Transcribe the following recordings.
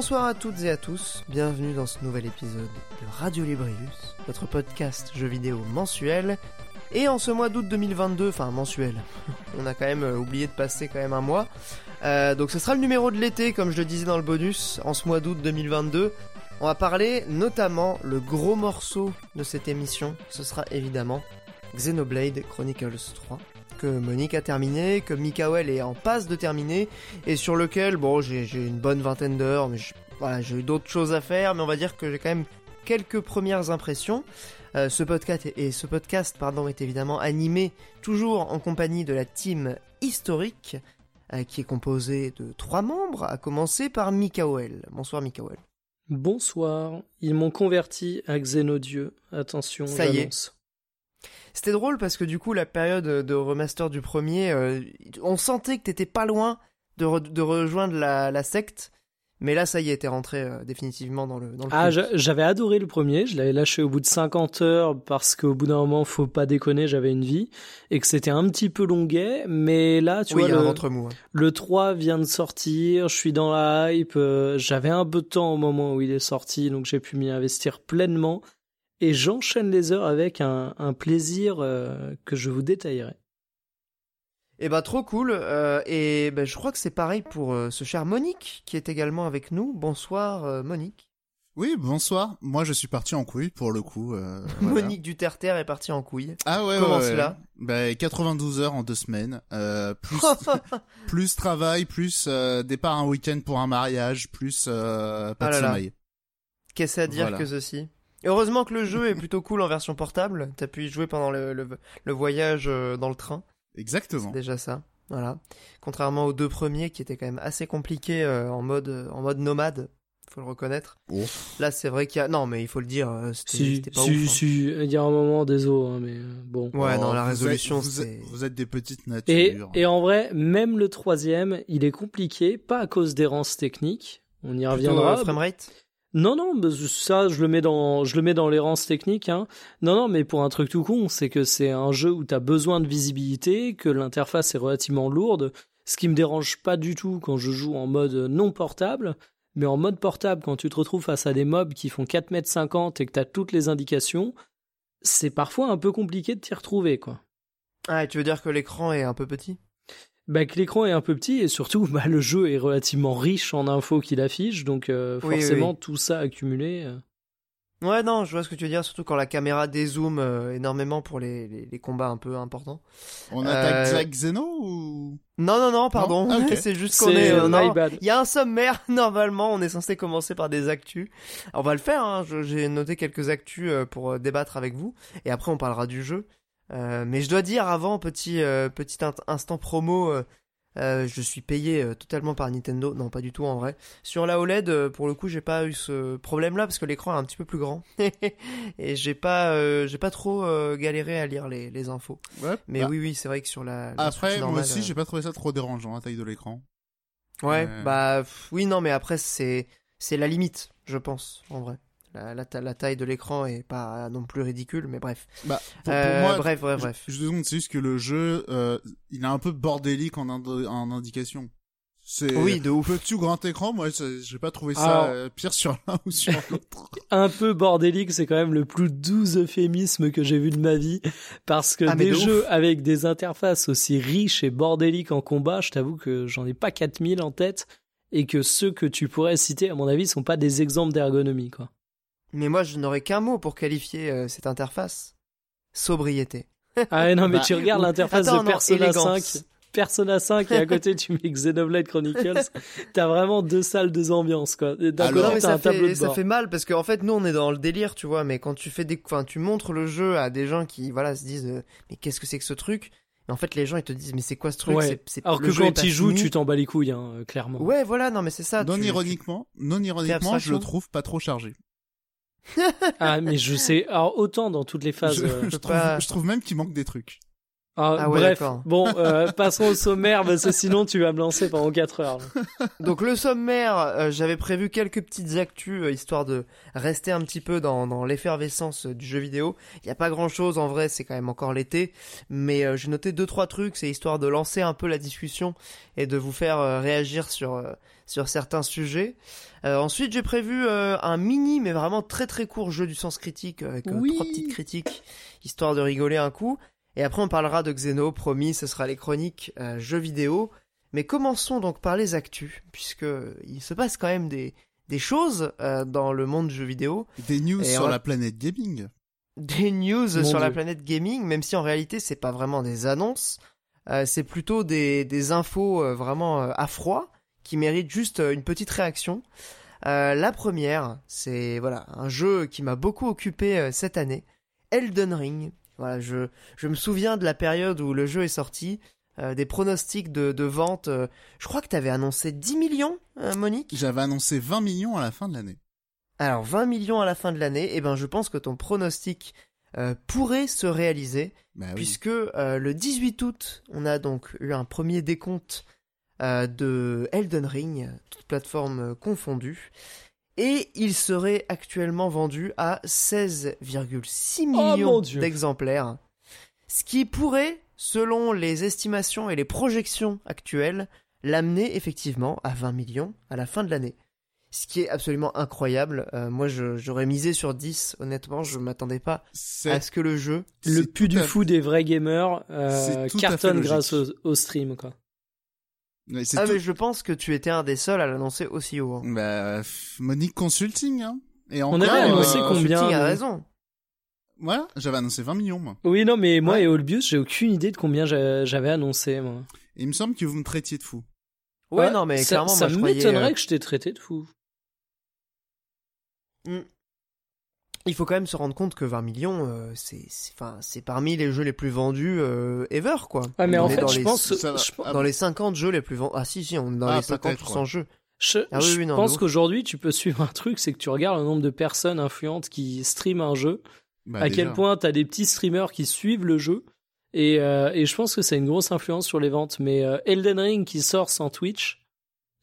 Bonsoir à toutes et à tous, bienvenue dans ce nouvel épisode de Radio Librius, votre podcast jeux vidéo mensuel. Et en ce mois d'août 2022, enfin mensuel, on a quand même euh, oublié de passer quand même un mois. Euh, donc ce sera le numéro de l'été, comme je le disais dans le bonus, en ce mois d'août 2022. On va parler notamment le gros morceau de cette émission, ce sera évidemment Xenoblade Chronicles 3 que Monique a terminé, que Mikael est en passe de terminer, et sur lequel, bon, j'ai une bonne vingtaine d'heures, mais voilà, j'ai eu d'autres choses à faire, mais on va dire que j'ai quand même quelques premières impressions. Euh, ce podcast et ce podcast pardon est évidemment animé toujours en compagnie de la team historique euh, qui est composée de trois membres, à commencer par Mikael. Bonsoir Mikael. Bonsoir, ils m'ont converti à Xenodieu. Attention, ça y est. C'était drôle parce que du coup, la période de remaster du premier, euh, on sentait que t'étais pas loin de, rejoindre la, secte. Mais là, ça y est, t'es rentré euh, définitivement dans le. Dans le ah, j'avais adoré le premier. Je l'avais lâché au bout de 50 heures parce qu'au bout d'un moment, faut pas déconner, j'avais une vie et que c'était un petit peu longuet. Mais là, tu vois, le, mou, hein. le 3 vient de sortir. Je suis dans la hype. Euh, j'avais un peu de temps au moment où il est sorti, donc j'ai pu m'y investir pleinement et j'enchaîne les heures avec un, plaisir euh, que je vous détaillerai. Eh bah trop cool euh, et ben je crois que c'est pareil pour euh, ce cher Monique qui est également avec nous. Bonsoir Monique. Oui, bonsoir. Moi, je suis parti en couille pour le coup. Monique du Terre Terre est partie en couille. Ah ouais, Comment ouais, cela? Ben 92 heures en deux semaines. plus plus travail, plus départ un week-end pour un mariage, plus pas de ah sommeil. Qu'est-ce à dire que ceci? Heureusement que le jeu est plutôt cool en version portable. T'as pu y jouer pendant le, le, voyage euh, dans le train. Exactement. déjà ça. Voilà. Contrairement aux deux premiers qui étaient quand même assez compliqués euh, en mode euh, en mode nomade, faut le reconnaître. Là, c'est vrai qu'il y a non, mais il faut le dire, c'était pas ouf. Hein. Si, il y a un moment des hein, mais bon. Ouais, non, la résolution, vous êtes, vous, êtes, des petites natures. Et, et en vrai, même le troisième, il est compliqué, pas à cause d'errance technique. On y reviendra. framerate non, non, ça, je le mets dans, je le mets dans l'errance technique. Hein. Non, non, mais pour un truc tout con, c'est que c'est un jeu où tu as besoin de visibilité, que l'interface est relativement lourde, ce qui me dérange pas du tout quand je joue en mode non portable. Mais en mode portable, quand tu te retrouves face à des mobs qui font 4 mètres 50 et que tu as toutes les indications, c'est parfois un peu compliqué de t'y retrouver, quoi. Ah, tu veux dire que l'écran est un peu petit? Bah, que l'écran est un peu petit et surtout bah, le jeu est relativement riche en infos qu'il affiche, donc euh, forcément tout ça accumulé. Euh. Ouais, non, je vois ce que tu veux dire, surtout quand la caméra dézoome euh, énormément pour les, les, combats un peu importants. On attaque Zack Xeno ou? Non, non, non, pardon. Ah, c'est juste qu'on est. Il y a un sommaire, normalement, on est censé commencer par des actus. on va le faire, hein. j'ai noté quelques actus pour débattre avec vous, et après on parlera du jeu. Euh, mais je dois dire avant, petit, euh, petit instant promo, euh, je suis payé totalement par Nintendo. Non, pas du tout en vrai. Sur la OLED, pour le coup, j'ai pas eu ce problème-là parce que l'écran est un petit peu plus grand et j'ai pas, j'ai pas trop galéré à lire les, les infos. mais bah oui, oui, c'est vrai que sur la. après, moi aussi, j'ai pas trouvé ça trop dérangeant la taille de l'écran. Ouais, bah oui, non, mais après c'est c'est la limite, je pense, en vrai. La, la, taille de l'écran est pas non plus ridicule, mais bref. Bah, pour, euh, moi, bref, bref, bref. Je, je c'est juste que le jeu, euh, il est un peu bordélique en, en indication. C'est oui, de ouf. Petit ou grand écran, moi, j'ai pas trouvé ça euh, pire sur l'un ou sur l'autre. un peu bordélique, c'est quand même le plus doux euphémisme que j'ai vu de ma vie, parce que ah, des jeux avec des interfaces aussi riches et bordéliques en combat, je t'avoue que j'en ai pas 4000 en tête, et que ceux que tu pourrais citer, à mon avis, sont pas des exemples d'ergonomie, quoi. Mais moi, je n'aurais qu'un mot pour qualifier euh, cette interface. Sobriété. ah non, mais bah, tu regardes l'interface de Persona 5. Persona 5 et à côté tu mets Xenoblade Chronicles, t'as vraiment deux salles, deux ambiances quoi. D'un côté t'as un tableau de Ça fait mal parce qu'en fait nous on est dans le délire tu vois, mais quand tu fais des, enfin tu montres le jeu à des gens qui voilà se disent euh, mais qu'est-ce que c'est que ce truc? Et en fait les gens ils te disent mais c'est quoi ce truc? C'est, Alors que quand tu joues tu t'en bats les couilles hein, clairement. Ouais voilà non mais c'est ça. Non ironiquement, non ironiquement je le trouve pas trop chargé ah, mais je sais. Alors, autant dans toutes les phases. Je, euh, trouve, même qu'il manque des trucs. Ah, Ah ouais, bref, bon, euh, passons au sommaire, parce que sinon tu vas me lancer pendant 4 heures. Donc le sommaire, euh, j'avais prévu quelques petites actus euh, histoire de rester un petit peu dans, dans l'effervescence euh, du jeu vidéo. Il n'y a pas grand chose en vrai, c'est quand même encore l'été, mais euh, j'ai noté deux trois trucs, c'est histoire de lancer un peu la discussion et de vous faire euh, réagir sur euh, sur certains sujets. Euh, ensuite, j'ai prévu euh, un mini mais vraiment très très court jeu du sens critique avec euh, Oui. trois petites critiques histoire de rigoler un coup. Et après, on parlera de Xeno, promis, ce sera les chroniques euh, jeux vidéo. Mais commençons donc par les actus, puisque il se passe quand même des, des choses euh, dans le monde du jeu vidéo, Des news Et sur on la planète gaming. des news Mon sur la planète gaming, même si en réalité c'est pas vraiment des annonces, euh, c'est plutôt des, des infos euh, vraiment euh, à froid qui méritent juste euh, une petite réaction. Euh, la première, c'est voilà un jeu qui m'a beaucoup occupé euh, cette année, Elden Ring. Voilà, je, je me souviens de la période où le jeu est sorti, euh, des pronostics de, de vente. je crois que tu avais annoncé 10 millions, Monique? J'avais annoncé 20 millions à la fin de l'année. Alors 20 millions à la fin de l'année, et ben je pense que ton pronostic pourrait se réaliser, Bah oui. puisque le 18 août, on a donc eu un premier décompte de Elden Ring, toutes plateformes euh, confondues, et il serait actuellement vendu à 16,6 Oh, mon millions d'exemplaires, ce qui pourrait, selon les estimations et les projections actuelles, l'amener effectivement à 20 millions à la fin de l'année. Ce qui est absolument incroyable. Euh, moi, j'aurais misé sur 10. Honnêtement, je m'attendais pas C'est à ce que le jeu. Le pu du à- fou des vrais gamers euh, cartonne grâce au, au stream, quoi. Ah, tout- mais je pense que tu étais un des seuls à l'annoncer aussi haut. hein. Bah, f- Monique Consulting, hein. Et encore, avait annoncé euh, combien, Consulting a nous raison. Voilà, j'avais annoncé 20 millions, moi. Oui, non, mais moi Ouais. et Olbius, j'ai aucune idée de combien j'a- j'avais annoncé, moi. Et il me semble que vous me traitiez de fou. Ouais, non, mais ça, clairement, ça croyais. m'étonnerait euh, que je t'ai traité de fou. Il faut quand même se rendre compte que 20 millions, euh, c'est, c'est- enfin, c'est parmi les jeux les plus vendus euh, ever, quoi. Ah, mais On en fait, dans je les- pense, ça va. je, Ah, Dans les 50 jeux les plus vendus. Ah, si, si, on est dans Ah, les 50 peut-être, ou 100 ouais. jeux. je- Ah oui, je oui, non, pense qu'aujourd'hui, tu peux suivre un truc, c'est que tu regardes le nombre de personnes influentes qui streament un jeu, Bah, à déjà. quel point t'as des petits streamers qui suivent le jeu, et, euh, et je pense que ça a une grosse influence sur les ventes. Mais euh, Elden Ring qui sort sans Twitch,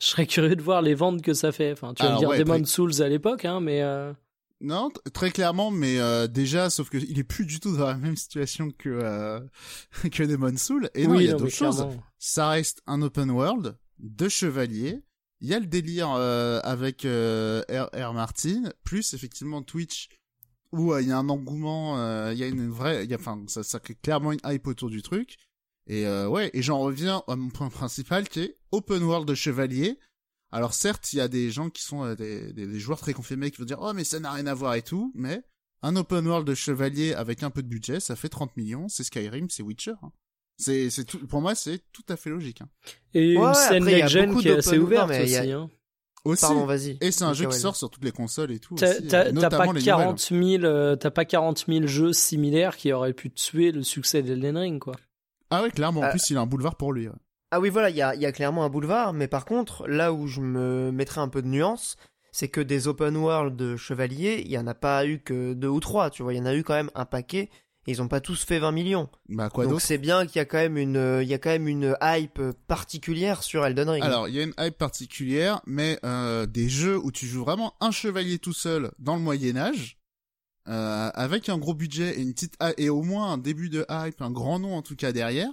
je serais curieux de voir les ventes que ça fait. Enfin, tu vas Alors, me dire ouais, Demon Souls à l'époque, hein, mais euh, Non, très clairement, mais euh, déjà, sauf que il est plus du tout dans la même situation que euh, que Demon Soul. Et non, oui, il y a d'autres choses. Ça reste un open world de chevaliers. Il y a le délire euh, avec euh, R. R. Martin, plus effectivement Twitch, où euh, il y a un engouement, euh, il y a une vraie, il y a, enfin, ça, ça crée clairement une hype autour du truc. Et euh, ouais, et j'en reviens à mon point principal qui est open world de chevaliers. Alors certes, il y a des gens qui sont euh, des, des, des joueurs très confirmés qui vont dire oh mais ça n'a rien à voir et tout, mais un open world de chevaliers avec un peu de budget, ça fait 30 millions, c'est Skyrim, c'est Witcher. hein. C'est c'est tout pour moi c'est tout à fait logique. hein. Et Ouais, une ouais, scène après, il y a next-gen beaucoup qui est assez d'open- non, ouverte mais il y a- aussi. Hein. Aussi. Pardon, vas-y. Et c'est un jeu qui sort sur toutes les consoles et tout. T'as euh, pas les 40 000, euh, t'as pas 40 000 jeux similaires qui auraient pu tuer le succès d'Elden Ring, quoi. Ah ouais, clairement. En Euh, plus, il a un boulevard pour lui. ouais. Ah oui, voilà, il y a, il y a clairement un boulevard, mais par contre, là où je me mettrais un peu de nuance, c'est que des open world de chevaliers, il y en a pas eu que deux ou trois, tu vois, il y en a eu quand même un paquet, et ils ont pas tous fait 20 millions. Bah quoi Donc c'est bien qu'il y a quand même une, il y a quand même une hype particulière sur Elden Ring. Alors, il y a une hype particulière, mais euh, des jeux où tu joues vraiment un chevalier tout seul dans le Moyen Âge, euh, avec un gros budget et une petite hy- et au moins un début de hype, un grand nom en tout cas derrière,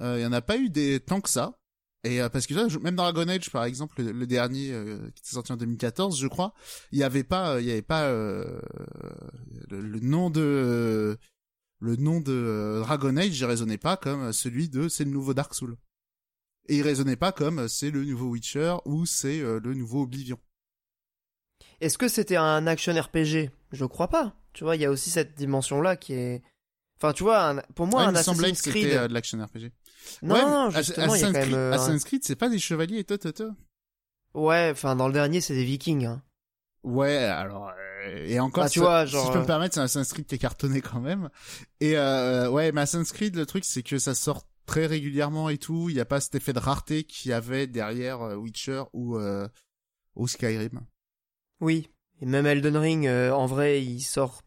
il y en a pas eu des tant que ça. Et euh, parce que là, même Dragon Age par exemple, le, le dernier euh, qui était sorti en 2014, je crois, il y avait pas, euh, il y avait pas euh, le, le nom de le nom de euh, Dragon Age, il résonnait pas comme celui de c'est le nouveau Dark Souls. Et il résonnait pas comme euh, c'est le nouveau Witcher ou c'est euh, le nouveau Oblivion. Est-ce que c'était un action RPG Je crois pas. Tu vois, il y a aussi cette dimension-là qui est, enfin, tu vois, un- pour moi, Ouais, un il me semblait que Assassin's c'était Creed. euh, de l'action RPG. Non, ouais, non, justement, il y a quand même. Creed, euh, Assassin's Creed, c'est pas des chevaliers et toi, toi, toi. Ouais, enfin, dans le dernier, c'est des Vikings. Hein. Ouais, alors euh, et encore Bah, tu ça- vois, si genre, je peux euh, me permettre, c'est un Assassin's Creed qui est cartonné quand même. Et euh, ouais, mais Assassin's Creed, le truc c'est que ça sort très régulièrement et tout. Il y a pas cet effet de rareté qu'il y avait derrière Witcher ou euh, ou Skyrim. Oui. Et même Elden Ring, euh, en vrai, il sort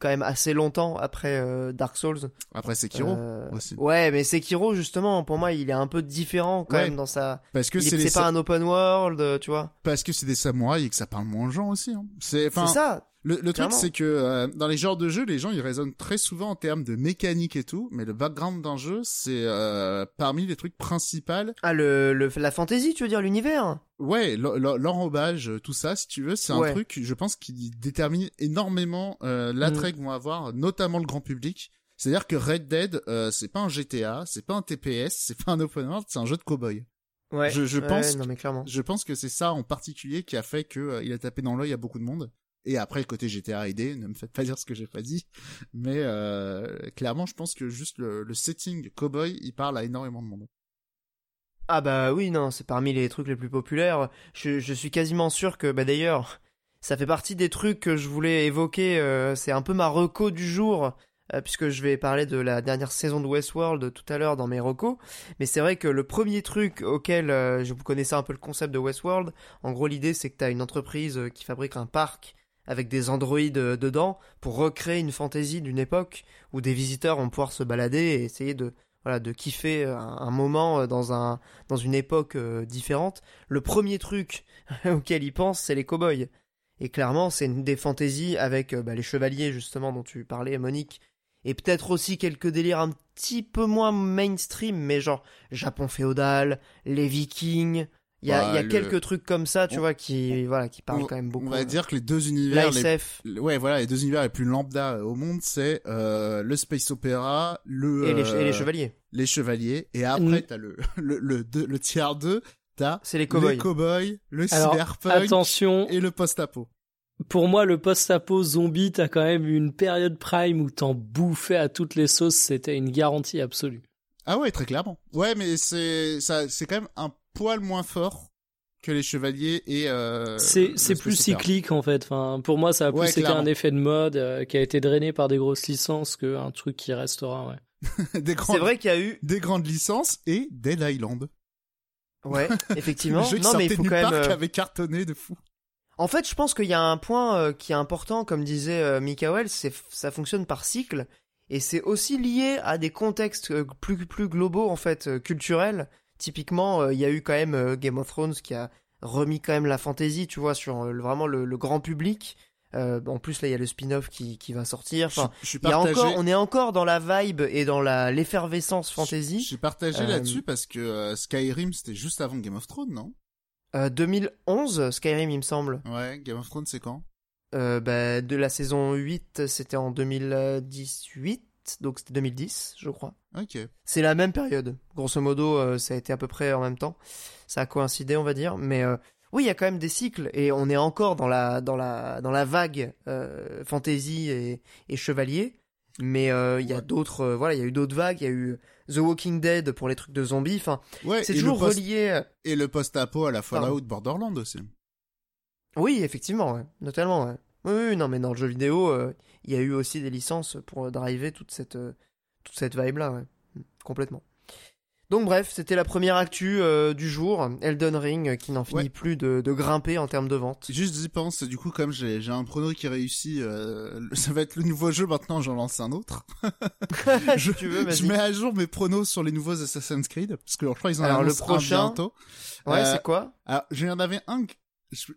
quand même assez longtemps après euh, Dark Souls. Après Sekiro Euh, aussi. Ouais, mais Sekiro justement, pour moi, il est un peu différent quand Ouais. même dans sa. Parce que c'est les pas un open world, euh, tu vois. parce que c'est des samouraïs et que ça parle moins aux gens aussi. Hein. C'est enfin C'est ça. Le, le truc c'est que euh, dans les genres de jeux, les gens ils raisonnent très souvent en termes de mécanique et tout, mais le background d'un jeu c'est euh, parmi les trucs principaux. Ah, le, le la fantasy, tu veux dire l'univers? Ouais, l'en- l'en- l'enrobage, tout ça, si tu veux, c'est un truc, je pense, qui détermine énormément euh, l'attrait que vont avoir, notamment le grand public. C'est-à-dire que Red Dead, euh, c'est pas un GTA, c'est pas un TPS, c'est pas un open world, c'est un jeu de cowboy. Ouais. Je- je Ouais, pense Non, mais clairement. Je pense que c'est ça en particulier qui a fait que euh, il a tapé dans l'œil à beaucoup de monde. Et après côté GTA ID, ne me faites pas dire ce que j'ai pas dit, mais euh, clairement, je pense que juste le, le setting cowboy, il parle à énormément de monde. Ah bah oui, non, c'est parmi les trucs les plus populaires. Je, je suis quasiment sûr que, bah d'ailleurs, ça fait partie des trucs que je voulais évoquer. euh, c'est un peu ma reco du jour, euh, puisque je vais parler de la dernière saison de Westworld tout à l'heure dans mes recos. Mais c'est vrai que le premier truc auquel euh, je vous connaissais un peu le concept de Westworld, en gros l'idée c'est que t'as une entreprise euh, qui fabrique un parc avec des androïdes euh, dedans pour recréer une fantaisie d'une époque où des visiteurs vont pouvoir se balader et essayer de voilà de kiffer euh, un, moment euh, dans un dans une époque différente. Le premier truc auquel ils pensent, c'est les cow-boys. Et clairement, c'est des fantaisies avec bah, les chevaliers justement dont tu parlais, Monique, et peut-être aussi quelques délires un petit peu moins mainstream, mais genre Japon féodal, les Vikings. Il y a, Bah, il y a le- quelques trucs comme ça, tu on- vois, qui voilà, qui parlent on- quand même beaucoup. On va dire que les deux univers, les... ouais, voilà, les deux univers les plus lambda euh, au monde, c'est euh, le space opéra, le et, les, et les euh, chevaliers. les chevaliers, et après Mm. t'as le le le, deux- le tiers 2, t'as C'est les les cow-boys. cowboys, le Alors, cyberpunk Attention, et le post-apo. pour moi, le post-apo zombie, t'as quand même une période prime où t'en bouffais à toutes les sauces, c'était une garantie absolue. Ah ouais, très clairement. Ouais, mais c'est ça, c'est quand même un poil moins fort que les chevaliers et. Euh, c'est plus cyclique en fait. Enfin, pour moi, ça a plus Ouais, été clairement. un effet de mode euh, qui a été drainé par des grosses licences qu'un truc qui restera. Ouais. des grandes, C'est vrai qu'il y a eu des grandes licences et Dead Island. ouais, effectivement. le jeu qui non mais il faut quand même euh, avait cartonné de fou. En fait, je pense qu'il y a un point euh, qui est important, comme disait euh, Mikael, c'est ça fonctionne par cycle, et c'est aussi lié à des contextes euh, plus plus globaux en fait, euh, culturels. Typiquement, euh, il y a eu quand même euh, Game of Thrones qui a remis quand même la fantasy, tu vois, sur euh, le- vraiment le, le grand public. Euh, en plus, là, il y a le spin-off qui, qui va sortir. Je, Enfin, je suis il y a partagé. encore, on est encore dans la vibe et dans la l'effervescence Je, je fantasy. suis partagé Euh, là-dessus parce que euh, Skyrim c'était juste avant Game of Thrones, non? Euh, 2011, Skyrim, il me semble. Ouais, Game of Thrones c'est quand? Bah, de la saison 8, c'était en 2018, donc c'était 2010, je crois. Ok. C'est la même période. Grosso modo, euh, ça a été à peu près en même temps. Ça a coïncidé, on va dire. Mais euh, oui, il y a quand même des cycles et on est encore dans la dans la dans la vague euh, fantasy et, et chevalier. Mais il y a d'autres, voilà, il y a eu d'autres vagues. Il y a eu The Walking Dead pour les trucs de zombies. Enfin, Ouais. c'est toujours post- relié. Et le post-apo à la. Fallout Borderland aussi. Oui, effectivement, ouais. Notamment, ouais. Oui, oui, non, mais dans le jeu vidéo, euh, il y a eu aussi des licences pour driver toute cette, euh, toute cette vibe-là, ouais. Mm, Complètement. Donc bref, c'était la première actu euh, du jour, Elden Ring, euh, qui n'en finit Ouais. plus de, de grimper en termes de vente. Juste j'y pense, du coup comme j'ai un prono qui réussit, euh, ça va être le nouveau jeu maintenant, j'en lance un autre. si tu veux, Je mets à jour mes pronos sur les nouveaux Assassin's Creed, parce que je crois qu'ils en Alors, le prochain- bientôt. Ouais, Euh, c'est quoi? Alors, j'en avais un. que- je-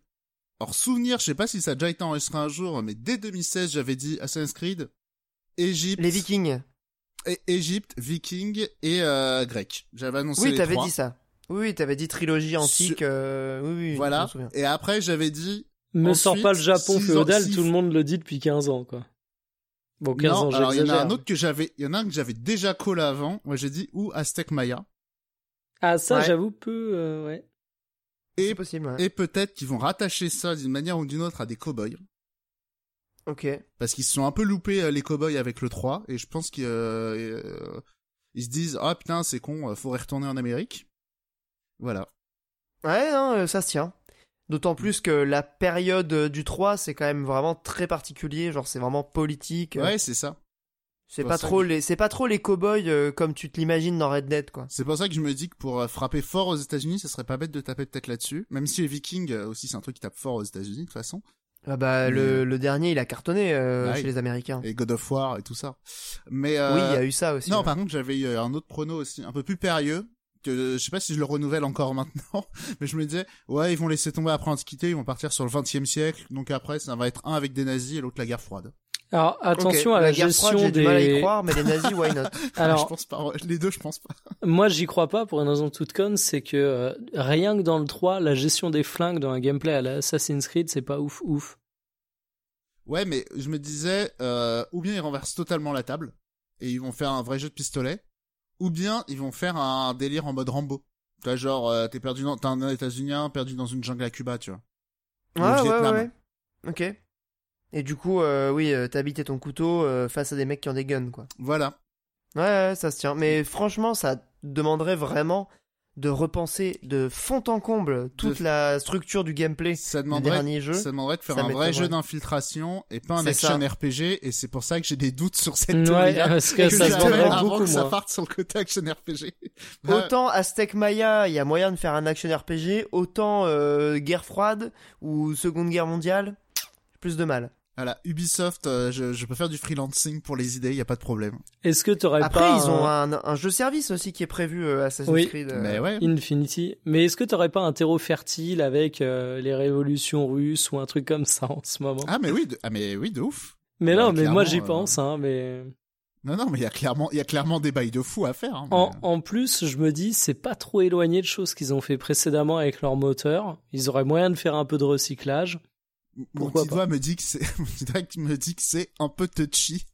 Alors, souvenir, je sais pas si ça a déjà été enregistré un jour, mais dès 2016, j'avais dit Assassin's Creed, Égypte, Les Vikings. et- Égypte, Viking et euh, grec. J'avais annoncé Oui, les t'avais trois. dit ça. Oui, oui, t'avais dit trilogie antique. euh, Oui, oui, je Voilà. Et après, j'avais dit. Me Ensuite, sors pas le Japon féodal, six- tout le monde le dit depuis 15 ans, quoi. Bon, 15 non, ans, alors il y en a un autre que j'avais, il y en a un que j'avais déjà collé avant. Moi, j'ai dit ou Aztec Maya. Ah, ça, Ouais. j'avoue, peu, euh, ouais. Et, possible, ouais. et peut-être qu'ils vont rattacher ça d'une manière ou d'une autre à des cowboys. Ok. Parce qu'ils se sont un peu loupés euh, les cowboys avec le 3 et je pense qu'ils euh, euh, ils se disent ah putain c'est con faudrait retourner en Amérique. Voilà. Ouais, non, ça se tient. D'autant plus que la période du 3, c'est quand même vraiment très particulier. Genre, c'est vraiment politique. Ouais c'est ça. C'est pour pas trop que- les, c'est pas trop les cowboys euh, comme tu te l'imagines dans Red Dead, quoi. C'est pour ça que je me dis que pour euh, frapper fort aux États-Unis, ça serait pas bête de taper peut-être là-dessus. Même si les Vikings euh, aussi c'est un truc qui tape fort aux États-Unis de toute façon. Ah bah, le, le dernier, il a cartonné euh, Bah chez oui. les Américains. et God of War et tout ça. Mais euh, Oui, il y a eu ça aussi. non, ouais. par contre, j'avais eu un autre prono aussi, un peu plus périlleux. Que je sais pas si je le renouvelle encore maintenant, mais je me disais, ouais, ils vont laisser tomber après Antiquité, ils vont partir sur le 20 e siècle, donc après, ça va être un avec des nazis et l'autre la guerre froide. Alors attention à la, froide, gestion j'ai des. du mal à y croire, mais les nazis, why not je Alors pense pas, les deux, je pense pas. moi j'y crois pas pour une raison toute conne, c'est que euh, rien que dans le 3, la gestion des flingues dans un gameplay à la Assassin's Creed, c'est pas ouf ouf. Ouais, mais je me disais, euh, ou bien ils renversent totalement la table, et ils vont faire un vrai jeu de pistolet, ou bien ils vont faire un délire en mode Rambo. Tu vois, genre, euh, t'es perdu dans, t'es un États-Unien perdu dans une jungle à Cuba, tu vois. Ou au Ouais, ouais, ouais. Ok. Et du coup, euh, oui, euh, t'habitais ton couteau euh, face à des mecs qui ont des guns, quoi. Voilà. Ouais, ouais, ça se tient. Mais franchement, ça demanderait vraiment de repenser de fond en comble toute De- la structure du gameplay Ça du demanderait, dernier jeu. ça demanderait de faire ça un vrai jeu d'infiltration et pas un action ça. RPG, et c'est pour ça que j'ai des doutes sur cette Ouais, théorie-là. parce que que ça se beaucoup que ça parte sur le côté action RPG. Autant Aztec Maya, il y a moyen de faire un action RPG, autant euh, Guerre froide ou Seconde Guerre mondiale, plus de mal. Voilà, Ubisoft, euh, je, je peux faire du freelancing pour les idées, y a pas de problème. Est-ce que t'aurais Après, pas ils ont un- un, jeu service aussi qui est prévu euh, Assassin's Oui. Creed. euh, Mais ouais. Infinity. Mais est-ce que t'aurais pas un terreau fertile avec euh, les révolutions russes ou un truc comme ça en ce moment? Ah mais oui, de, ah mais oui, de ouf. Mais non, bah, mais moi j'y euh, pense, hein, mais Non, non, mais il y a clairement, il y a clairement des bails de fou à faire. hein, en, en plus, je me dis, c'est pas trop éloigné de choses qu'ils ont fait précédemment avec leur moteur. Ils auraient moyen de faire un peu de recyclage. Mon petit doigt me dit que c'est, mon petit doigt me dit que c'est un peu touchy.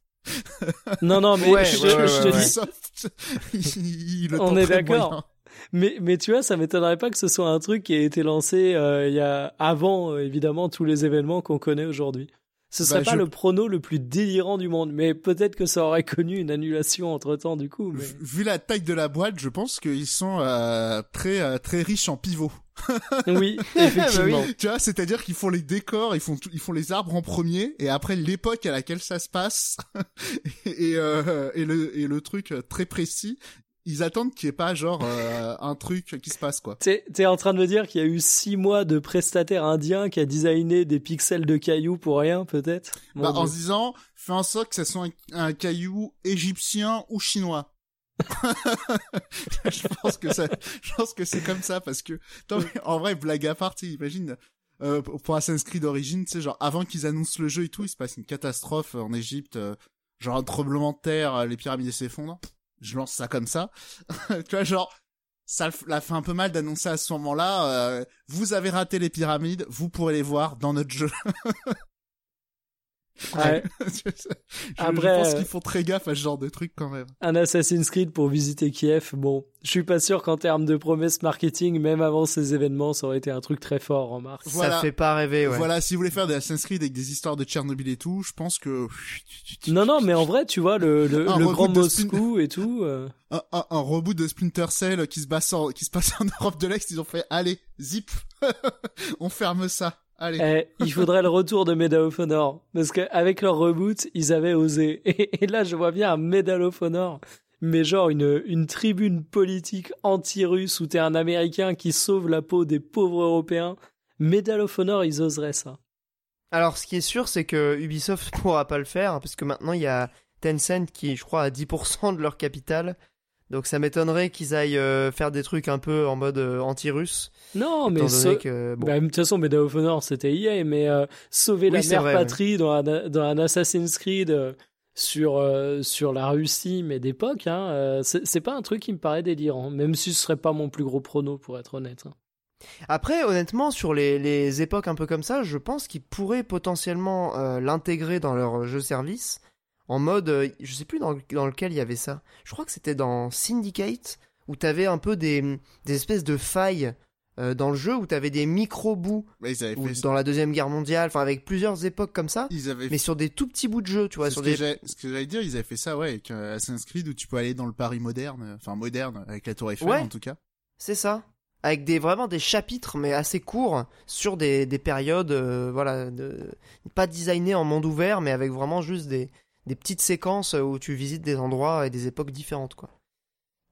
Non, non, mais Ouais, je, ouais, ouais, je te dis, il, il le On est d'accord. mais, mais tu vois, ça m'étonnerait pas que ce soit un truc qui ait été lancé euh, il y a avant, euh, évidemment, tous les événements qu'on connaît aujourd'hui. Ce serait Bah, pas je- le prono le plus délirant du monde, mais peut-être que ça aurait connu une annulation entre temps, du coup. Mais... Vu la taille de la boîte, je pense qu'ils sont euh, très très riches en pivots. Oui, effectivement. Tu vois, c'est-à-dire qu'ils font les décors, ils font tout- ils font les arbres en premier, et après l'époque à laquelle ça se passe et euh, et le et le truc très précis, ils attendent qu'il y ait pas genre euh, un truc qui se passe quoi. T'es, t'es en train de me dire qu'il y a eu six mois de prestataire indien qui a designé des pixels de cailloux pour rien, peut-être? Bah, en se disant, fais en sorte que ça soit un, un caillou égyptien ou chinois. je pense que ça, je pense que c'est comme ça parce que, mais en vrai, blague à part, imagine, euh, pour Assassin's Creed d'origine, tu sais, genre, avant qu'ils annoncent le jeu et tout, il se passe une catastrophe en Égypte, euh, genre un tremblement de terre, euh, les pyramides s'effondrent. Je lance ça comme ça. tu vois, genre, ça la fait un peu mal d'annoncer à ce moment-là, euh, vous avez raté les pyramides, vous pourrez les voir dans notre jeu. Ouais. je, Après, je pense euh, qu'ils font très gaffe à ce genre de trucs quand même. Un Assassin's Creed pour visiter Kiev, bon, je suis pas sûr qu'en termes de promesses marketing, même avant ces événements, ça aurait été un truc très fort, remarque. Voilà. Ça fait pas rêver, ouais. Voilà, si vous voulez faire des Assassin's Creed avec des histoires de Tchernobyl et tout, je pense que Non, non, mais en vrai, tu vois, le, le, le grand Spin- Moscou et tout, euh, un, un, un reboot de Splinter Cell qui se passe en, qui se passe en Europe de l'Est, ils ont fait allez, zip, on ferme ça. Allez. eh, il faudrait le retour de Medal of Honor. Parce qu'avec leur reboot, ils avaient osé. Et, et là, je vois bien un Medal of Honor, mais genre une, une tribune politique anti-russe où t'es un Américain qui sauve la peau des pauvres Européens. Medal of Honor, ils oseraient ça. Alors, ce qui est sûr, c'est que Ubisoft pourra pas le faire, hein, parce que maintenant, il y a Tencent qui, je crois, a 10% de leur capital. Donc, ça m'étonnerait qu'ils aillent euh, faire des trucs un peu en mode euh, anti-russe. Non, mais ce- que, bon. Bah, de toute façon, Medal of Honor, c'était EA, mais euh, sauver la Oui, mère vrai, patrie dans, un, dans un Assassin's Creed euh, sur, euh, sur la Russie, mais d'époque, hein, euh, c'est pas un truc qui me paraît délirant, même si ce serait pas mon plus gros prono, pour être honnête. hein. Après, honnêtement, sur les, les époques un peu comme ça, je pense qu'ils pourraient potentiellement euh, l'intégrer dans leur jeu service en mode, euh, je sais plus dans, dans lequel il y avait ça. Je crois que c'était dans Syndicate où t'avais un peu des, des espèces de failles euh, dans le jeu où t'avais des micro bouts dans la deuxième guerre mondiale, enfin avec plusieurs époques comme ça, Ils avaient mais sur des tout petits bouts de jeu, tu vois, sur ce, que des j'ai- ce que j'allais dire, ils avaient fait ça, ouais, avec euh, Assassin's Creed où tu peux aller dans le Paris moderne, enfin moderne, avec la Tour Eiffel Ouais. en tout cas. C'est ça. Avec des vraiment des chapitres mais assez courts sur des, des périodes euh, voilà de, pas designées en monde ouvert mais avec vraiment juste des, des petites séquences où tu visites des endroits et des époques différentes quoi.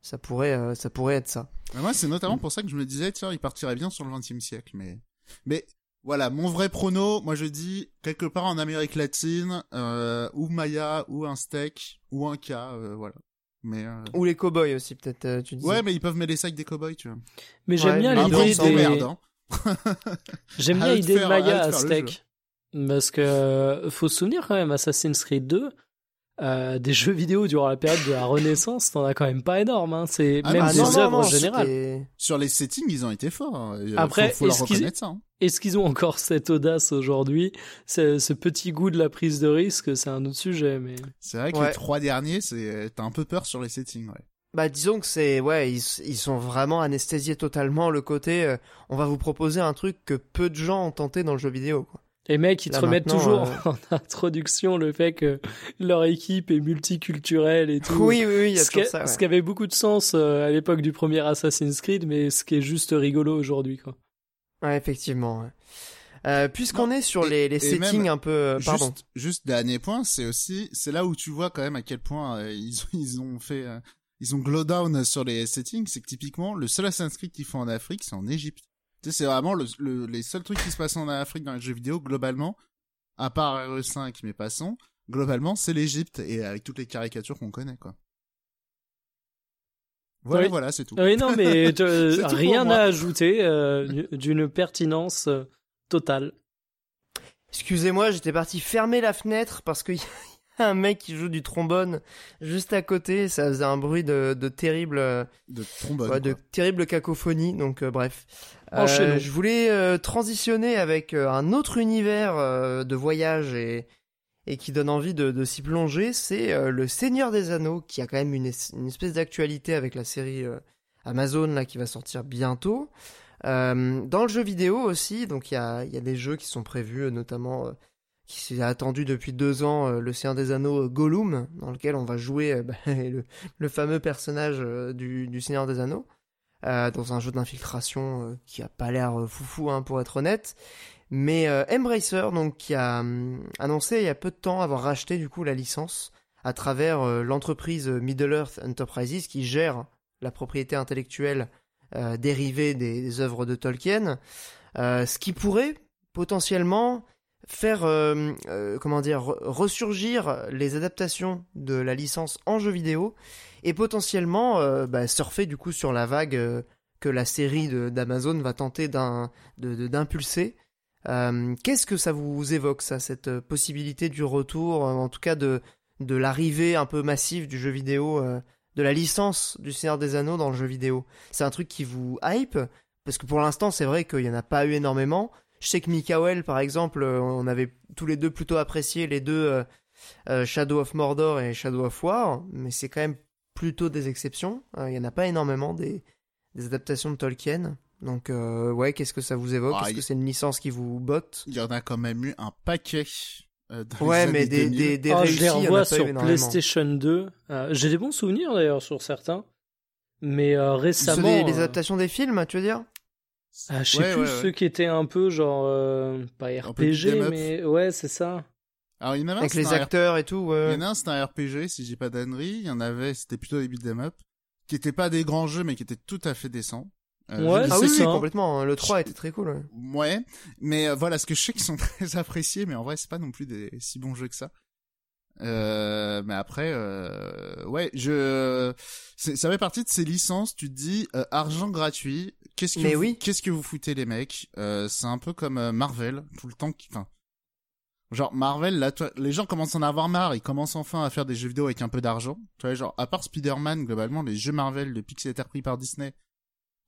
Ça pourrait euh, ça pourrait être ça. Mais moi, c'est notamment pour ça que je me disais, tiens, il partirait bien sur le 20 e siècle, mais, mais Voilà, mon vrai prono, moi je dis quelque part en Amérique latine, euh, ou Maya, ou un steak, ou un K, euh, voilà. Mais euh, Ou les cowboys aussi, peut-être, euh, tu dis. ouais, mais ils peuvent mettre les sacs des cowboys, tu vois. Mais j'aime Ouais, bien l'idée des... hein. J'aime bien l'idée de Maya à steak. Parce que euh, faut se souvenir quand même, Assassin's Creed 2, euh, des jeux vidéo durant la période de la Renaissance, t'en as quand même pas énorme. Hein. C'est Ah même des non, œuvres non, générales. c'était- Sur les settings, ils ont été forts. hein. Après, faut, faut leur est-ce qu'ils- reconnaître ça. hein. Est-ce qu'ils ont encore cette audace aujourd'hui? Ce, ce petit goût de la prise de risque, c'est un autre sujet. Mais C'est vrai que Ouais. les trois derniers, c'est t'as un peu peur sur les settings, ouais. Bah disons que c'est ouais ils, ils sont vraiment anesthésiés totalement le côté euh, on va vous proposer un truc que peu de gens ont tenté dans le jeu vidéo quoi. Les mecs, ils te remettent toujours euh, en introduction le fait que leur équipe est multiculturelle et tout. Oui oui oui il y a ce, qui, toujours ça. ce qui avait beaucoup de sens euh, à l'époque du premier Assassin's Creed, mais ce qui est juste rigolo aujourd'hui, quoi. Ouais effectivement. ouais. Euh, Puisqu'on est sur et- les, les et settings même, un peu euh, pardon. Juste, juste dernier point, c'est aussi, c'est là où tu vois quand même à quel point euh, ils, ont- ils ont fait, euh, ils ont glow down sur les settings. C'est que typiquement, le seul Assassin's Creed qu'ils font en Afrique, c'est en Égypte. Tu sais, c'est vraiment le, le- les seuls trucs qui se passent en Afrique dans les jeux vidéo, globalement, à part RE5, mais passons, globalement, c'est l'Égypte, et avec toutes les caricatures qu'on connaît, quoi. Voilà, Oui. voilà, c'est tout. Oui, non, mais rien à ajouter, euh, d'une pertinence euh, totale. Excusez-moi j'étais parti fermer la fenêtre parce qu'il un mec qui joue du trombone juste à côté ça faisait un bruit de, de terrible De trombone. Ouais, de terrible cacophonie, donc euh, bref. Enchaînons. Euh, je voulais euh, transitionner avec euh, un autre univers euh, de voyage et, et qui donne envie de, de s'y plonger, c'est euh, le Seigneur des Anneaux, qui a quand même une, es- une espèce d'actualité avec la série euh, Amazon là qui va sortir bientôt. Euh, dans le jeu vidéo aussi, donc il y a, il y a des jeux qui sont prévus, notamment euh, qui s'est attendu depuis deux ans, euh, le Seigneur des Anneaux euh, Gollum, dans lequel on va jouer euh, bah, le, fameux personnage euh, du, Seigneur des Anneaux, dans un jeu d'infiltration qui a pas l'air foufou, hein, pour être honnête. Mais Embracer, donc, qui a hum, annoncé il y a peu de temps avoir racheté du coup la licence à travers l'entreprise Middle Earth Enterprises qui gère la propriété intellectuelle dérivée des, des œuvres de Tolkien, ce qui pourrait potentiellement faire euh, euh, comment dire re- ressurgir les adaptations de la licence en jeu vidéo et potentiellement euh, bah, surfer du coup sur la vague euh, que la série d'Amazon va tenter d'impulser. Qu'est-ce que ça vous évoque ça cette possibilité du retour, en tout cas de de l'arrivée un peu massive du jeu vidéo, de la licence du Seigneur des Anneaux dans le jeu vidéo? C'est un truc qui vous hype? Parce que pour l'instant c'est vrai qu'il y en a pas eu énormément. Je sais que Mikael, par exemple, euh, on avait tous les deux plutôt apprécié les deux euh, euh, Shadow of Mordor et Shadow of War, mais c'est quand même plutôt des exceptions. Euh, Il y en a pas énormément des, des adaptations de Tolkien. Donc, euh, ouais, qu'est-ce que ça vous évoque? Ah, Est-ce que c'est une licence qui vous botte? Il y en a quand même eu un paquet. euh, dans les Ouais, mais des, 2000. des, des Ah, réussis, je les revois sur. PlayStation 2. Euh, J'ai des bons souvenirs d'ailleurs sur certains. Mais euh, récemment. des- les euh, adaptations des films, tu veux dire? Ah, je sais Ouais, plus ouais, ouais. ceux qui étaient un peu genre. euh, pas RPG, mais ouais, c'est ça. Alors, il y en avait Avec les un acteurs et tout, ouais. Il y en a un, c'était un RPG, si j'ai pas d'annerie. Il y en avait, c'était plutôt des beat'em up, qui étaient pas des grands jeux, mais qui étaient tout à fait décents. Euh, Ouais, Ah oui, ça. complètement. Le 3 était très cool. ouais. Ouais, mais euh, voilà, ce que je sais qu'ils sont très appréciés, mais en vrai, c'est pas non plus des si bons jeux que ça. Euh, mais après, euh, ouais, je, ça fait partie de ces licences. Tu te dis euh, argent gratuit. Qu'est-ce que vous, oui. qu'est-ce que vous foutez les mecs? Euh, C'est un peu comme euh, Marvel, tout le temps. qui- Enfin, genre Marvel, là, toi, les gens commencent à en avoir marre. Ils commencent enfin à faire des jeux vidéo avec un peu d'argent. Tu vois, genre à part Spider-Man, globalement, les jeux Marvel depuis que c'était repris par Disney,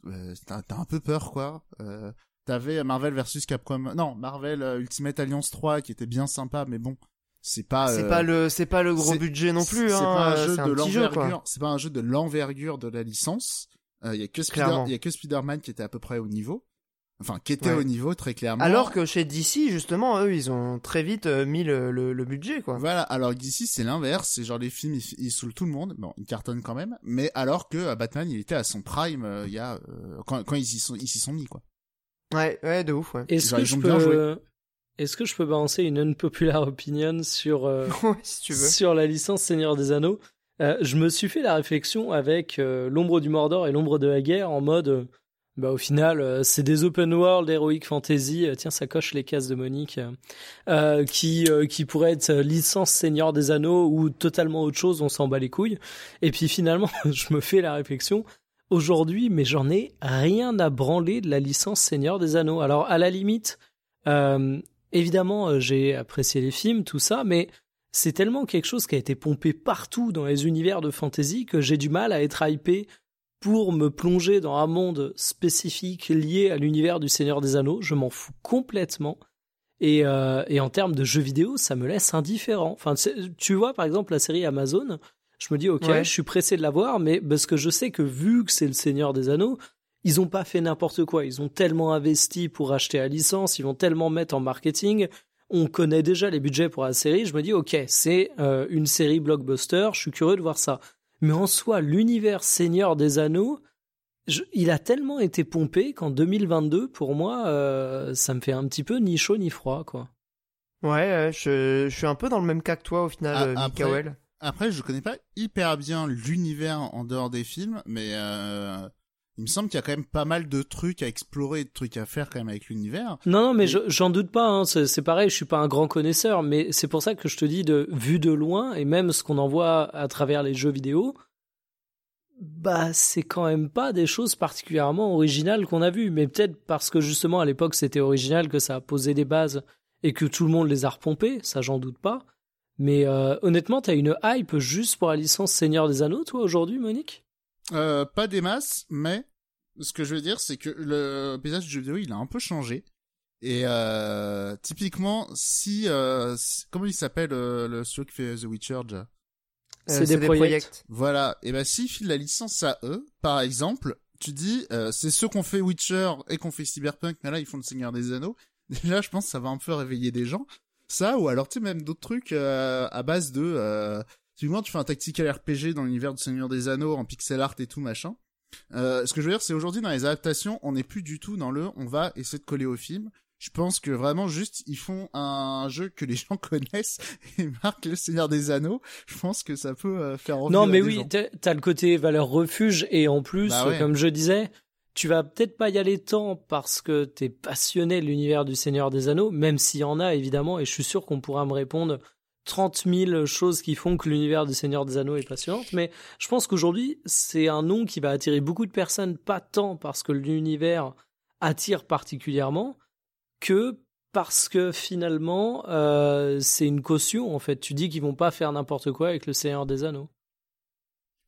euh, t'as t'as un peu peur, quoi. Euh, T'avais Marvel versus Capcom. Non, Marvel Ultimate Alliance 3 qui était bien sympa, mais bon, c'est pas. C'est euh, pas le, c'est pas le gros budget non plus. C'est hein. pas un jeu c'est de un petit jeu, quoi. l'envergure. C'est pas un jeu de l'envergure de la licence. Il y a que Spider, il y a que Spider-Man qui était à peu près au niveau. Enfin, qui était Ouais. au niveau très clairement. Alors que chez DC, justement, eux, ils ont très vite euh, mis le, le, le budget, quoi. Voilà, alors d'ici c'est l'inverse, c'est genre les films ils, ils saoulent tout le monde, bon ils cartonnent quand même, mais alors que euh, Batman il était à son prime euh, il y a euh, quand, quand ils y sont ils s'y sont mis quoi. Ouais, ouais, de ouf, ouais. Est-ce que ils je peux. Est-ce que je peux balancer une unpopular opinion sur, euh, ouais, si tu veux. sur la licence Seigneur des Anneaux? Euh, Je me suis fait la réflexion avec euh, l'ombre du Mordor et l'ombre de la guerre en mode. Bah au final, c'est des open world heroic fantasy. tiens, ça coche les cases de Monique, qui qui pourrait être licence Seigneur des Anneaux ou totalement autre chose. On s'en bat les couilles. Et puis finalement, je me fais la réflexion. Aujourd'hui, mais j'en ai rien à branler de la licence Seigneur des Anneaux. Alors à la limite, euh, évidemment, euh, j'ai apprécié les films, tout ça, mais c'est tellement quelque chose qui a été pompé partout dans les univers de fantasy que j'ai du mal à être hypé pour me plonger dans un monde spécifique lié à l'univers du Seigneur des Anneaux. Je m'en fous complètement. Et, euh, et en termes de jeux vidéo, ça me laisse indifférent. Enfin, tu vois, par exemple, la série Amazon, je me dis, ok, Ouais. je suis pressé de la voir, mais parce que je sais que vu que c'est le Seigneur des Anneaux, ils ont pas fait n'importe quoi. Ils ont tellement investi pour acheter la licence, ils vont tellement mettre en marketing. On connaît déjà les budgets pour la série. Je me dis, ok, c'est euh, une série blockbuster. Je suis curieux de voir ça. Mais en soi, l'univers Seigneur des Anneaux, je- il a tellement été pompé qu'en 2022, pour moi, euh, ça me fait un petit peu ni chaud ni froid, quoi. Ouais, je, je suis un peu dans le même cas que toi au final, Ah, euh, après- Mikael. Après, je connais pas hyper bien l'univers en dehors des films, mais euh, il me semble qu'il y a quand même pas mal de trucs à explorer, de trucs à faire quand même avec l'univers. Non, non, mais Mais- je- j'en doute pas. hein, c'est c'est pareil, je suis pas un grand connaisseur, mais c'est pour ça que je te dis de vu de loin et même ce qu'on en voit à travers les jeux vidéo, bah c'est quand même pas des choses particulièrement originales qu'on a vues. Mais peut-être parce que justement à l'époque c'était original que ça a posé des bases et que tout le monde les a repompées, ça j'en doute pas. Mais euh, honnêtement, t'as une hype juste pour la licence Seigneur des Anneaux, toi aujourd'hui, Monique? Euh, pas des masses, mais ce que je veux dire, c'est que le paysage du jeu vidéo, il a un peu changé. Et euh, typiquement, si, euh, si- comment il s'appelle euh, le studio qui fait The Witcher déjà? C'est des projects. Voilà, et ben s'ils filent la licence à eux, par exemple, tu dis, euh, c'est ceux qu'on fait Witcher et qu'on fait Cyberpunk, mais là ils font le Seigneur des Anneaux. Déjà, je pense que ça va un peu réveiller des gens. Ça, ou alors tu sais même d'autres trucs euh, à base de, euh, typiquement tu fais un tactical RPG dans l'univers du Seigneur des Anneaux en pixel art et tout machin. Euh, ce que je veux dire, c'est aujourd'hui dans les adaptations, on n'est plus du tout dans le, on va essayer de coller au film. Je pense que vraiment juste ils font un jeu que les gens connaissent et marquent le Seigneur des Anneaux. Je pense que ça peut euh, faire envie Non, mais oui, t'as t'as le côté valeur refuge et en plus, Bah ouais. comme je disais, tu vas peut-être pas y aller tant parce que t'es passionné de l'univers du Seigneur des Anneaux, même s'il y en a évidemment, et je suis sûr qu'on pourra me répondre 30 000 choses qui font que l'univers du Seigneur des Anneaux est passionnant, mais je pense qu'aujourd'hui, c'est un nom qui va attirer beaucoup de personnes, pas tant parce que l'univers attire particulièrement, que parce que finalement, euh, c'est une caution en fait. Tu dis qu'ils vont pas faire n'importe quoi avec le Seigneur des Anneaux.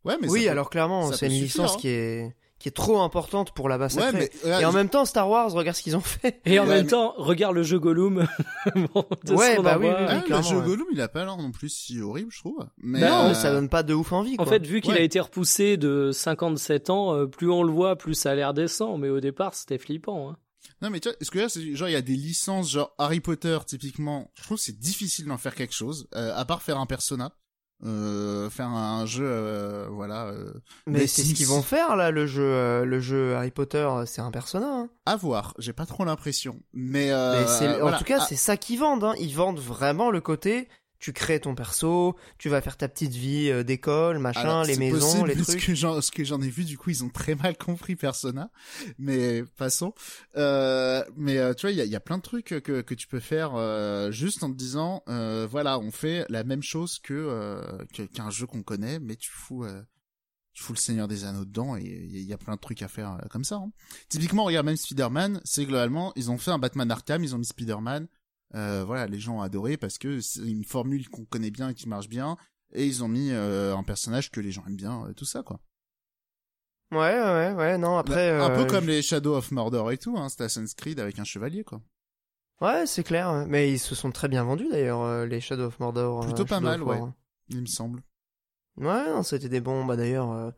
Ouais, mais oui, peut- alors clairement, c'est une suffire, licence hein. qui est qui est trop importante pour la base Ouais, sacrée. mais euh, Et en même temps, Star Wars, regarde ce qu'ils ont fait. Et en Ouais, même mais- temps, regarde le jeu Gollum. Bon, Ouais, bah en oui, ah, le jeu ouais. Gollum, il a pas l'air non plus si horrible, je trouve. Mais Bah, non, euh, mais ça donne pas de ouf envie. En Quoi. fait, vu qu'il Ouais. a été repoussé de 57 ans, euh, plus on le voit, plus ça a l'air décent. Mais au départ, c'était flippant. Hein. Non, mais tu vois, ce que là, c'est genre il y a des licences genre Harry Potter typiquement. Je trouve que c'est difficile d'en faire quelque chose, euh, à part faire un persona, euh, faire un jeu, euh, voilà. Euh, mais c'est ce qu'ils vont faire là, le jeu, euh, le jeu Harry Potter, c'est un persona. Hein. à voir. J'ai pas trop l'impression, mais, euh, Mais c'est- voilà. en tout cas, Ah, c'est ça qu'ils vendent. Hein. Ils vendent vraiment le côté. Tu crées ton perso, tu vas faire ta petite vie euh, d'école, machin, alors, les maisons, possible, les trucs. que j'en, ce que j'en ai vu, du coup, ils ont très mal compris Persona. Mais passons. Euh, mais euh, tu vois, il y a, y a plein de trucs que, que tu peux faire euh, juste en te disant, euh, voilà, on fait la même chose que, euh, qu'un jeu qu'on connaît, mais tu fous, euh, tu fous le Seigneur des Anneaux dedans et il y, a- plein de trucs à faire comme ça. hein. Typiquement, regarde même Spider-Man, c'est globalement, ils ont fait un Batman Arkham, ils ont mis Spider-Man. Euh, voilà, les gens ont adoré parce que c'est une formule qu'on connaît bien et qui marche bien. Et ils ont mis euh, un personnage que les gens aiment bien, euh, tout ça quoi. Ouais, ouais, ouais, non, après. un euh, peu comme les Shadow of Mordor et tout, hein, c'est Assassin's Creed avec un chevalier quoi. Ouais, c'est clair. Mais ils se sont très bien vendus d'ailleurs, euh, les Shadow of Mordor. euh, Plutôt pas Shadow mal, ouais. Il me semble. Ouais, non, c'était des bons. Bah d'ailleurs, euh,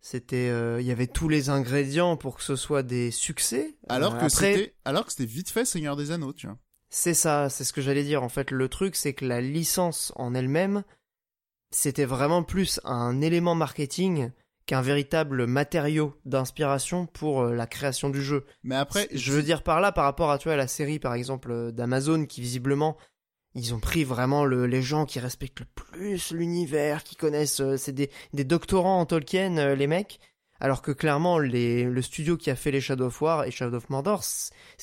c'était, euh, il y avait tous les ingrédients pour que ce soit des succès. Alors Euh, que après, c'était, alors que c'était vite fait Seigneur des Anneaux, tu vois. C'est ça, c'est ce que j'allais dire. En fait, le truc, c'est que la licence en elle-même, c'était vraiment plus un élément marketing qu'un véritable matériau d'inspiration pour euh, la création du jeu. Mais après, je veux dire par là, par rapport à tu vois, la série par exemple euh, d'Amazon, qui visiblement ils ont pris vraiment le, les gens qui respectent le plus l'univers, qui connaissent, euh, c'est des, des doctorants en Tolkien, les mecs. Alors que clairement, les, le studio qui a fait les Shadow of War et Shadow of Mordor,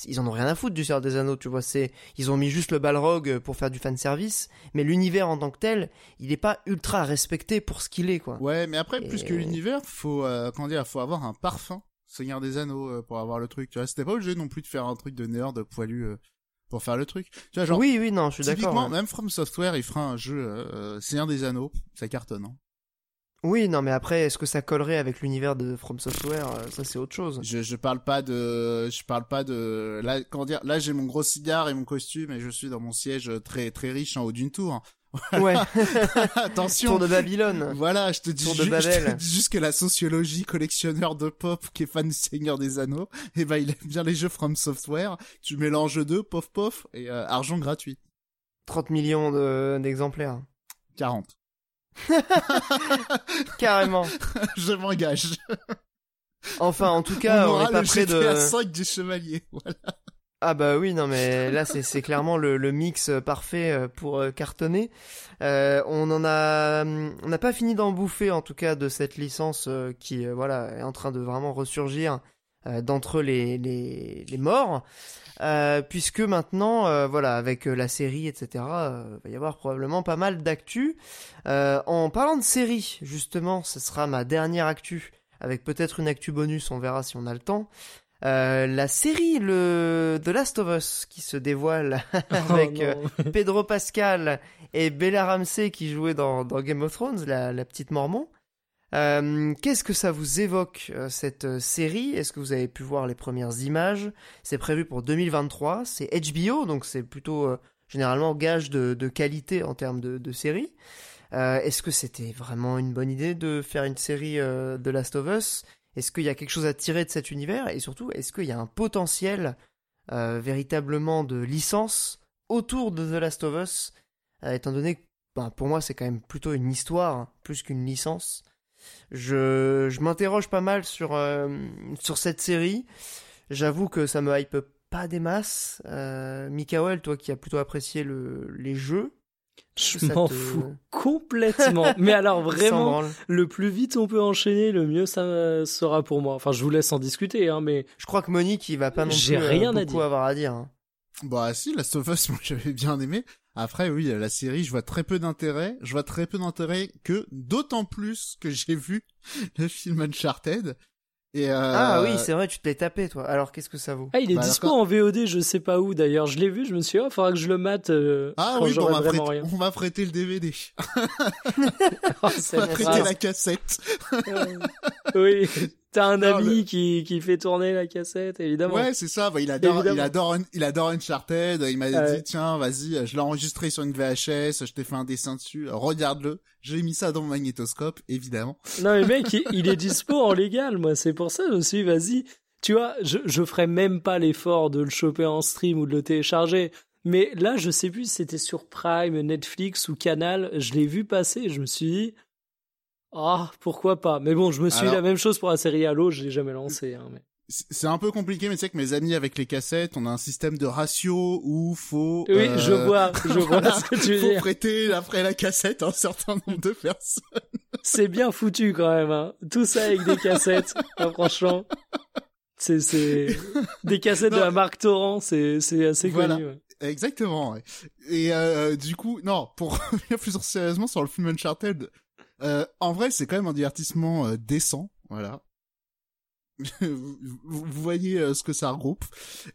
ils en ont rien à foutre du Seigneur des Anneaux, tu vois. C'est, ils ont mis juste le Balrog pour faire du fanservice, mais l'univers en tant que tel, il est pas ultra respecté pour ce qu'il est, quoi. Ouais, mais après, plus que l'univers, faut, euh, comment dire, faut avoir un parfum Seigneur des Anneaux euh, pour avoir le truc. Tu vois, c'était pas obligé non plus de faire un truc de nerd poilu euh, pour faire le truc. Tu vois, genre, oui, oui, non, je suis d'accord. typiquement, ouais. même From Software, il fera un jeu euh, Seigneur des Anneaux, ça cartonne. Hein. Oui, non, mais après, est-ce que ça collerait avec l'univers de From Software Euh, Ça, c'est autre chose. Je, je parle pas de, je parle pas de, là, comment dire, là j'ai mon gros cigare et mon costume et je suis dans mon siège très très riche en haut d'une tour. Ouais, Attention. tour de Babylone. Voilà, je te dis, Tour de je te Babel. dis juste que la sociologie collectionneur de pop qui est fan du Seigneur des Anneaux, eh ben il aime bien les jeux From Software. Tu mélanges deux, pof pof, et euh, argent gratuit. 30 millions de- d'exemplaires. 40. Carrément. je m'engage. Enfin, en tout cas, on on aura n'est pas le près GTA de... 5 du chevalier. Voilà. Ah bah oui, non mais là c'est c'est clairement le, le mix euh, parfait euh, pour euh, cartonner. Euh, on en a, on n'a pas fini d'en bouffer en tout cas de cette licence qui voilà est en train de vraiment ressurgir d'entre les, les les morts, Euh, puisque maintenant euh, voilà avec euh, la série etc. euh, va y avoir probablement pas mal d'actu. Euh, en parlant de série justement, ce sera ma dernière actu avec peut-être une actu bonus, on verra si on a le temps. Euh, la série le The Last of Us qui se dévoile avec Oh euh, non. Pedro Pascal et Bella Ramsey qui jouaient dans, dans Game of Thrones, la, la petite Mormon. Euh, Qu'est-ce que ça vous évoque euh, cette euh, série? Est-ce que vous avez pu voir les premières images? C'est prévu pour 2023, c'est HBO, donc c'est plutôt généralement gage de, qualité en termes de, série. Est-ce que c'était vraiment une bonne idée de faire une série de Last of Us? Est-ce qu'il y a quelque chose à tirer de cet univers? Et surtout, est-ce qu'il y a un potentiel véritablement de licence autour de The Last of Us? Étant donné que ben, pour moi c'est quand même plutôt une histoire hein, plus qu'une licence. Je, je m'interroge pas mal sur, euh, sur cette série. J'avoue que ça me hype pas des masses. Euh, Mikael, toi qui as plutôt apprécié le, les jeux, Je m'en te- fous complètement. Mais alors vraiment, le plus vite on peut enchaîner, le mieux ça sera pour moi. Enfin, je vous laisse en discuter, hein, mais je crois que Monique il va pas non plus euh, rien à beaucoup dire. avoir à dire. hein. Bah si, Last of Us, moi j'avais bien aimé. Après, oui, la série, je vois très peu d'intérêt. Je vois très peu d'intérêt que, d'autant plus que j'ai vu le film Uncharted. Et euh, Ah oui, c'est vrai, tu te l'es tapé toi. Alors qu'est-ce que ça vaut ah, il est Bah, dispo en VOD, je sais pas où d'ailleurs. Je l'ai vu, je me suis dit, oh, faudra que je le mate euh, Ah quand oui, bon, on m'a vraiment prêté, rien. on m'a prêté le DVD. Oh, On prêté grave. la cassette. oui, t'as un Non, ami qui, qui fait tourner la cassette, évidemment. Ouais, c'est ça. Bah, il adore, Évidemment. il adore, Un- il adore Uncharted. Il m'a Ouais. dit, tiens, vas-y, je l'ai enregistré sur une VHS, je t'ai fait un dessin dessus, regarde-le. J'ai mis ça dans mon magnétoscope, évidemment. Non mais mec, il, il est dispo en légal, moi c'est pour ça je me suis dit, vas-y. Tu vois, je, je ferais même pas l'effort de le choper en stream ou de le télécharger. Mais là, je sais plus si c'était sur Prime, Netflix ou Canal, je l'ai vu passer, je me suis dit, ah, pourquoi pas. Mais bon, je me suis Alors- la même chose pour la série Halo, je l'ai jamais lancé. Hein, mais... C'est un peu compliqué, mais tu sais que mes amis avec les cassettes, on a un système de ratio où faut. Oui, euh, je vois, je vois voilà, ce que tu veux faut dire. prêter après la cassette un certain nombre de personnes. C'est bien foutu quand même, hein. Tout ça avec des cassettes, hein, franchement. C'est, c'est, des cassettes de la marque Torrent, c'est, c'est assez Voilà. connu. ouais. Exactement. ouais. Et euh, du coup, non, pour revenir plus sérieusement sur le film Uncharted, euh, en vrai, c'est quand même un divertissement euh, décent, voilà. vous, voyez euh, ce que ça regroupe.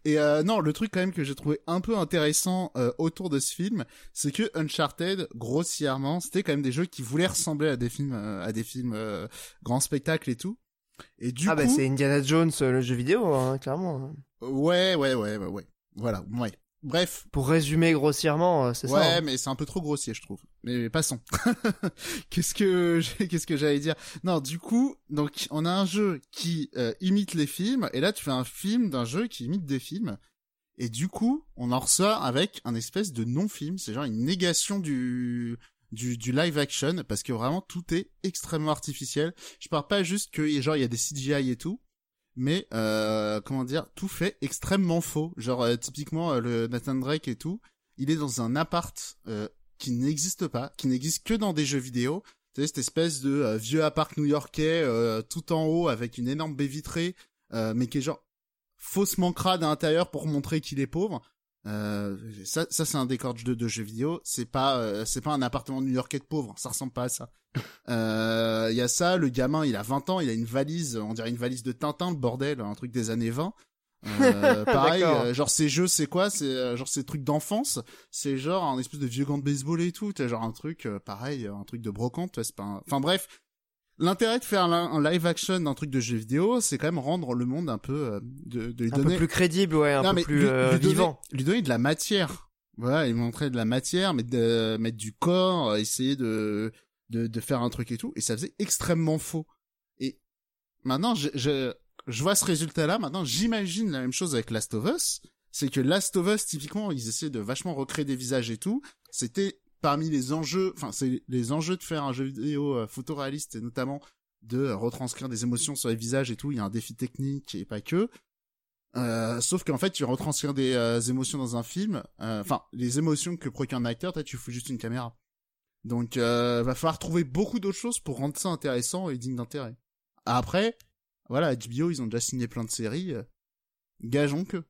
Et euh, non, le truc quand même que j'ai trouvé un peu intéressant euh, autour de ce film, c'est que Uncharted, grossièrement, c'était quand même des jeux qui voulaient ressembler à des films, euh, à des films euh, grands spectacles et tout. Et du Ah coup, bah c'est Indiana Jones le jeu vidéo, hein, clairement. ouais, ouais, ouais, ouais, ouais, voilà, ouais. Bref, Pour résumer grossièrement, euh, c'est Ouais, ça. hein. mais c'est un peu trop grossier, je trouve. Mais passons. qu'est-ce que qu'est-ce que j'allais dire? Non, du coup, donc on a un jeu qui euh, imite les films, et là tu fais un film d'un jeu qui imite des films, et du coup on en ressort avec un espèce de non-film. C'est genre une négation du du, du live action parce que vraiment tout est extrêmement artificiel. Je parle pas juste que genre il y a des CGI et tout, mais euh, comment dire, tout fait extrêmement faux. Genre euh, typiquement euh, le Nathan Drake et tout, il est dans un appart euh, qui n'existe pas, qui n'existe que dans des jeux vidéo. Sais, cette espèce de euh, vieux appart new-yorkais tout en haut avec une énorme baie vitrée, mais qui est genre faussement crade à l'intérieur pour montrer qu'il est pauvre. Euh, ça, ça c'est un décor de, de jeu vidéo. C'est pas, euh, c'est pas un appartement new-yorkais de pauvre. Ça ressemble pas à ça. Il y a ça. Le gamin, il a 20 ans, il a une valise, on dirait une valise de Tintin, le bordel, un truc des années 20. Euh, pareil, euh, genre ces jeux, c'est quoi? C'est euh, genre ces trucs d'enfance. C'est genre un espèce de vieux gant de baseball et tout. T'as genre un truc euh, pareil, un truc de brocante. tu vois, C'est pas. un- Enfin bref, l'intérêt de faire un, live action d'un truc de jeu vidéo, c'est quand même rendre le monde un peu euh, de, de lui Un donner peu plus crédible, ouais, un Non, peu mais plus lui- euh, lui donner- vivant. lui donner de la matière. Voilà, il montrait de la matière, mettre, de, mettre du corps, essayer de, de, de faire un truc et tout, et ça faisait extrêmement faux. Et maintenant, je, je, je vois ce résultat-là, maintenant j'imagine la même chose avec Last of Us, c'est que Last of Us, typiquement, ils essaient de vachement recréer des visages et tout, c'était parmi les enjeux, enfin c'est les enjeux de faire un jeu vidéo euh, photoréaliste, et notamment de euh, retranscrire des émotions sur les visages et tout, il y a un défi technique et pas que. Euh, sauf qu'en fait, tu retranscrire des émotions dans un film, enfin, les émotions que procure un acteur, tu fous juste une caméra. Donc, va falloir trouver beaucoup d'autres choses pour rendre ça intéressant et digne d'intérêt. Après, voilà, HBO, ils ont déjà signé plein de séries, gageons que.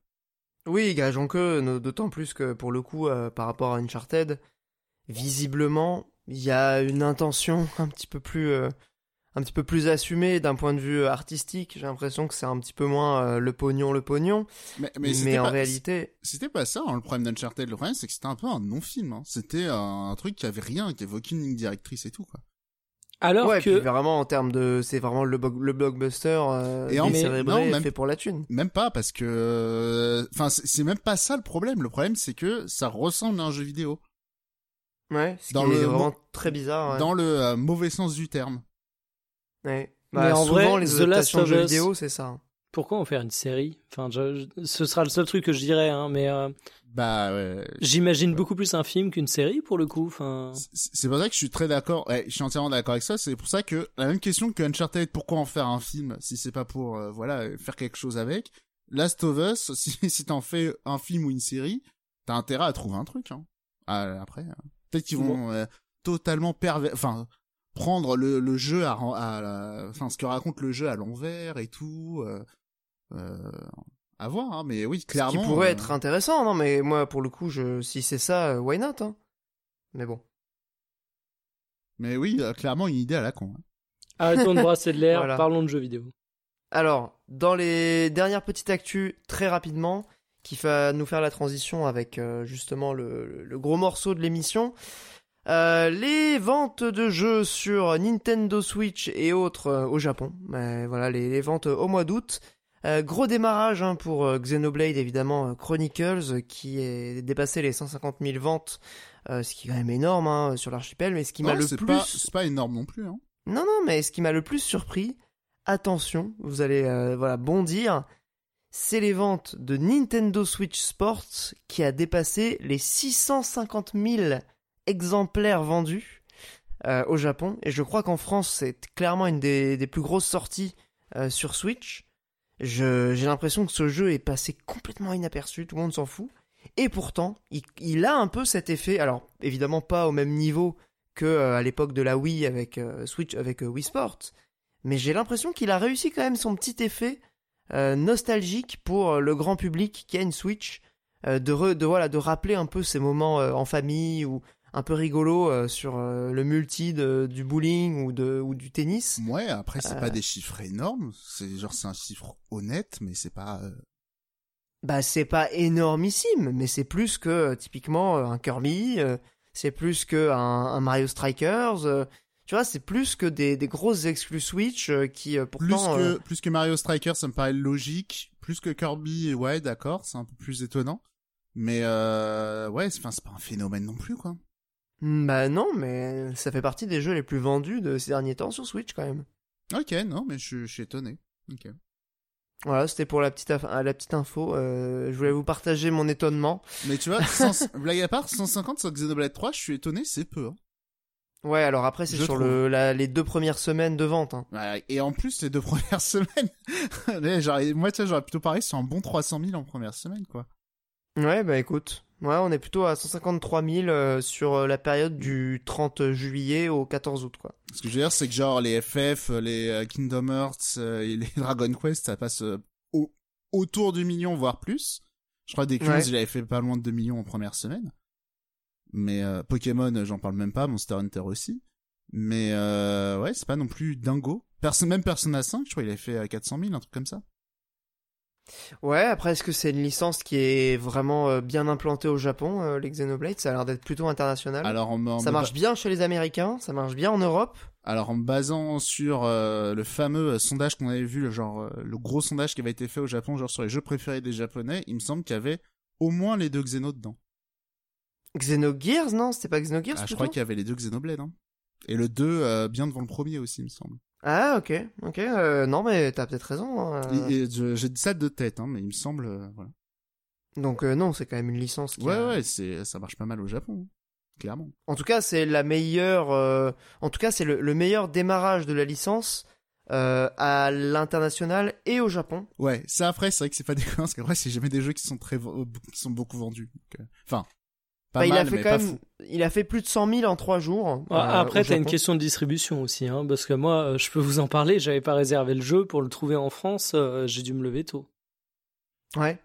Oui, gageons que, d'autant plus que pour le coup, par rapport à Uncharted, visiblement, il y a une intention un petit peu plus, euh, un petit peu plus assumée d'un point de vue artistique. J'ai l'impression que c'est un petit peu moins euh, le pognon, le pognon. Mais, en pas- réalité, C'était pas ça, hein, le problème d'Uncharted. Le problème, c'est que c'était un peu un non-film. Hein. C'était un, un truc qui avait rien, qui avait aucune ligne directrice et tout, quoi. Alors ouais, que puis vraiment en termes de, c'est vraiment le, blockbuster euh, Et en- non, même- fait pour la thune. Même pas, parce que... Enfin, c'est c'est même pas ça le problème. Le problème, c'est que ça ressemble à un jeu vidéo. Ouais, ce Dans qui est le vraiment très bizarre. Ouais. Dans le euh, mauvais sens du terme. Ouais. Mais Bah, en souvent, vrai, les The adaptations de Last jeux of Us- vidéo, c'est ça. pourquoi en faire une série? Enfin, je- je- ce sera le seul truc que je dirais, hein, mais euh, Bah, ouais. j'imagine beaucoup plus un film qu'une série pour le coup. Enfin, C'est pour ça que je suis très d'accord. Ouais, je suis entièrement d'accord avec ça. C'est pour ça que la même question que Uncharted, pourquoi en faire un film si c'est pas pour euh, voilà faire quelque chose avec? Last of Us, si si t'en fais un film ou une série, t'as intérêt à trouver un truc. Hein. Ah, après, euh, peut-être qu'ils vont euh, totalement perver, enfin prendre le, le jeu à, enfin ce que raconte le jeu à l'envers et tout. Euh, euh, à voir, hein, mais oui, Ce clairement. qui pourrait euh, être intéressant, non Mais moi, pour le coup, je... si c'est ça, why not hein? Mais bon. Mais oui, euh, clairement une idée à la con. hein. arrêtons de brasser de l'air, Voilà. parlons de jeux vidéo. Alors, dans les dernières petites actus, très rapidement, qui va nous faire la transition avec euh, justement le, le gros morceau de l'émission. Euh, les ventes de jeux sur Nintendo Switch et autres euh, au Japon. Mais voilà, les, les ventes au mois d'août. Euh, gros démarrage hein, pour Xenoblade évidemment Chronicles qui est dépassé les 150 000 ventes, ce qui est quand même énorme hein, sur l'archipel. Mais ce qui m'a le plus pas, c'est pas énorme non plus. Hein. non, non, mais ce qui m'a le plus surpris, attention, vous allez voilà bondir, c'est les ventes de Nintendo Switch Sports qui a dépassé les 650 000 exemplaires vendus euh, au Japon. Et je crois qu'en France, c'est clairement une des, plus grosses sorties euh, sur Switch. J'ai l'impression que ce jeu est passé complètement inaperçu, tout le monde s'en fout. Et pourtant, il, a un peu cet effet, alors évidemment pas au même niveau que euh, l'époque de la Wii avec Switch avec Wii Sport, mais j'ai l'impression qu'il a réussi quand même son petit effet nostalgique pour euh, le grand public qui a une Switch, euh, de, re- de voilà de rappeler un peu ces moments euh, en famille ou un peu rigolo euh, sur euh, le multi de- du bowling ou de ou du tennis. Ouais, après c'est Euh. pas des chiffres énormes, c'est genre c'est un chiffre honnête, mais c'est pas. euh, Bah c'est pas énormissime, mais c'est plus que euh, typiquement euh, un Kirby, euh, c'est plus que un, un Mario Strikers. Tu vois, c'est plus que des, des grosses exclus Switch euh, qui euh, plus pourtant que euh, plus que Mario Striker, ça me paraît logique. Plus que Kirby, ouais, d'accord, c'est un peu plus étonnant. Mais euh, ouais, c'est enfin c'est pas un phénomène non plus quoi. Hmm, Bah non, mais ça fait partie des jeux les plus vendus de ces derniers temps sur Switch quand même. Ok, non, mais je, je suis étonné. Ok. Voilà, c'était pour la petite, la petite info. euh, je voulais vous partager mon étonnement. Mais tu vois, 100 blague à part, 150 sur Xenoblade 3, je suis étonné, c'est peu. Hein. Ouais, alors après c'est sur le, la- les deux premières semaines de vente. hein. Ouais, Et en plus, les deux premières semaines, Ouais, moi tu j'aurais plutôt parlé sur un bon 300 000 en première semaine quoi. Ouais, bah écoute, Ouais, on est plutôt à 153 000 euh, sur euh, la période du 30 juillet au 14 août, quoi. Ce que je veux dire, c'est que genre les FF, les euh, Kingdom Hearts euh, et les Dragon Quest, ça passe euh, au- autour du million, voire plus. Je crois que des Ouais. il avait fait pas loin de 2 millions en première semaine. Mais euh, Pokémon, euh, j'en parle même pas, Monster Hunter aussi. Mais euh, ouais, c'est pas non plus dingo. Même Persona 5, je crois il avait fait euh, 400 000, un truc comme ça. Ouais, après, est-ce que c'est une licence qui est vraiment bien implantée au Japon, euh, les Xenoblade Ça a l'air d'être plutôt international. Alors en, en ça marche bien chez les Américains, ça marche bien en Europe. Alors en me basant sur euh, le fameux euh, sondage qu'on avait vu, le genre le gros sondage qui avait été fait au Japon, genre sur les jeux préférés des Japonais, il me semble qu'il y avait au moins les deux Xeno dedans. Xenogears, non C'était pas Xenogears Ah, je crois qu'il y avait les deux Xenoblade. Hein. Et le 2 euh, bien devant le premier aussi, il me semble. Ah, ok, ok. euh, non, mais t'as peut-être raison. hein, euh. Et- et je- J'ai dit ça de tête, hein, mais il me semble. voilà. Donc, non, c'est quand même une licence qui Ouais, a- ouais, c'est ça marche pas mal au Japon, hein, clairement. En tout cas, c'est la meilleure. En tout cas, c'est le, le meilleur démarrage de la licence euh, à l'international et au Japon. Ouais, ça après, c'est vrai que c'est pas déconnant, parce qu'après, c'est jamais des jeux qui sont très, qui sont beaucoup vendus. euh, Enfin, Bah, il a fait mais quand pas même. fou. Il a fait plus de 100 000 en 3 jours. Euh, Après, t'as une question de distribution aussi, hein, parce que moi, euh, je peux vous en parler. J'avais pas réservé le jeu pour le trouver en France. euh, J'ai dû me lever tôt. Ouais.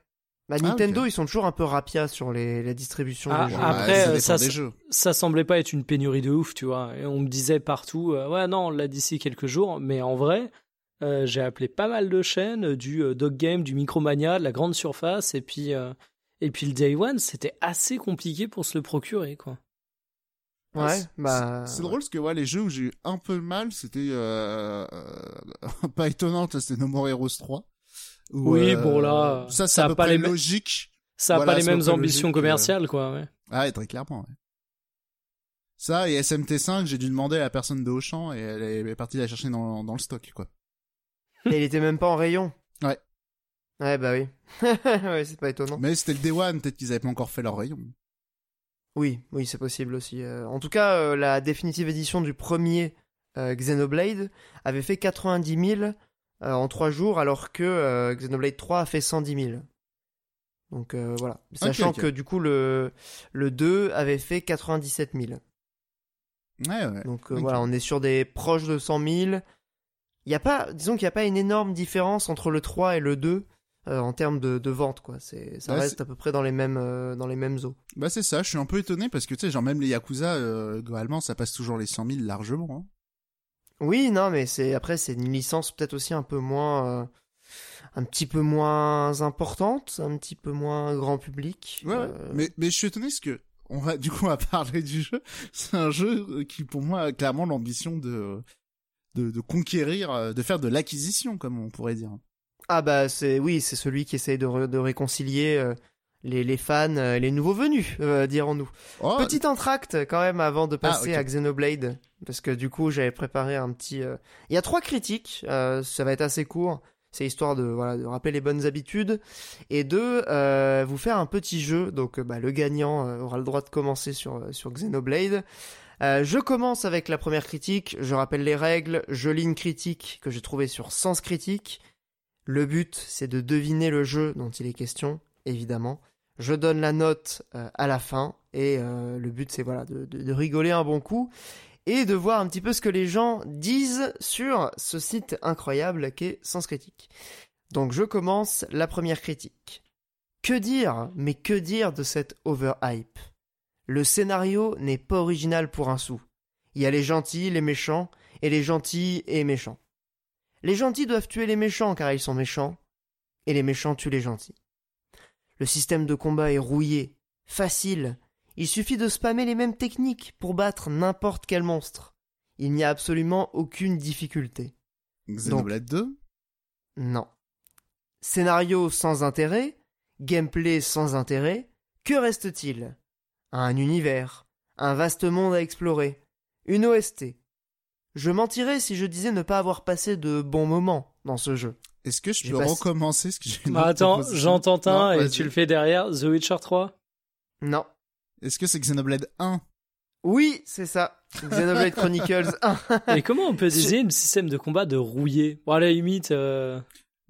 Bah, Ah, Nintendo, ils sont toujours un peu rapias sur les, la distribution Ah, des jeux. Après, ça dépend ça, des ça- jeux. Ça semblait pas être une pénurie de ouf, tu vois. Et on me disait partout, euh, ouais, non, on l'a d'ici quelques jours. Mais en vrai, euh, j'ai appelé pas mal de chaînes, du euh, Dog Game, du Micromania, de la Grande Surface, et puis, euh, et puis le Day One, c'était assez compliqué pour se le procurer, quoi. Ouais, Ah, bah. C'est drôle parce que ouais, les jeux où j'ai eu un peu de mal, c'était euh, euh, pas étonnant, c'était No More Heroes 3. où, Oui, euh, bon, là, ça, ça a pas les mêmes- logique. Ça a Voilà, pas les mêmes ambitions logique, commerciales, quoi, ouais. Ah très clairement. Ouais. Ça et SMT5, j'ai dû demander à la personne de Auchan et elle est elle est partie la chercher dans, dans le stock, quoi. Et il était même pas en rayon. Ouais. Bah oui. ouais, c'est pas étonnant. Mais c'était le Day One, peut-être qu'ils avaient pas encore fait leur rayon. Oui, oui, c'est possible aussi. Euh, en tout cas, euh, la définitive édition du premier euh, Xenoblade avait fait 90 000 euh, en 3 jours, alors que Xenoblade 3 a fait 110 000. Donc voilà. Sachant que du coup, le, le 2 avait fait 97 000. Ouais, ouais. Donc voilà, on est sur des proches de 100 000. Il y a pas, disons qu'il n'y a pas une énorme différence entre le 3 et le 2 euh, en termes de, de vente, quoi. C'est, ça reste à peu près dans les mêmes, euh, dans les mêmes eaux. Bah c'est ça, je suis un peu étonné parce que tu sais, genre même les Yakuza, euh, globalement, ça passe toujours les 100 000 largement. Hein. Oui, non, mais c'est après c'est une licence peut-être aussi un peu moins, euh, un petit peu moins importante, un petit peu moins grand public. Ouais. Euh, Mais, mais je suis étonné parce que on va du coup à parler du jeu. C'est un jeu qui pour moi a clairement l'ambition de, de de conquérir, euh, de faire de l'acquisition comme on pourrait dire. Ah bah c'est oui, c'est celui qui essaye de, re- de réconcilier euh, les, les fans, euh, les nouveaux venus, euh, dirons-nous. Oh, Petit entracte quand même avant de passer ok. à Xenoblade, parce que du coup j'avais préparé un petit. euh, Il y a trois critiques, euh, ça va être assez court. C'est histoire de voilà de rappeler les bonnes habitudes et de euh, vous faire un petit jeu. Donc bah, le gagnant aura le droit de commencer sur sur Xenoblade. Euh, je commence avec la première critique. Je rappelle les règles. Je lis une critique que j'ai trouvée sur Sens Critique. Le but, c'est de deviner le jeu dont il est question, évidemment. Je donne la note euh, à la fin et euh, le but, c'est voilà de, rigoler un bon coup et de voir un petit peu ce que les gens disent sur ce site incroyable qu'est Sens Critique. Donc je commence la première critique. Que dire, mais que dire de cette overhype? Le scénario n'est pas original pour un sou. Il y a les gentils, les méchants, et les gentils et méchants. Les gentils doivent tuer les méchants car ils sont méchants, et les méchants tuent les gentils. Le système de combat est rouillé, facile. Il suffit de spammer les mêmes techniques pour battre n'importe quel monstre. Il n'y a absolument aucune difficulté. Xenoblade 2 Non. Scénario sans intérêt, gameplay sans intérêt, que reste-t-il? Un univers, un vaste monde à explorer, une OST. Je mentirais si je disais ne pas avoir passé de bons moments dans ce jeu. Est-ce que je peux pas- recommencer ce que j'ai Bah, attends, j'entends un et tu le fais derrière. The Witcher 3 Non. Est-ce que c'est Xenoblade 1 Oui, c'est ça. Xenoblade Chronicles 1. Et comment on peut désigner le système de combat de rouillé? Bon, à la limite, euh,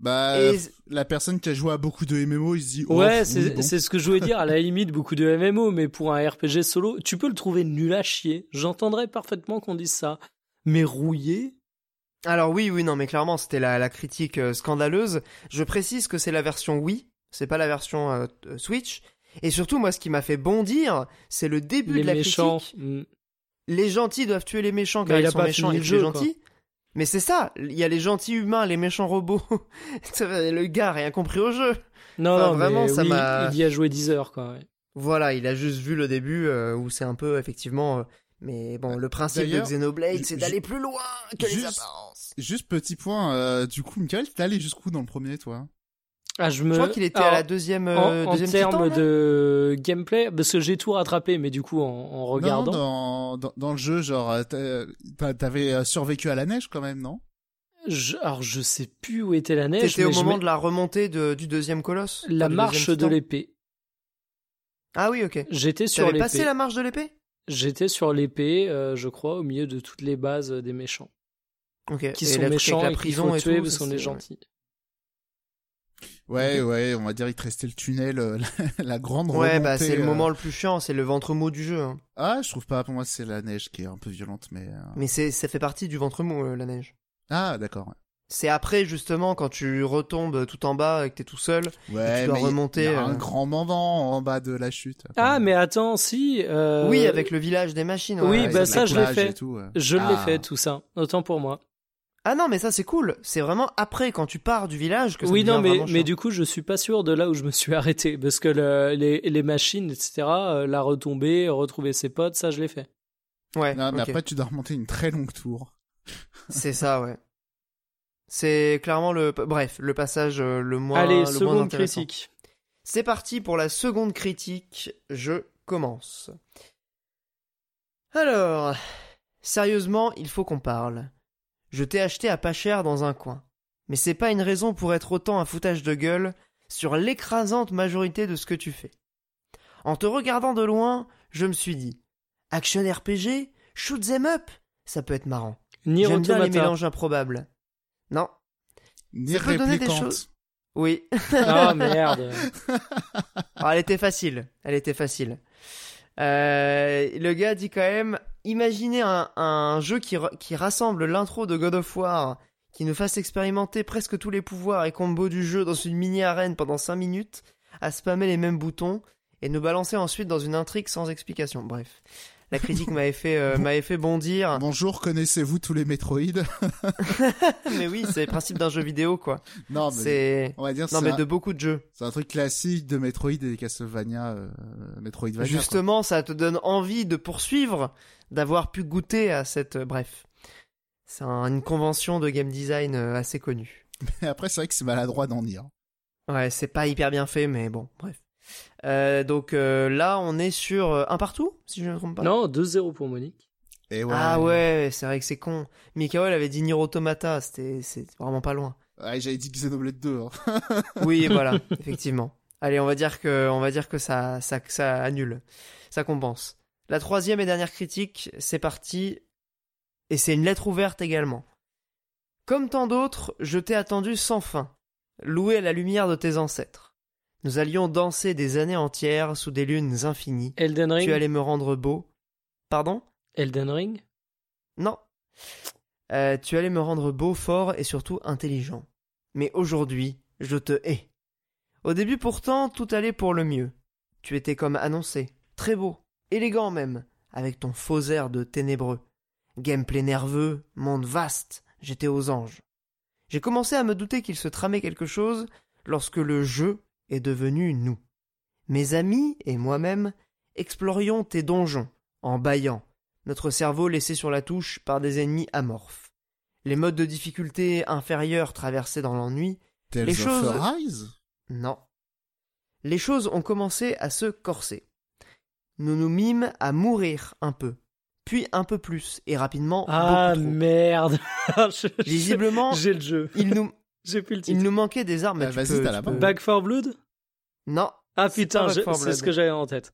Bah, Et- la personne qui a joué à beaucoup de MMO, il se dit. oh, Ouais, oui, c'est bon. c'est ce que je voulais dire. À la limite, beaucoup de MMO, mais pour un RPG solo, tu peux le trouver nul à chier. J'entendrais parfaitement qu'on dise ça. Mais rouillé? Alors oui, oui, non, mais clairement, c'était la, la critique euh, scandaleuse. Je précise que c'est la version Wii, c'est pas la version euh, euh, Switch. Et surtout, moi, ce qui m'a fait bondir, c'est le début les de la méchants. critique. mm. Les gentils doivent tuer les méchants car ils a sont méchants et le les jeu, gentils. Mais c'est ça, il y a les gentils humains, les méchants robots. le gars a rien compris au jeu. Non, Enfin, non, vraiment, mais ça oui, m'a- il y a joué 10 heures, quoi. ouais. Voilà, il a juste vu le début euh, où c'est un peu effectivement. Mais bon, le principe de Xenoblade, c'est d'aller plus loin que les juste- apparences. Juste petit point, euh, du coup, Michael, t'es allé jusqu'où dans le premier, toi? Ah, je me. Je crois qu'il était Alors, à la deuxième, en, euh, en deuxième termes de gameplay, parce que j'ai tout rattrapé, mais du coup, en, en regardant. Non, dans, dans, dans le jeu, genre, euh, t'avais euh, survécu à la neige quand même, non? Je, alors, je sais plus où était la neige. T'étais au moment mets- de la remontée de- du deuxième colosse? La marche de l'épée. Ah oui, ok. J'étais sur T'avais passé l'épée. la marche de l'épée? J'étais sur l'épée, euh, je crois, au milieu de toutes les bases des méchants. Ok. Qui Et sont méchants la et prison faut et tuer tout, parce qu'on est gentils. Ouais, ouais, on va dire il te restait le tunnel, euh, la, la grande Ouais, bah remontée, c'est le euh. moment le plus chiant, c'est le ventre mou du jeu. hein. Ah, je trouve pas, pour moi c'est la neige qui est un peu violente, mais... euh, Mais c'est ça fait partie du ventre mou, euh, la neige. Ah, d'accord. ouais. C'est après justement quand tu retombes tout en bas et que t'es tout seul. Ouais, tu dois mais remonter, il y a un euh. grand moment en bas de la chute. Ah, mais attends, si. euh, Oui, avec le village des machines. ouais, oui, ouais, bah ça, je l'ai fait. tout, ouais. Je l'ai Ah. fait, tout ça. Autant pour moi. Ah non, mais ça c'est cool. C'est vraiment après quand tu pars du village que ça Oui, non, mais, mais du coup, je suis pas sûr de là où je me suis arrêté. Parce que le- les, les machines, etc., euh, la retomber, retrouver ses potes, ça, je l'ai fait. Ouais. Non, mais après tu dois remonter une très longue tour. C'est ça, ouais. C'est clairement le bref le passage euh, le moins Allez, le moins seconde intéressant. critique. C'est parti pour la seconde critique. Je commence. Alors, sérieusement, il faut qu'on parle. Je t'ai acheté à pas cher dans un coin. Mais c'est pas une raison pour être autant un foutage de gueule sur l'écrasante majorité de ce que tu fais. En te regardant de loin, je me suis dit Action RPG Shoot them up? Ça peut être marrant. J'aime bien les mélanges improbables. Non. Ni peut donner des réplicante. choses. Oui. Ah, merde. Alors, elle était facile. Elle était facile. Euh, le gars dit quand même, imaginez un, un jeu qui, qui rassemble l'intro de God of War, qui nous fasse expérimenter presque tous les pouvoirs et combos du jeu dans une mini-arène pendant 5 minutes, à spammer les mêmes boutons, et nous balancer ensuite dans une intrigue sans explication. Bref. La critique m'avait fait, euh, m'avait fait bondir. Bonjour, connaissez-vous tous les Metroid? Mais oui, c'est le principe d'un jeu vidéo, quoi. Non, mais C'est, on va dire non, mais un, de beaucoup de jeux. c'est un truc classique de Metroid et des Castlevania, euh, Metroidvania. quoi. Justement, ça te donne envie de poursuivre, d'avoir pu goûter à cette. euh, Bref. C'est un- une convention de game design assez connue. Mais après, c'est vrai que c'est maladroit d'en dire. Ouais, c'est pas hyper bien fait, mais bon, bref. Euh, donc euh, là, on est sur euh, un partout, si je ne me trompe pas. Non, 2-0 pour Monique. Et ouais. Ah ouais, c'est vrai que c'est con. Mikael avait dit Nier Automata, c'était c'est vraiment pas loin. Ouais, j'avais dit Xenoblade 2. hein. Oui, voilà, effectivement. Allez, on va dire que, on va dire que ça, ça, que ça annule, ça compense. La troisième et dernière critique, c'est parti, et c'est une lettre ouverte également. Comme tant d'autres, je t'ai attendu sans fin, loué à la lumière de tes ancêtres. Nous allions danser des années entières sous des lunes infinies. Elden Ring Tu allais me rendre beau. Pardon? Elden Ring? Non. Euh, tu allais me rendre beau, fort et surtout intelligent. Mais aujourd'hui, je te hais. Au début pourtant, tout allait pour le mieux. Tu étais comme annoncé, très beau, élégant même, avec ton faux air de ténébreux. Gameplay nerveux, monde vaste, j'étais aux anges. J'ai commencé à me douter qu'il se tramait quelque chose lorsque le jeu est devenu nous. Mes amis et moi-même explorions tes donjons, en bâillant, notre cerveau laissé sur la touche par des ennemis amorphes. Les modes de difficulté inférieurs traversés dans l'ennui, Tales Les of choses- Arise? Non. Les choses ont commencé à se corser. Nous nous mîmes à mourir un peu, puis un peu plus, et rapidement Ah, beaucoup trop. merde. Visiblement, J'ai le jeu. il nous, J'ai plus le il nous manquait des armes. Bah, mais tu vas-y, peux- t'as tu la peux- main. Back for Blood? Non, Ah C'est putain, pas je- Back 4 c'est Blood. ce que j'avais en tête.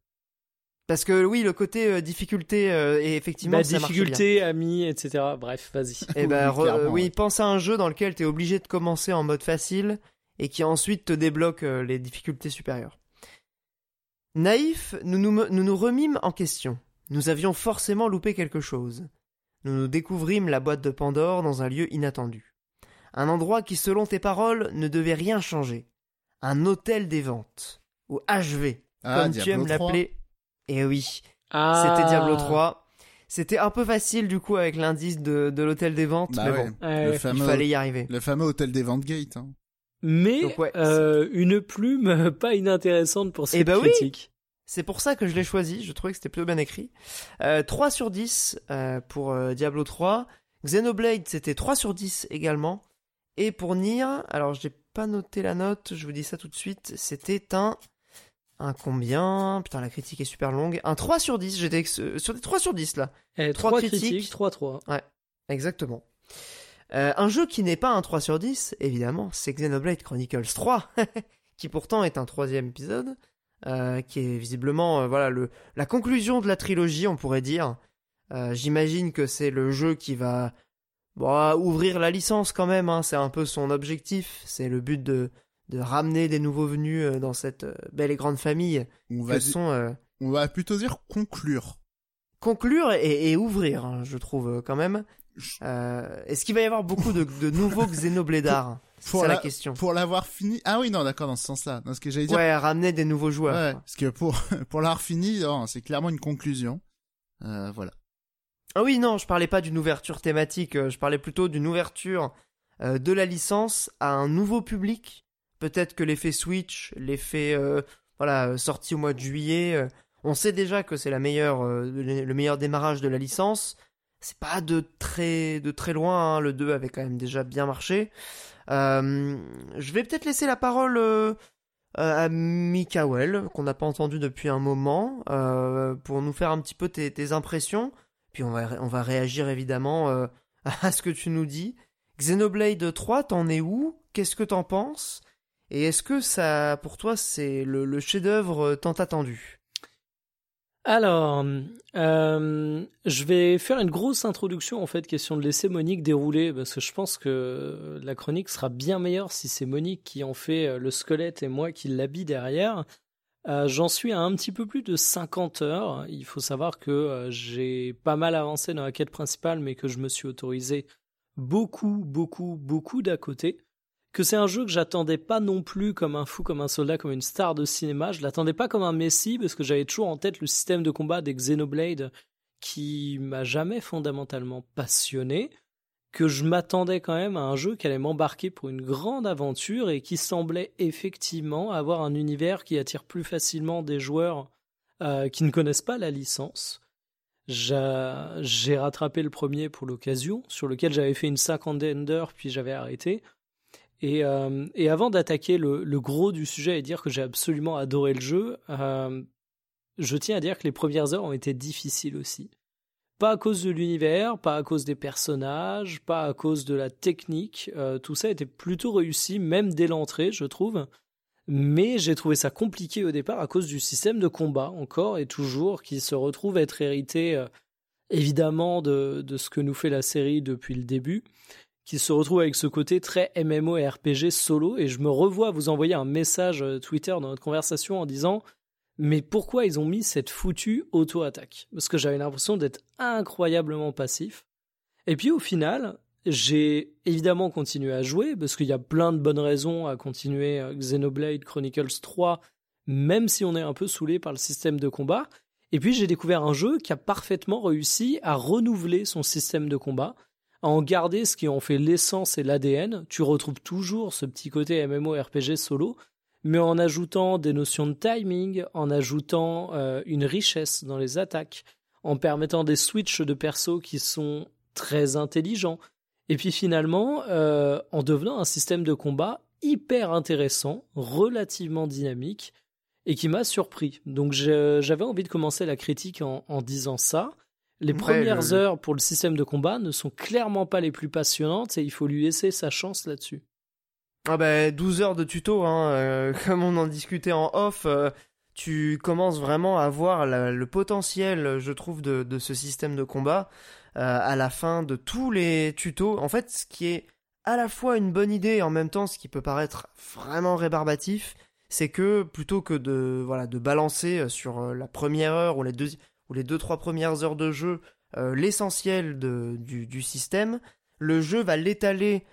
Parce que oui, le côté euh, difficulté euh, et effectivement ça marche difficulté, amis, etc. Bref, vas-y. bien. Et ben Oui, re- clairement, oui, ouais. pense à un jeu dans lequel tu es obligé de commencer en mode facile et qui ensuite te débloque euh, les difficultés supérieures. Naïf, nous nous, me- nous nous remîmes en question. Nous avions forcément loupé quelque chose. Nous nous découvrîmes la boîte de Pandore dans un lieu inattendu. Un endroit qui, selon tes paroles, ne devait rien changer. Un hôtel des ventes. Ou HV, Ah, comme tu aimes 3. l'appeler. Et oui, Ah. c'était Diablo 3. C'était un peu facile du coup avec l'indice de, de l'hôtel des ventes, Bah mais ouais. bon, Ouais. Le il fameux, fallait y arriver. le fameux hôtel des ventes Gate. Hein. Mais Donc, ouais, euh, une plume pas inintéressante pour cette Eh bah oui. C'est pour ça que je l'ai choisi, je trouvais que c'était plutôt bien écrit. Euh, 3 sur 10 euh, pour euh, Diablo 3. Xenoblade, c'était 3 sur 10 également. Et pour Nier, alors j'ai pas noté la note, je vous dis ça tout de suite, c'était un... Un combien? Putain, la critique est super longue. Un 3 sur 10, j'étais euh, sur des 3 sur 10 là. Eh, Trois trois critiques. critiques, 3-3. Exactement. Euh, un jeu qui n'est pas un 3 sur 10, évidemment, c'est Xenoblade Chronicles 3, qui pourtant est un troisième épisode, euh, qui est visiblement euh, voilà le la conclusion de la trilogie, on pourrait dire. Euh, J'imagine que c'est le jeu qui va bon, ouvrir la licence quand même, hein, c'est un peu son objectif, c'est le but de, de ramener des nouveaux venus euh, dans cette euh, belle et grande famille On va, sont euh, on va plutôt dire conclure. conclure et, et ouvrir, hein, je trouve quand même. Euh, Est-ce qu'il va y avoir beaucoup de, de nouveaux Xenobladards C'est la, la- question. Pour l'avoir fini. Ah oui, non, d'accord, dans ce sens-là. Dans ce que j'allais dire. Ouais, ramener des nouveaux joueurs. Ouais, parce que pour, pour l'avoir fini, non, c'est clairement une conclusion. Euh, voilà. Ah oui, non, je parlais pas d'une ouverture thématique, euh, je parlais plutôt d'une ouverture euh, de la licence à un nouveau public. Peut-être que l'effet Switch, l'effet euh, voilà sorti au mois de juillet, on sait déjà que c'est le le meilleur démarrage de la licence. C'est pas de très de très loin. hein, le 2 avait quand même déjà bien marché. Je vais peut-être laisser la parole à Mikael, qu'on n'a pas entendu depuis un moment, pour nous faire un petit peu tes impressions. Puis on va, réagir évidemment euh, à ce que tu nous dis. Xenoblade 3, t'en es où? Qu'est-ce que t'en penses? Et est-ce que ça, pour toi, c'est le, chef-d'œuvre tant attendu? Alors, euh, je vais faire une grosse introduction en fait, question de laisser Monique dérouler, parce que je pense que la chronique sera bien meilleure si c'est Monique qui en fait euh, le squelette et moi qui l'habille derrière. Euh, J'en suis à un petit peu plus de 50 heures. Il faut savoir que euh, j'ai pas mal avancé dans la quête principale, mais que je me suis autorisé beaucoup, beaucoup, beaucoup d'à côté. Que c'est un jeu que j'attendais pas non plus comme un fou, comme un soldat, comme une star de cinéma. Je l'attendais pas comme un Messi parce que j'avais toujours en tête le système de combat des Xenoblade qui m'a jamais fondamentalement passionné. Que je m'attendais quand même à un jeu qui allait m'embarquer pour une grande aventure et qui semblait effectivement avoir un univers qui attire plus facilement des joueurs euh, qui ne connaissent pas la licence. J'a- J'ai rattrapé le premier pour l'occasion, sur lequel j'avais fait une cinquantaine d'heures, puis j'avais arrêté. Et, euh, avant d'attaquer le, le gros du sujet et dire que j'ai absolument adoré le jeu, euh, je tiens à dire que les premières heures ont été difficiles aussi. Pas à cause de l'univers, pas à cause des personnages, pas à cause de la technique. euh, tout ça était plutôt réussi, même dès l'entrée, je trouve. Mais j'ai trouvé ça compliqué au départ à cause du système de combat, encore et toujours, qui se retrouve être hérité euh, évidemment de, de ce que nous fait la série depuis le début, qui se retrouve avec ce côté très MMO et RPG solo. Et je me revois vous envoyer un message euh, Twitter dans notre conversation en disant Mais pourquoi ils ont mis cette foutue auto-attaque? Parce que j'avais l'impression d'être incroyablement passif. Et puis au final, j'ai évidemment continué à jouer, parce qu'il y a plein de bonnes raisons à continuer euh, Xenoblade Chronicles 3, même si on est un peu saoulé par le système de combat. Et puis j'ai découvert un jeu qui a parfaitement réussi à renouveler son système de combat, à en garder ce qui en fait l'essence et l'ADN. Tu retrouves toujours ce petit côté MMORPG solo, mais en ajoutant des notions de timing, en ajoutant euh, une richesse dans les attaques, en permettant des switches de persos qui sont très intelligents, et puis finalement euh, en devenant un système de combat hyper intéressant, relativement dynamique, et qui m'a surpris. Donc j'avais envie de commencer la critique en, en disant ça. Les Ouais, premières le- heures pour le système de combat ne sont clairement pas les plus passionnantes et il faut lui laisser sa chance là-dessus. Ah bah 12 heures de tuto, hein, euh, comme on en discutait en off. euh, tu commences vraiment à voir le potentiel, je trouve, de, ce système de combat euh, à la fin de tous les tutos. En fait, ce qui est à la fois une bonne idée et en même temps ce qui peut paraître vraiment rébarbatif, c'est que plutôt que de voilà de balancer sur la première heure ou les deux ou les deux trois premières heures de jeu l'essentiel du, système, le jeu va l'étaler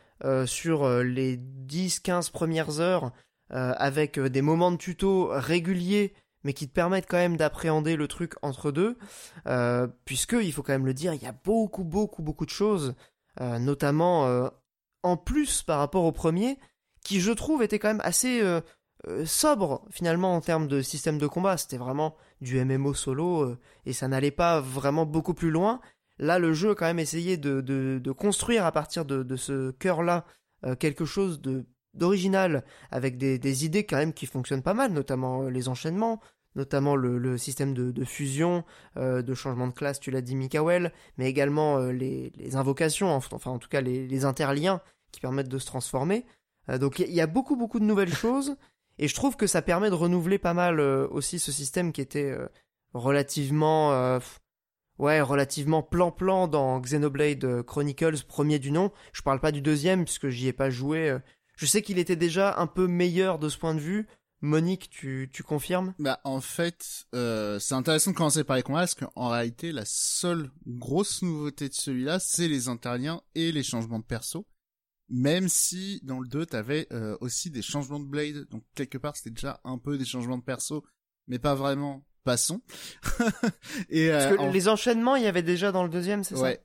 sur les 10-15 premières heures euh, avec euh, des moments de tuto réguliers mais qui te permettent quand même d'appréhender le truc entre deux, euh, puisque il faut quand même le dire, il y a beaucoup beaucoup beaucoup de choses, notamment en plus par rapport au premier, qui je trouve était quand même assez sobre finalement en termes de système de combat. C'était vraiment du MMO solo et ça n'allait pas vraiment beaucoup plus loin. Là, le jeu a quand même essayé de, de, de construire à partir de, de ce cœur-là quelque chose de d'original, avec des, idées quand même qui fonctionnent pas mal, notamment euh, les enchaînements, notamment le, système de, fusion, euh, de changement de classe, tu l'as dit Mikael, mais également euh, les, invocations, enfin en tout cas les, interliens qui permettent de se transformer. donc il y, a beaucoup beaucoup de nouvelles choses, et je trouve que ça permet de renouveler pas mal aussi ce système qui était relativement... Ouais, relativement plan-plan dans Xenoblade Chronicles, premier du nom. Je parle pas du deuxième, puisque j'y ai pas joué. Je sais qu'il était déjà un peu meilleur de ce point de vue. Monique, tu, tu confirmes? Bah en fait, euh, c'est intéressant de commencer par les combats parce qu'en réalité, la seule grosse nouveauté de celui-là, c'est les interliens et les changements de perso. Même si dans le 2, t'avais euh, aussi des changements de blade, donc quelque part c'était déjà un peu des changements de perso, mais pas vraiment. Passons. et euh, Parce que les enchaînements, il y avait déjà dans le deuxième, c'est ouais.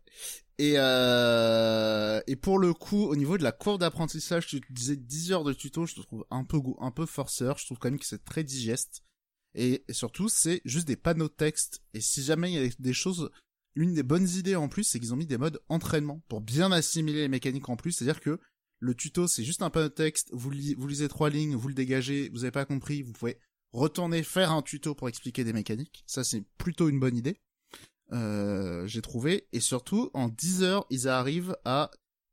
Et, euh, et pour le coup, au niveau de la courbe d'apprentissage, tu disais 10 heures de tuto, je te trouve un peu, un peu forceur. Je trouve quand même que c'est très digeste. Et, surtout, c'est juste des panneaux de texte. Et si jamais il y a des choses, l'une des bonnes idées en plus, c'est qu'ils ont mis des modes entraînement pour bien assimiler les mécaniques en plus. C'est-à-dire que le tuto, c'est juste un panneau de texte. Vous, vous lisez trois lignes, vous le dégagez, vous avez pas compris, vous pouvez retourner faire un tuto pour expliquer des mécaniques. Ça, c'est plutôt une bonne idée. Euh, j'ai trouvé. Et surtout, en 10 heures, ils arrivent à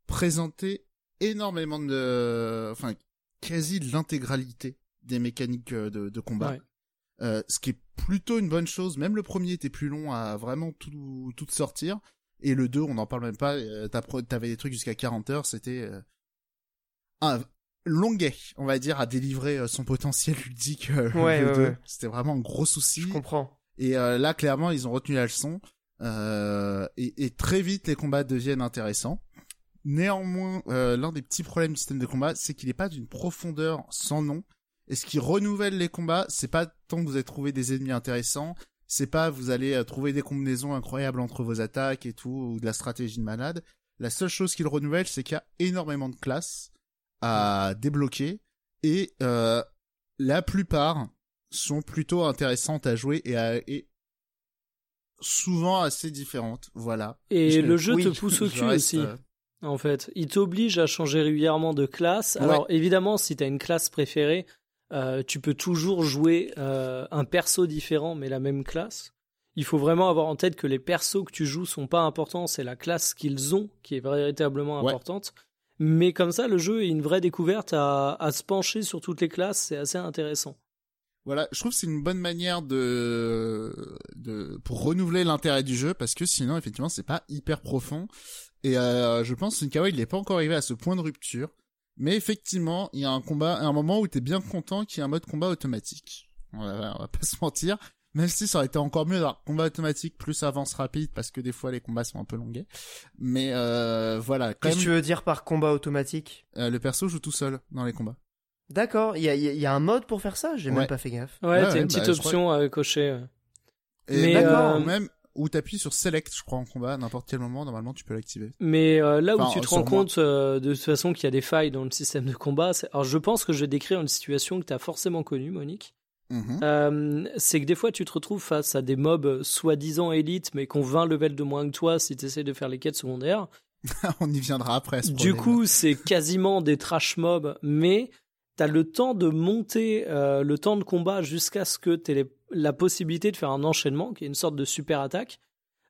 présenter énormément de... Enfin, quasi de l'intégralité des mécaniques euh, de, combat. Euh, ce qui est plutôt une bonne chose. Même le premier était plus long à vraiment tout, tout sortir. Et le 2, on n'en parle même pas. T'avais des trucs jusqu'à 40 heures. C'était un longuet, on va dire, à délivrer son potentiel ludique. ouais, C'était vraiment un gros souci. Je comprends. Et euh, là, clairement, ils ont retenu la leçon. Euh, et, et, très vite, les combats deviennent intéressants. Néanmoins, euh, l'un des petits problèmes du système de combat, c'est qu'il n'est pas d'une profondeur sans nom. Et ce qui renouvelle les combats, c'est pas tant que vous avez trouvé des ennemis intéressants, c'est pas vous allez euh, trouver des combinaisons incroyables entre vos attaques et tout, ou de la stratégie de malade. La seule chose qu'il renouvelle, c'est qu'il y a énormément de classes à débloquer, et euh, la plupart sont plutôt intéressantes à jouer et, souvent assez différentes. Voilà. Et le jeu te pousse au cul aussi. Euh, en fait, il t'oblige à changer régulièrement de classe. Alors évidemment, si tu as une classe préférée, euh, tu peux toujours jouer euh, un perso différent mais la même classe. Il faut vraiment avoir en tête que les persos que tu joues sont pas importants, c'est la classe qu'ils ont qui est véritablement importante. Mais comme ça, le jeu est une vraie découverte à, à se pencher sur toutes les classes, c'est assez intéressant. Voilà, je trouve que c'est une bonne manière de, de pour renouveler l'intérêt du jeu parce que sinon effectivement c'est pas hyper profond. Et euh, je pense que Nkawa il n'est pas encore arrivé à ce point de rupture. Mais effectivement il y a un combat un moment où t'es bien content qu'il y ait un mode combat automatique. On va, va pas se mentir même si ça aurait été encore mieux d'avoir combat automatique plus avance rapide parce que des fois les combats sont un peu longués mais euh, voilà qu'est-ce que tu veux dire par combat automatique euh, le perso joue tout seul dans les combats D'accord, il y a, y a, un mode pour faire ça? J'ai même pas fait gaffe. Ouais, t'as une petite bah, option à cocher. Et d'accord, euh... même où t'appuies sur Select, je crois, en combat, à n'importe quel moment, normalement, tu peux l'activer. Mais euh, là où tu te rends compte euh, de toute façon qu'il y a des failles dans le système de combat, alors je pense que je vais décrire une situation que t'as forcément connue, Monique. Mm-hmm. Euh, c'est que des fois tu te retrouves face à des mobs soi-disant élites mais qui ont 20 levels de moins que toi si tu essaies de faire les quêtes secondaires. On y viendra après. Ce du coup, c'est quasiment des trash mobs, mais t'as le temps de monter euh, le temps de combat jusqu'à ce que tu aies la possibilité de faire un enchaînement, qui est une sorte de super attaque.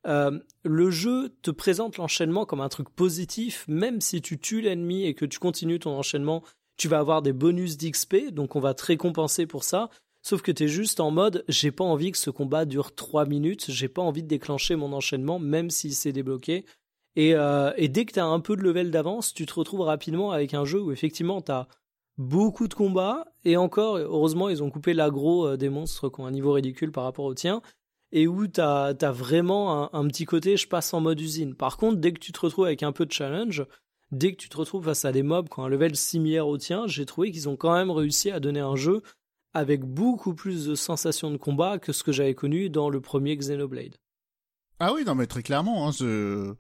Euh, le jeu te présente l'enchaînement comme un truc positif, même si tu tues l'ennemi et que tu continues ton enchaînement, tu vas avoir des bonus d'XP, donc on va te récompenser pour ça. Sauf que t'es juste en mode, j'ai pas envie que ce combat dure 3 minutes, j'ai pas envie de déclencher mon enchaînement, même s'il s'est débloqué. Et, euh, dès que t'as un peu de level d'avance, tu te retrouves rapidement avec un jeu où effectivement t'as beaucoup de combats, et encore, heureusement, ils ont coupé l'agro euh, des monstres qui ont un niveau ridicule par rapport au tien, et où t'as as vraiment un, un, petit côté je passe en mode usine. Par contre, dès que tu te retrouves avec un peu de challenge, dès que tu te retrouves face à des mobs qui ont un level similaire au tien, j'ai trouvé qu'ils ont quand même réussi à donner un jeu avec beaucoup plus de sensations de combat que ce que j'avais connu dans le premier Xenoblade. Ah oui, non mais très clairement, hein, je...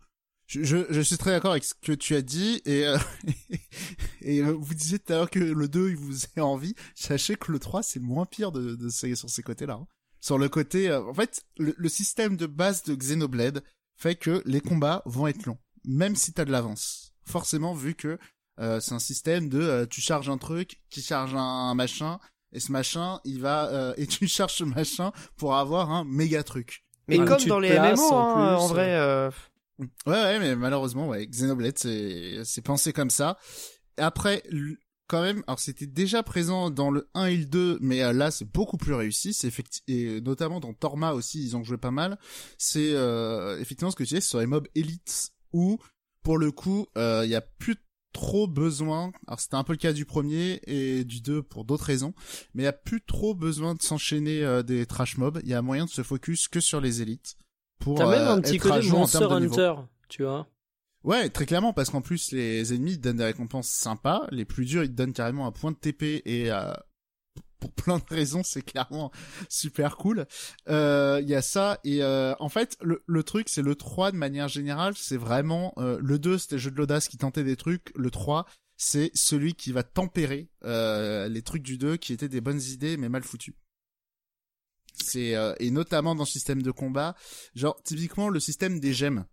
Suis très d'accord avec ce que tu as dit et, euh, euh, vous disiez tout à l'heure que le 2 il vous est envie. Sachez que le 3 c'est le moins pire de, de sur ces côtés-là. Hein. Sur le côté, euh, en fait, le, système de base de Xenoblade fait que les combats vont être longs, même si t'as de l'avance. Forcément, vu que c'est un système de tu charges un truc, qui charge un machin, et ce machin, il va euh, et tu cherches ce machin pour avoir un méga truc. Mais comme dans les MMO, en, hein, en vrai. Euh... Ouais, ouais, mais malheureusement, ouais, Xenoblade, c'est c'est pensé comme ça. Après, quand même, alors c'était déjà présent dans le 1 et le 2, mais euh, là c'est beaucoup plus réussi. C'est et notamment dans Torma aussi, ils ont joué pas mal. C'est euh, effectivement ce que tu disais sur les mobs élites où pour le coup, il y a plus trop besoin, alors c'était un peu le cas du premier et du 2 pour d'autres raisons, mais il n'y a plus trop besoin de s'enchaîner euh, des trash mobs, il y a moyen de se focus que sur les élites. Pour, T'as même euh, un petit côté Monster Hunter, tu vois. Ouais, très clairement, parce qu'en plus les ennemis ils donnent des récompenses sympas, les plus durs ils te donnent carrément un point de TP et euh, pour plein de raisons, c'est clairement super cool. Il euh, y a ça et euh, en fait le, le truc c'est le 3 de manière générale, c'est vraiment euh, le 2 c'était le jeu de l'audace qui tentait des trucs, le 3 c'est celui qui va tempérer les trucs du 2 qui étaient des bonnes idées mais mal foutus. C'est et notamment dans le système de combat, genre typiquement le système des gemmes.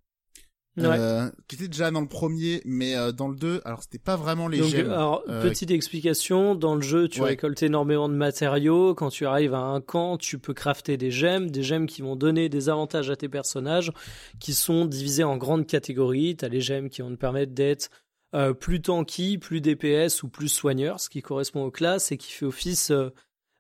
Euh, qui était déjà dans le premier, mais euh, dans le 2, alors c'était pas vraiment les gemmes. Alors, euh, petite explication, dans le jeu, tu récoltes énormément de matériaux, quand tu arrives à un camp, tu peux crafter des gemmes, des gemmes qui vont donner des avantages à tes personnages, qui sont divisés en grandes catégories. T'as les gemmes qui vont te permettre d'être plus tanky, plus DPS ou plus soigneur, ce qui correspond aux classes et qui fait office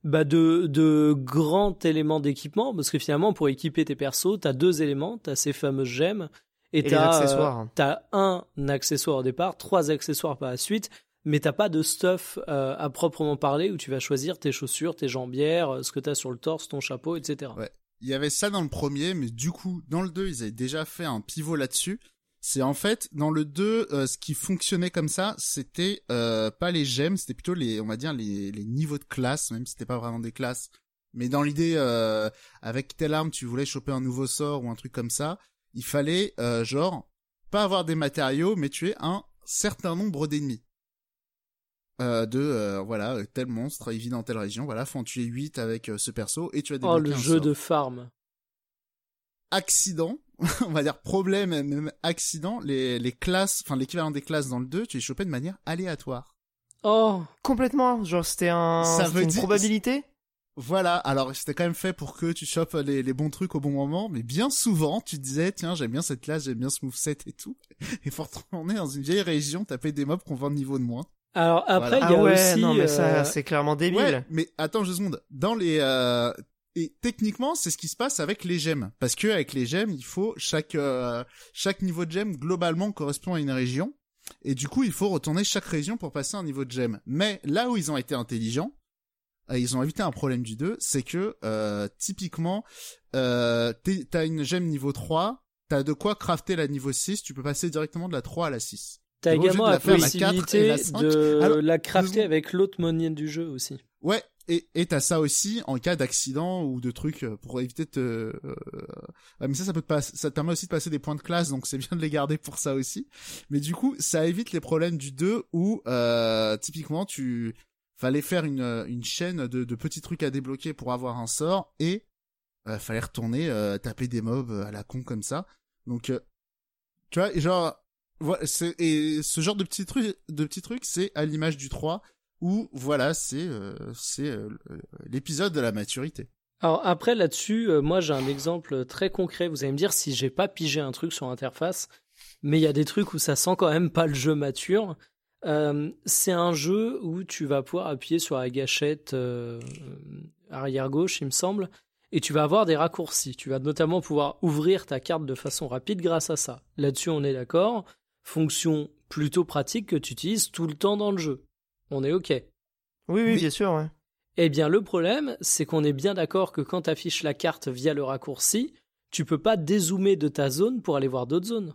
bah de, de grands éléments d'équipement, parce que finalement, pour équiper tes persos, t'as deux éléments, t'as ces fameuses gemmes, et, t'as as un accessoire au départ, trois accessoires par la suite, mais t'as pas de stuff euh, à proprement parler où tu vas choisir tes chaussures, tes jambières, euh, ce que t'as sur le torse, ton chapeau, etc. Ouais. Il y avait ça dans le premier, mais du coup, dans le 2, ils avaient déjà fait un pivot là-dessus. C'est en fait, dans le 2, euh, ce qui fonctionnait comme ça, c'était pas les gemmes, c'était plutôt les, on va dire, les, les niveaux de classe, même si c'était pas vraiment des classes. Mais dans l'idée, avec telle arme, tu voulais choper un nouveau sort ou un truc comme ça, il fallait euh, genre pas avoir des matériaux, mais tuer un certain nombre d'ennemis. Euh, de euh, voilà tel monstre il vit dans telle région voilà faut en tuer 8 avec ce perso et tu as des oh le jeu de farm. Accident on va dire problème même accident les, les classes enfin l'équivalent des classes dans le 2 tu les chopais de manière aléatoire. Oh. Complètement genre c'était un ça veut une probabilité? Voilà, alors c'était quand même fait pour que tu chopes les, les, bons trucs au bon moment, mais bien souvent tu disais tiens j'aime bien cette classe, j'aime bien ce moveset et tout, et faut retourner dans une vieille région, taper des mobs qu'on vend de niveau de moins. Alors après il y a ah ouais, aussi, non mais ça euh, c'est clairement débile. Ouais, mais attends une seconde, dans les euh... et techniquement c'est ce qui se passe avec les gemmes, parce que avec les gemmes il faut chaque euh... chaque niveau de gemme globalement correspond à une région, et du coup il faut retourner chaque région pour passer un niveau de gemme. Mais là où ils ont été intelligents ils ont évité un problème du 2, c'est que euh, typiquement, euh, t'as une gemme niveau 3, t'as de quoi crafter la niveau 6, tu peux passer directement de la 3 à la 6. T'as également la, possibilité de la crafter avec l'autre monnaie du jeu aussi. Ouais, et et t'as ça aussi en cas d'accident ou de trucs euh, pour éviter de te euh... mais ça ça peut te passer ça te permet aussi de passer des points de classe donc c'est bien de les garder pour ça aussi mais du coup ça évite les problèmes du 2 où euh, typiquement tu fallait faire une, euh, une chaîne de, de, petits trucs à débloquer pour avoir un sort et euh, fallait retourner euh, taper des mobs à la con comme ça. Donc tu vois, genre voilà, et ce genre de petits trucs de petits trucs, c'est à l'image du 3 où voilà, c'est c'est l'épisode de la maturité. Alors après là-dessus, moi j'ai un exemple très concret. Vous allez me dire si j'ai pas pigé un truc sur interface, mais il y a des trucs où ça sent quand même pas le jeu mature. Euh, c'est un jeu où tu vas pouvoir appuyer sur la gâchette euh, arrière gauche, il me semble, et tu vas avoir des raccourcis. Tu vas notamment pouvoir ouvrir ta carte de façon rapide grâce à ça. Là-dessus, on est d'accord. Fonction plutôt pratique que tu utilises tout le temps dans le jeu. On est OK. Oui, oui, bien sûr. Ouais. Eh bien, le problème, c'est qu'on est bien d'accord que quand tu affiches la carte via le raccourci, tu peux pas dézoomer de ta zone pour aller voir d'autres zones.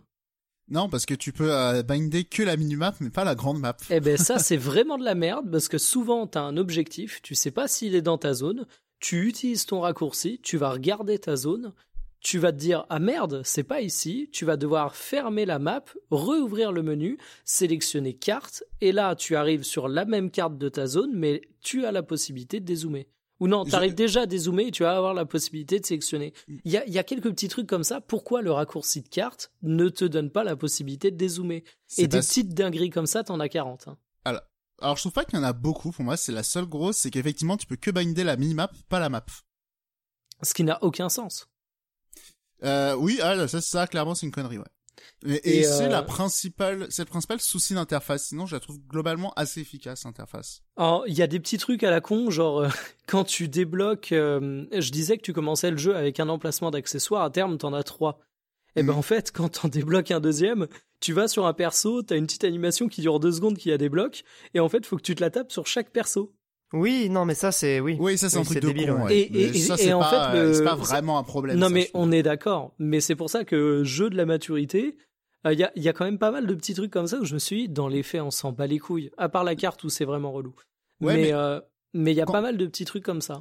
Non, parce que tu peux euh, binder que la minimap, mais pas la grande map. Eh ben ça, c'est vraiment de la merde, parce que souvent, tu as un objectif, tu sais pas s'il est dans ta zone, tu utilises ton raccourci, tu vas regarder ta zone, tu vas te dire ah merde, c'est pas ici, tu vas devoir fermer la map, rouvrir le menu, sélectionner carte et là tu arrives sur la même carte de ta zone mais tu as la possibilité de dézoomer. Ou non, tu arrives déjà à dézoomer et tu vas avoir la possibilité de sélectionner. Mm. Il y a, y a, quelques petits trucs comme ça. Pourquoi le raccourci de carte ne te donne pas la possibilité de dézoomer? Et des petites dingueries comme ça, t'en as 40. Hein. Alors, alors, je trouve pas qu'il y en a beaucoup. Pour moi, c'est la seule grosse, c'est qu'effectivement, tu peux que binder la minimap, pas la map. Ce qui n'a aucun sens. Euh, oui, ah, ça, ça, clairement, c'est une connerie, ouais. Et, c'est la euh, principale, c'est le principal souci d'interface. Sinon, je la trouve globalement assez efficace, l'interface. Alors, il y a des petits trucs à la con, genre, euh, quand tu débloques, euh, je disais que tu commençais le jeu avec un emplacement d'accessoires, à terme, t'en as trois. Et eh ben, mhm. en fait, quand t'en débloques un deuxième, tu vas sur un perso, t'as une petite animation qui dure deux secondes qui a débloque, et en fait, faut que tu te la tapes sur chaque perso. Oui, non, mais ça c'est oui. Oui, ça c'est un truc de débile, con. Et, et, ça, et, en fait, c'est pas vraiment un problème. Non, mais on est d'accord. Mais c'est pour ça que jeu de la maturité, il y, a, y, a, quand même pas mal de petits trucs comme ça où je me suis dit, dans les faits, on s'en bat les couilles. À part la carte où c'est vraiment relou. mais il euh, mais, y a pas mal de petits trucs comme ça.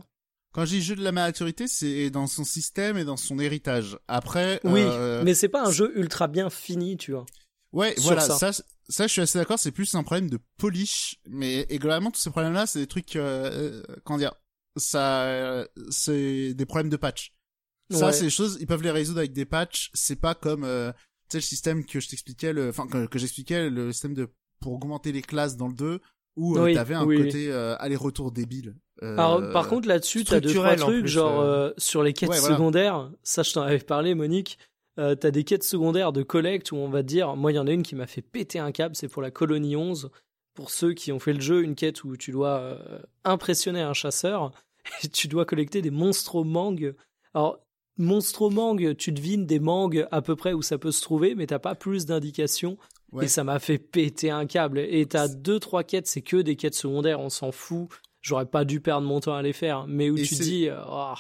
Quand je dis jeu de la maturité, c'est dans son système et dans son héritage. Après. Oui, euh... mais c'est pas un jeu ultra bien fini, tu vois. Ouais, voilà, ça. ça. je suis assez d'accord, c'est plus un problème de polish, mais et globalement tous ces problèmes-là, c'est des trucs, euh, euh comment dire, ça, euh, c'est des problèmes de patch. Ça, c'est des choses, ils peuvent les résoudre avec des patchs. C'est pas comme, euh, tu sais, le système que je t'expliquais, le, enfin que, j'expliquais, le système de pour augmenter les classes dans le 2, où euh, t'avais un côté aller-retour débile. Par contre, là-dessus, t'as deux trois trucs, genre sur les quêtes secondaires. Ça, je t'en avais parlé, Monique. Euh, t'as des quêtes secondaires de collecte où on va dire, moi il y en a une qui m'a fait péter un câble, c'est pour la colonie 11. Pour ceux qui ont fait le jeu, une quête où tu dois euh, impressionner un chasseur et tu dois collecter des monstres mangues. Alors, monstres mangues, tu devines des mangues à peu près où ça peut se trouver, mais t'as pas plus d'indications. Et ça m'a fait péter un câble. Et t'as deux, trois quêtes, c'est que des quêtes secondaires, on s'en fout. J'aurais pas dû perdre mon temps à les faire. Mais où tu dis, oh,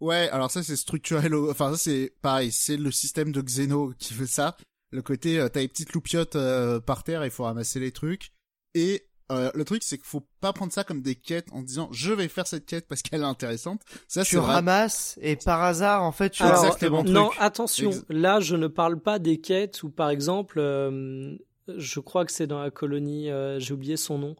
Ouais, alors ça c'est structurel, enfin ça c'est pareil, c'est le système de Xeno qui fait ça. Le côté, euh, t'as les petites loupiottes euh, par terre, il faut ramasser les trucs. Et euh, le truc c'est qu'il faut pas prendre ça comme des quêtes en disant je vais faire cette quête parce qu'elle est intéressante. Ça tu ramasses et par hasard en fait tu alors, exactement Non, attention, là je ne parle pas des quêtes où par exemple, je crois que c'est dans la colonie, j'ai oublié son nom.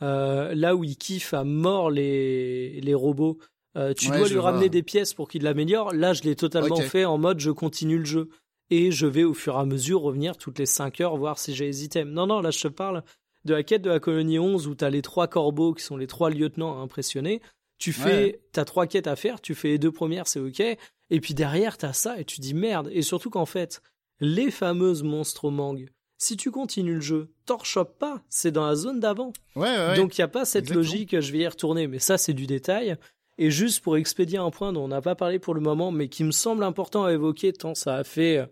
là où il kiffe à mort les les robots euh, tu dois lui ramener des pièces pour qu'il l'améliore. Là, je l'ai totalement fait en mode je continue le jeu. Et je vais au fur et à mesure revenir toutes les 5 heures voir si j'ai les items. Non, non, là je te parle de la quête de la colonie 11 où tu as les trois corbeaux qui sont les trois lieutenants à impressionner. Tu fais, t'as trois quêtes à faire, tu fais les deux premières, c'est ok. Et puis derrière, t'as ça et tu dis merde. Et surtout qu'en fait, les fameuses monstres mangues, si tu continues le jeu, t'en chopes pas, c'est dans la zone d'avant. Ouais, Donc il y a pas cette logique, je vais y retourner, mais ça c'est du détail. Et juste pour expédier un point dont on n'a pas parlé pour le moment, mais qui me semble important à évoquer tant ça a fait euh,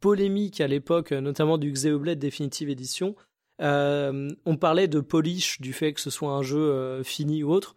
polémique à l'époque, euh, notamment du Xeoblade Definitive Edition, euh, on parlait de polish, du fait que ce soit un jeu fini ou autre.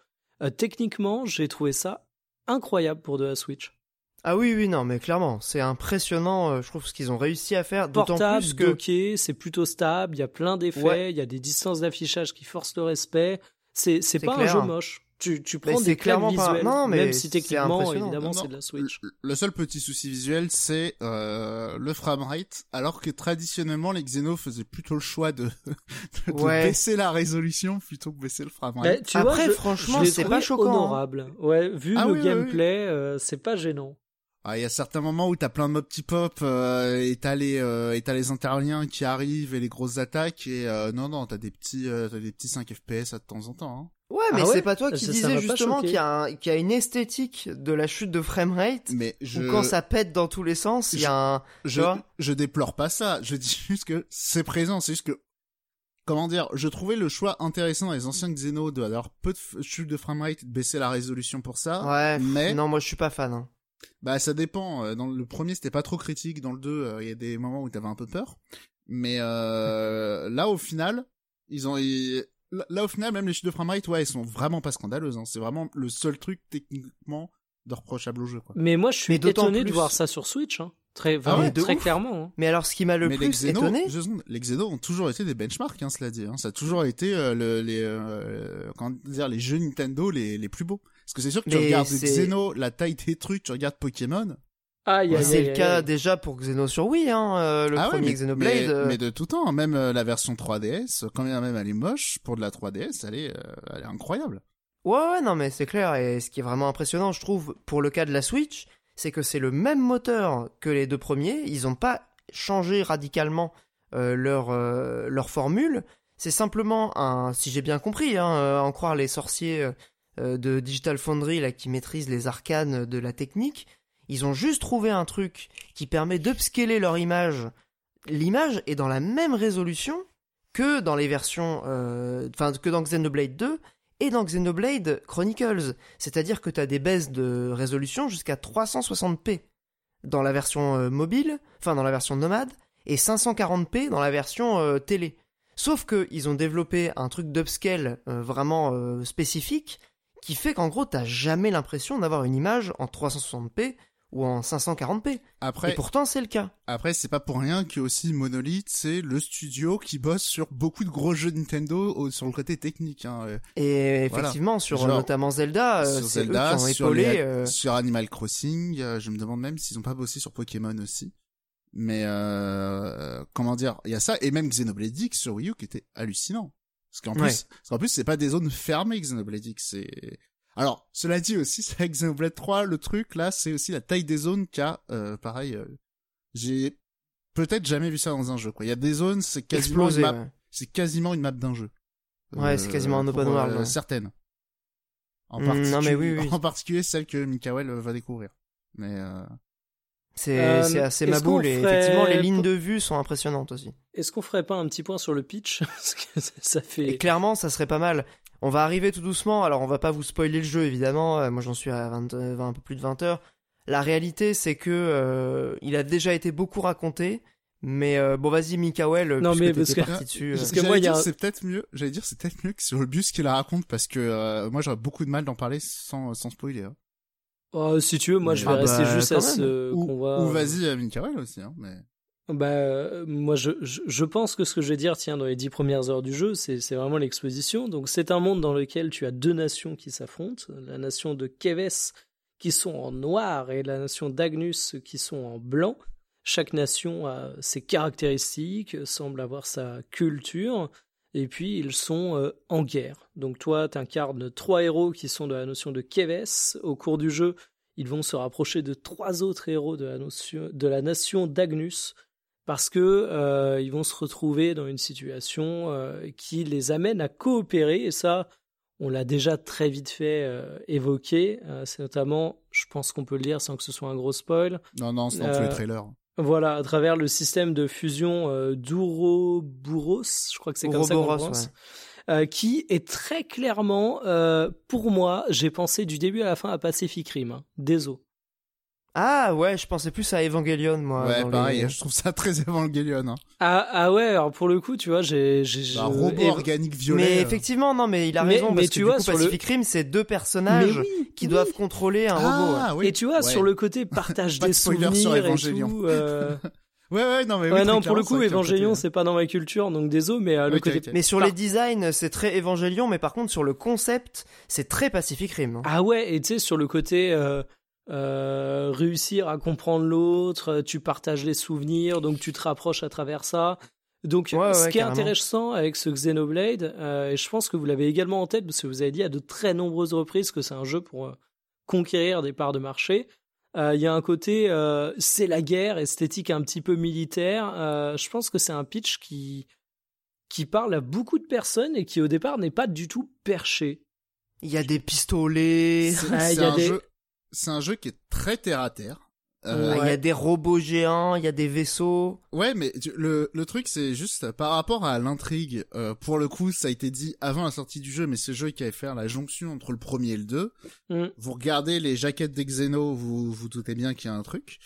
techniquement, j'ai trouvé ça incroyable pour de la Switch. Ah oui, oui, non, mais clairement, c'est impressionnant, je trouve, ce qu'ils ont réussi à faire. D'autant plus que... c'est plutôt stable, il y a plein d'effets, il y a des distances d'affichage qui forcent le respect. C'est, c'est pas un jeu moche tu, tu prends des clairement visuels, non, mais même si techniquement, évidemment, c'est de la Switch. Le, seul petit souci visuel, c'est euh, le framerate, alors que traditionnellement, les Xeno faisaient plutôt le choix de, de, baisser la résolution plutôt que baisser le framerate. Bah, tu Après, franchement, c'est pas choquant. Hein. Honorable. Ouais, vu ah le gameplay, euh, c'est pas gênant. Ah, il y a certains moments où t'as plein de mobs petit pop euh, et t'as les euh, et t'as les interliens qui arrivent et les grosses attaques et euh, non non t'as des petits euh, t'as des petits 5 FPS à de temps en temps. Hein. Ouais, mais ah c'est pas toi qui disais justement qu'il y, a y a une esthétique de la chute de framerate. Mais je... Où quand ça pète dans tous les sens, il y a un. Je, je déplore pas ça. Je dis juste que c'est présent. C'est juste que comment dire, je trouvais le choix intéressant dans les anciens Xeno de d'avoir peu de chute de framerate, de baisser la résolution pour ça. Ouais. mais Non, moi je suis pas fan. hein. bah ça dépend. Euh, Dans le premier, c'était pas trop critique. Dans le 2, euh, il y a des moments où t'avais un peu peur. Mais euh, là, au final, ils ont ils- là, au final, même les chutes de framerate, ouais, elles sont vraiment pas scandaleuses. Hein. C'est vraiment le seul truc techniquement de reprochable au jeu, quoi. Mais moi, je suis Mais étonné de plus- voir ça sur Switch. Hein. Très, Ah ouais, très ouf. clairement. hein. Mais alors, ce qui m'a le mais les plus Xeno, étonné, les Xeno ont toujours été des benchmarks, hein, cela dit. Hein. Ça a toujours été euh, le, les, euh, comment dire, les jeux Nintendo les, les plus beaux. Parce que c'est sûr que tu Mais regardes Xeno, la taille des trucs, tu regardes Pokémon. Aïe, aïe, c'est aïe, le cas aïe. déjà pour Xeno sur Wii, hein, euh, le ah ouais, premier mais, Xenoblade. mais, euh, mais de tout temps, même euh, la version 3DS, quand bien même elle est moche, pour de la 3DS, elle est, euh, elle est incroyable. Ouais, ouais, non, mais c'est clair. Et ce qui est vraiment impressionnant, je trouve, pour le cas de la Switch, c'est que c'est le même moteur que les deux premiers. Ils n'ont pas changé radicalement euh, leur, euh, leur formule. C'est simplement un, si j'ai bien compris, hein, euh, en croire les sorciers euh, de Digital Foundry là, qui maîtrisent les arcanes de la technique, ils ont juste trouvé un truc qui permet d'upscaler leur image. L'image est dans la même résolution que dans les versions, euh, enfin que dans Xenoblade 2 et dans Xenoblade Chronicles. C'est-à-dire que tu as des baisses de résolution jusqu'à 360p dans la version euh, mobile, enfin dans la version nomade, et 540p dans la version euh, télé. Sauf que ils ont développé un truc d'upscale vraiment spécifique qui fait qu'en gros t'as jamais l'impression d'avoir une image en 360p ou en 540p. Après, Et pourtant c'est le cas. après, c'est pas pour rien que aussi Monolith, c'est le studio qui bosse sur beaucoup de gros jeux Nintendo au- sur le côté technique. Hein. Et Voilà. effectivement sur Genre, notamment Zelda, euh, sur eux Zelda, qui ont sur, épaulé. les- euh, sur Animal Crossing, euh, je me demande même s'ils ont pas bossé sur Pokémon aussi. Mais euh, comment dire, il y a ça et même Xenoblade X sur Wii U qui était hallucinant. Parce qu'en Ouais. plus, parce qu'en plus c'est pas des zones fermées Xenoblade X, c'est alors cela dit aussi c'est avec Xenoblade 3 le truc là, c'est aussi la taille des zones qu'a euh, pareil euh, j'ai peut-être jamais vu ça dans un jeu quoi. Il y a des zones, c'est quasiment explosé. une map, ouais. c'est quasiment une map d'un jeu. Euh, Ouais, c'est quasiment un pour, open world, euh, ouais. certaines. En, Mm, non, mais particulier- oui, oui. en particulier celle que Mikael euh, va découvrir. Mais euh, C'est Euh, c'est assez qu'on maboule et ferait- effectivement les lignes de vue sont impressionnantes aussi. Est-ce qu'on ferait pas un petit point sur le pitch? Parce que ça- ça Et fait. clairement ça serait pas mal. On va arriver tout doucement, alors on va pas vous spoiler le jeu évidemment, euh, moi j'en suis à 20, euh, 20, un peu plus de 20 heures. La réalité c'est que euh, il a déjà été beaucoup raconté, mais euh, bon vas-y Mikael, Non, puisque mais parce que- dessus. euh. parce que j'allais moi, il y a c'est peut-être mieux. J'allais dire c'est peut-être mieux que sur le bus qu'il la raconte parce que euh, moi j'aurais beaucoup de mal d'en parler sans sans spoiler. hein. Oh, si tu veux, moi je vais Ah bah, rester juste à ce qu'on va. ou vas-y euh, Mikael aussi. Hein, mais Bah, euh, moi, je, pense que ce que je vais dire, tiens, dans les dix premières heures du jeu, c'est vraiment l'exposition. Donc, c'est un monde dans lequel tu as deux nations qui s'affrontent. La nation de Keves, qui sont en noir, et la nation d'Agnus, qui sont en blanc. Chaque nation a ses caractéristiques, semble avoir sa culture, et puis ils sont euh, en guerre. Donc, toi, tu incarnes trois héros qui sont de la notion de Keves. Au cours du jeu, ils vont se rapprocher de trois autres héros de la, notion, de la nation d'Agnus parce que euh, ils vont se retrouver dans une situation euh, qui les amène à coopérer et ça on l'a déjà très vite fait euh, évoquer Euh, c'est notamment je pense qu'on peut le dire sans que ce soit un gros spoil non non c'est dans tous les trailers. voilà à travers le système de fusion euh, d'Ouroboros je crois que c'est comme ça qu'on ouais. euh, qui est très clairement euh, pour moi j'ai pensé du début à la fin à Pacific Rim hein. désolé Ah ouais, je pensais plus à Evangelion moi. ouais dans pareil, les- je trouve ça très Evangelion. Hein. ah, ah ouais alors pour le coup tu vois j'ai j'ai Un robot organique violet. Mais euh. effectivement, non, mais il a Mais- raison mais parce tu que vois, du coup, sur le- Pacific Rim, c'est deux personnages oui, qui oui. doivent contrôler un robot. ouais. ah, oui. Et tu vois, Ouais. sur le côté partage Pas de des spoiler sur souvenirs et Evangelion. tout. euh, Ouais ouais non mais oui, ouais, non, pour le coup, Evangelion, c'est pas dans ma culture, donc désolé, mais euh, le côté. Mais sur Par- les designs, c'est très Evangelion, mais par contre, sur le concept, c'est très Pacific Rim. hein. Ah ouais, et tu sais, sur le côté euh, euh, réussir à comprendre l'autre, euh, tu partages les souvenirs, donc tu te rapproches à travers ça. Donc, Ouais, ouais, ce qui est intéressant avec ce Xenoblade, euh, et je pense que vous l'avez également en tête, parce que vous avez dit à de très nombreuses reprises que c'est un jeu pour euh, conquérir des parts de marché. Euh, Il y a un côté, euh, c'est la guerre, esthétique un petit peu militaire. Euh, je pense que c'est un pitch qui qui parle à beaucoup de personnes et qui au départ n'est pas du tout perché. Il y a des pistolets. C'est Ah, il c'est y a un des- jeu, c'est un jeu qui est très terre à terre. Euh, il y a des robots géants, il y a des vaisseaux. Ouais, mais le, le truc c'est juste par rapport à l'intrigue. Euh, pour le coup, ça a été dit avant la sortie du jeu, mais c'est le jeu qui avait fait la jonction entre le premier et le 2. Mm. Vous regardez les jaquettes des Xeno, vous vous doutez bien qu'il y a un truc.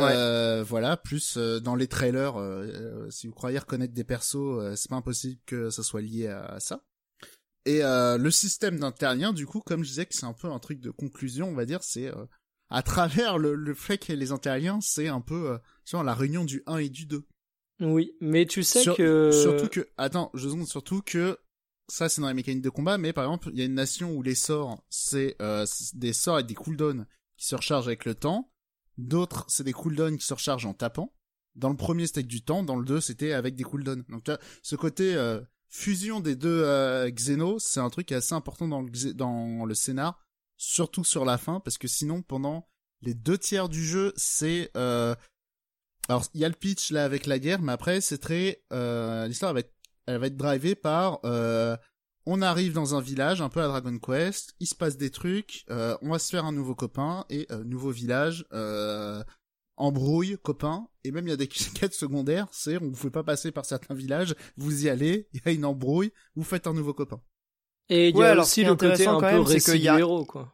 Euh, voilà, plus euh, dans les trailers, euh, si vous croyez reconnaître des persos, c'est pas impossible que ça soit lié à, ça. Et le système d'interlien, du coup, comme je disais que c'est un peu un truc de conclusion, on va dire, c'est à travers le, le fait que les interliens, c'est un peu sur la réunion du 1 et du 2. Oui, mais tu sais que surtout que attends, je dis surtout que ça c'est dans les mécaniques de combat, mais par exemple il y a une nation où les sorts c'est des sorts et des cooldowns qui se rechargent avec le temps D'autres, c'est des cooldowns qui se rechargent en tapant. Dans le premier, c'était du temps. Dans le 2, c'était avec des cooldowns. Donc, ce côté euh, fusion des deux euh, Xenos, c'est un truc assez important dans le, dans le scénar, surtout sur la fin, parce que sinon, pendant les deux tiers du jeu, c'est... Euh... Alors, il y a le pitch là avec la guerre, mais après, c'est très... Euh, l'histoire va être, elle va être drivée par... Euh, on arrive dans un village, un peu à Dragon Quest, il se passe des trucs, euh, on va se faire un nouveau copain, et euh, nouveau village, embrouille, copain, et même il y a des quêtes secondaires, c'est on ne pouvez pas passer par certains villages, vous y allez, il y a une embrouille, vous faites un nouveau copain. Et il y a aussi le côté un peu récit du héros, quoi.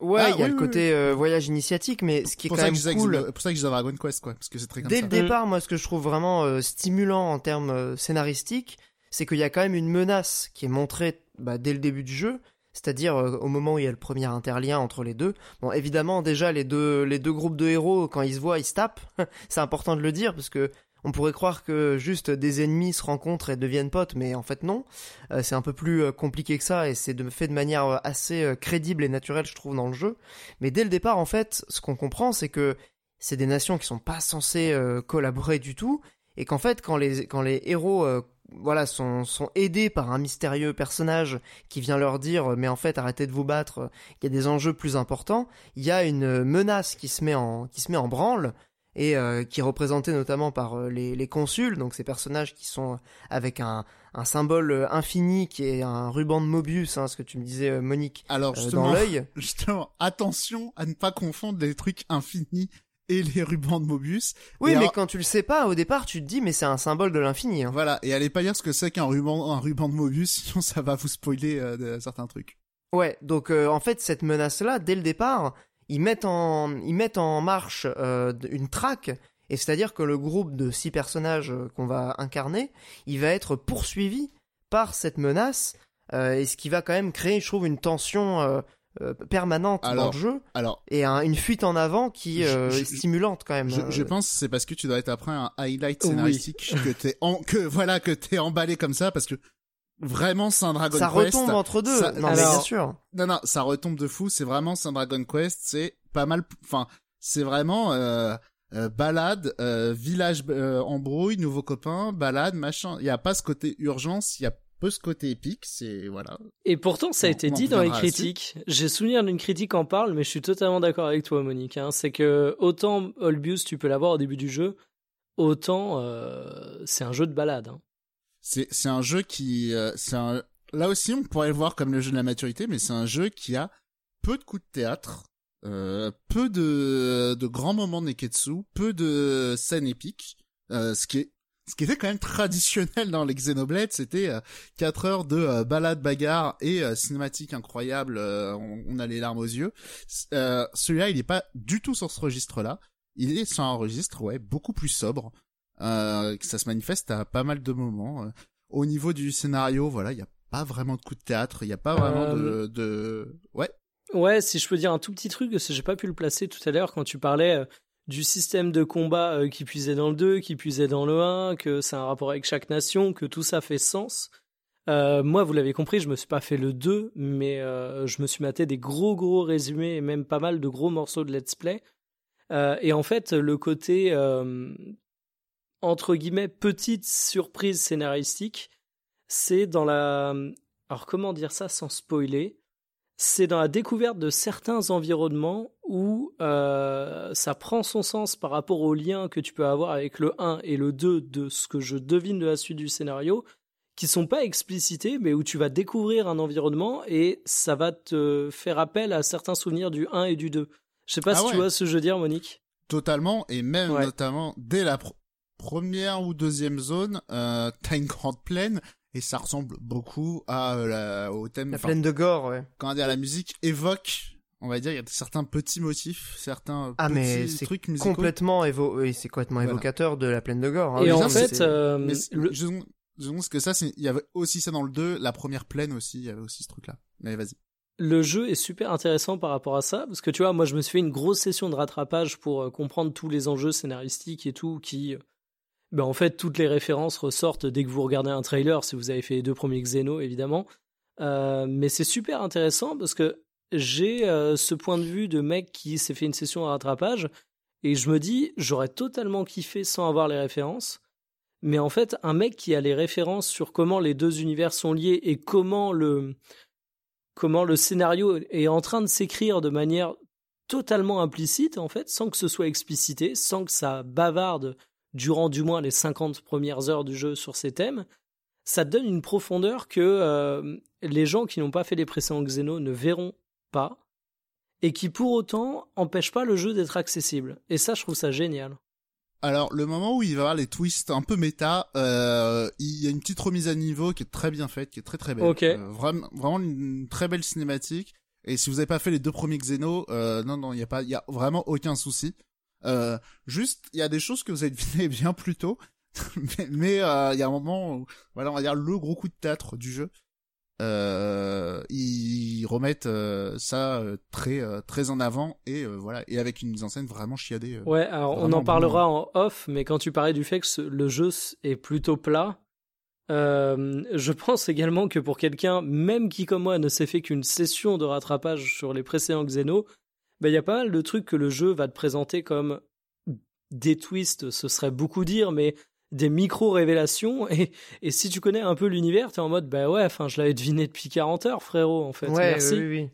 Ouais, ah il y a le côté voyage initiatique, mais ce qui est quand même cool. C'est pour ça que je disais Dragon Quest, quoi, parce que c'est très comme Dès le départ, moi, ce que je trouve vraiment stimulant en termes scénaristiques, c'est qu'il y a quand même une menace qui est montrée bah, dès le début du jeu, c'est-à-dire euh, au moment où il y a le premier interlien entre les deux. Bon, évidemment, déjà les deux les deux groupes de héros quand ils se voient, ils se tapent. c'est important de le dire parce que on pourrait croire que juste des ennemis se rencontrent et deviennent potes, mais en fait non. Euh, c'est un peu plus euh, compliqué que ça et c'est fait de manière assez crédible et naturelle, je trouve, dans le jeu. Mais dès le départ, en fait, ce qu'on comprend, c'est que c'est des nations qui sont pas censées collaborer du tout et qu'en fait, quand les quand les héros voilà, sont, sont aidés par un mystérieux personnage qui vient leur dire mais en fait arrêtez de vous battre, il y a des enjeux plus importants, il y a une menace qui se met en, qui se met en branle et euh, qui est représentée notamment par euh, les, les, consuls, donc ces personnages qui sont avec un, un symbole infini qui est un ruban de Mobius, hein, ce que tu me disais euh, Monique, Alors dans l'œil. Justement, attention à ne pas confondre les trucs infinis et les rubans de Mobius. Oui, mais quand tu le sais pas, au départ, tu te dis, mais c'est un symbole de l'infini. Hein. Voilà, et allez pas dire ce que c'est qu'un ruban, un ruban de Mobius, sinon ça va vous spoiler euh, certains trucs. Ouais, donc euh, en fait, cette menace-là, dès le départ, ils mettent en, ils mettent en marche euh, une traque, et c'est-à-dire que le groupe de six personnages qu'on va incarner, il va être poursuivi par cette menace, et ce qui va quand même créer, je trouve, une tension euh, permanente dans le jeu alors, et une fuite en avant qui euh, est stimulante quand même. Je, je euh. pense c'est parce que tu dois être après un highlight scénaristique que t'es en, que voilà que t'es emballé comme ça parce que vraiment c'est un Dragon ça Quest. Ça retombe entre deux. non mais bien sûr. Non non, ça retombe de fou. C'est vraiment c'est un Dragon Quest. C'est pas mal. Enfin, c'est vraiment euh, balade, village embrouille, nouveau copain, balade, machin. Il y a pas ce côté urgence. Il y a peu ce côté épique, c'est voilà. Et pourtant, ça a été dit dans les critiques. J'ai souvenir d'une critique en parle, mais je suis totalement d'accord avec toi, Monique. Hein. C'est que autant Olbius, tu peux l'avoir au début du jeu, autant euh, c'est un jeu de balade. Hein. C'est c'est un jeu qui euh, c'est un là aussi on pourrait le voir comme le jeu de la maturité, mais c'est un jeu qui a peu de coups de théâtre, euh, peu de de grands moments de neketsu, peu de scènes épiques, ce qui est ce qui était quand même traditionnel dans les Xenoblade, c'était euh, 4 heures de euh, balade bagarre et euh, cinématique incroyable, euh, on, a les larmes aux yeux. Celui-là, il est pas du tout sur ce registre-là. Il est sur un registre, ouais, beaucoup plus sobre. ça se manifeste à pas mal de moments. Au niveau du scénario, voilà, il y a pas vraiment de coup de théâtre, il y a pas vraiment de, de... ouais. Ouais, si je peux dire un tout petit truc, parce que j'ai pas pu le placer tout à l'heure quand tu parlais du système de combat euh, qui puisait dans le 2, qui puisait dans le 1, que c'est un rapport avec chaque nation, que tout ça fait sens. Euh, moi, vous l'avez compris, je me suis pas fait le 2, mais euh, je me suis maté des gros gros résumés et même pas mal de gros morceaux de let's play. et en fait, le côté entre guillemets petite surprise scénaristique, c'est dans la alors comment dire ça sans spoiler c'est dans la découverte de certains environnements où euh, ça prend son sens par rapport au lien que tu peux avoir avec le 1 et le 2 de ce que je devine de la suite du scénario, qui sont pas explicités, mais où tu vas découvrir un environnement et ça va te faire appel à certains souvenirs du 1 et du 2. Je sais pas ah si tu vois ce que je veux dire, Monique. totalement, et même Ouais. notamment dès la pr- première ou deuxième zone, euh, t'as une grande plaine, et ça ressemble beaucoup à, euh, la- au thème, La plaine de gore, ouais. comment dire, la musique évoque, on va dire, il y a certains petits motifs, certains Ah, mais petits c'est trucs musicaux. Complètement évo... oui, c'est complètement Voilà. évocateur de la plaine de gore. hein. Et Mais en fait, euh, Mais c'est- le- je, je pense que ça, il y avait aussi ça dans le 2, la première plaine aussi, il y avait aussi ce truc-là. Mais vas-y. le jeu est super intéressant par rapport à ça, parce que tu vois, moi je me suis fait une grosse session de rattrapage pour euh, comprendre tous les enjeux scénaristiques et tout, qui, euh, ben en fait, toutes les références ressortent dès que vous regardez un trailer, si vous avez fait les deux premiers Xeno, évidemment. Euh, mais c'est super intéressant parce que j'ai euh, ce point de vue de mec qui s'est fait une session de rattrapage, et je me dis, j'aurais totalement kiffé sans avoir les références. Mais en fait, un mec qui a les références sur comment les deux univers sont liés et comment le, comment le scénario est en train de s'écrire de manière totalement implicite, en fait, sans que ce soit explicité, sans que ça bavarde durant du moins les 50 premières heures du jeu sur ces thèmes, ça donne une profondeur que euh, les gens qui n'ont pas fait les précédents Xeno ne verront pas, et qui pour autant empêche pas le jeu d'être accessible. Et ça, je trouve ça génial. Alors, le moment où il va y avoir les twists un peu méta, euh, il y a une petite remise à niveau qui est très bien faite, qui est très très belle. Euh, vraiment, vraiment une très belle cinématique. Et si vous n'avez pas fait les deux premiers Xeno, euh, non, non, il y a pas, il y a vraiment aucun souci. Euh, juste, il y a des choses que vous avez devinées bien plus tôt. mais euh, il y a un moment où, voilà, on va dire le gros coup de théâtre du jeu. Euh, ils remettent ça très très en avant et voilà et avec une mise en scène vraiment chiadée. Ouais, alors on en parlera en off, mais quand tu parlais du fait que le jeu est plutôt plat, euh, je pense également que pour quelqu'un, même qui comme moi ne s'est fait qu'une session de rattrapage sur les précédents Xeno, ben, il y a pas mal de trucs que le jeu va te présenter comme des twists, ce serait beaucoup dire, mais des micro-révélations. Et, et si tu connais un peu l'univers, t'es en mode, bah ouais, enfin, je l'avais deviné depuis 40 heures, frérot, en fait. Ouais, Merci. oui, oui.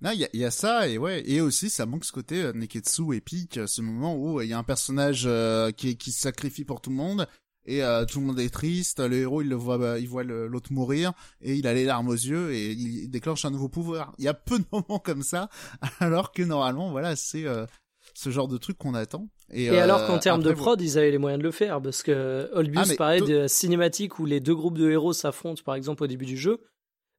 Non, il y a, il y a ça et ouais et aussi ça manque ce côté euh, Neketsu épique, euh, ce moment où euh, il y a un personnage euh, qui qui se sacrifie pour tout le monde et euh, tout le monde est triste, le héros il le voit bah, il voit l'autre mourir et il a les larmes aux yeux et il déclenche un nouveau pouvoir. Il y a peu de moments comme ça alors que normalement voilà, c'est euh, ce genre de truc qu'on attend. Et, Et euh, alors qu'en termes de prod, ils avaient les moyens de le faire, parce que Olbius Ah, parlait to- de cinématiques où les deux groupes de héros s'affrontent, par exemple, au début du jeu.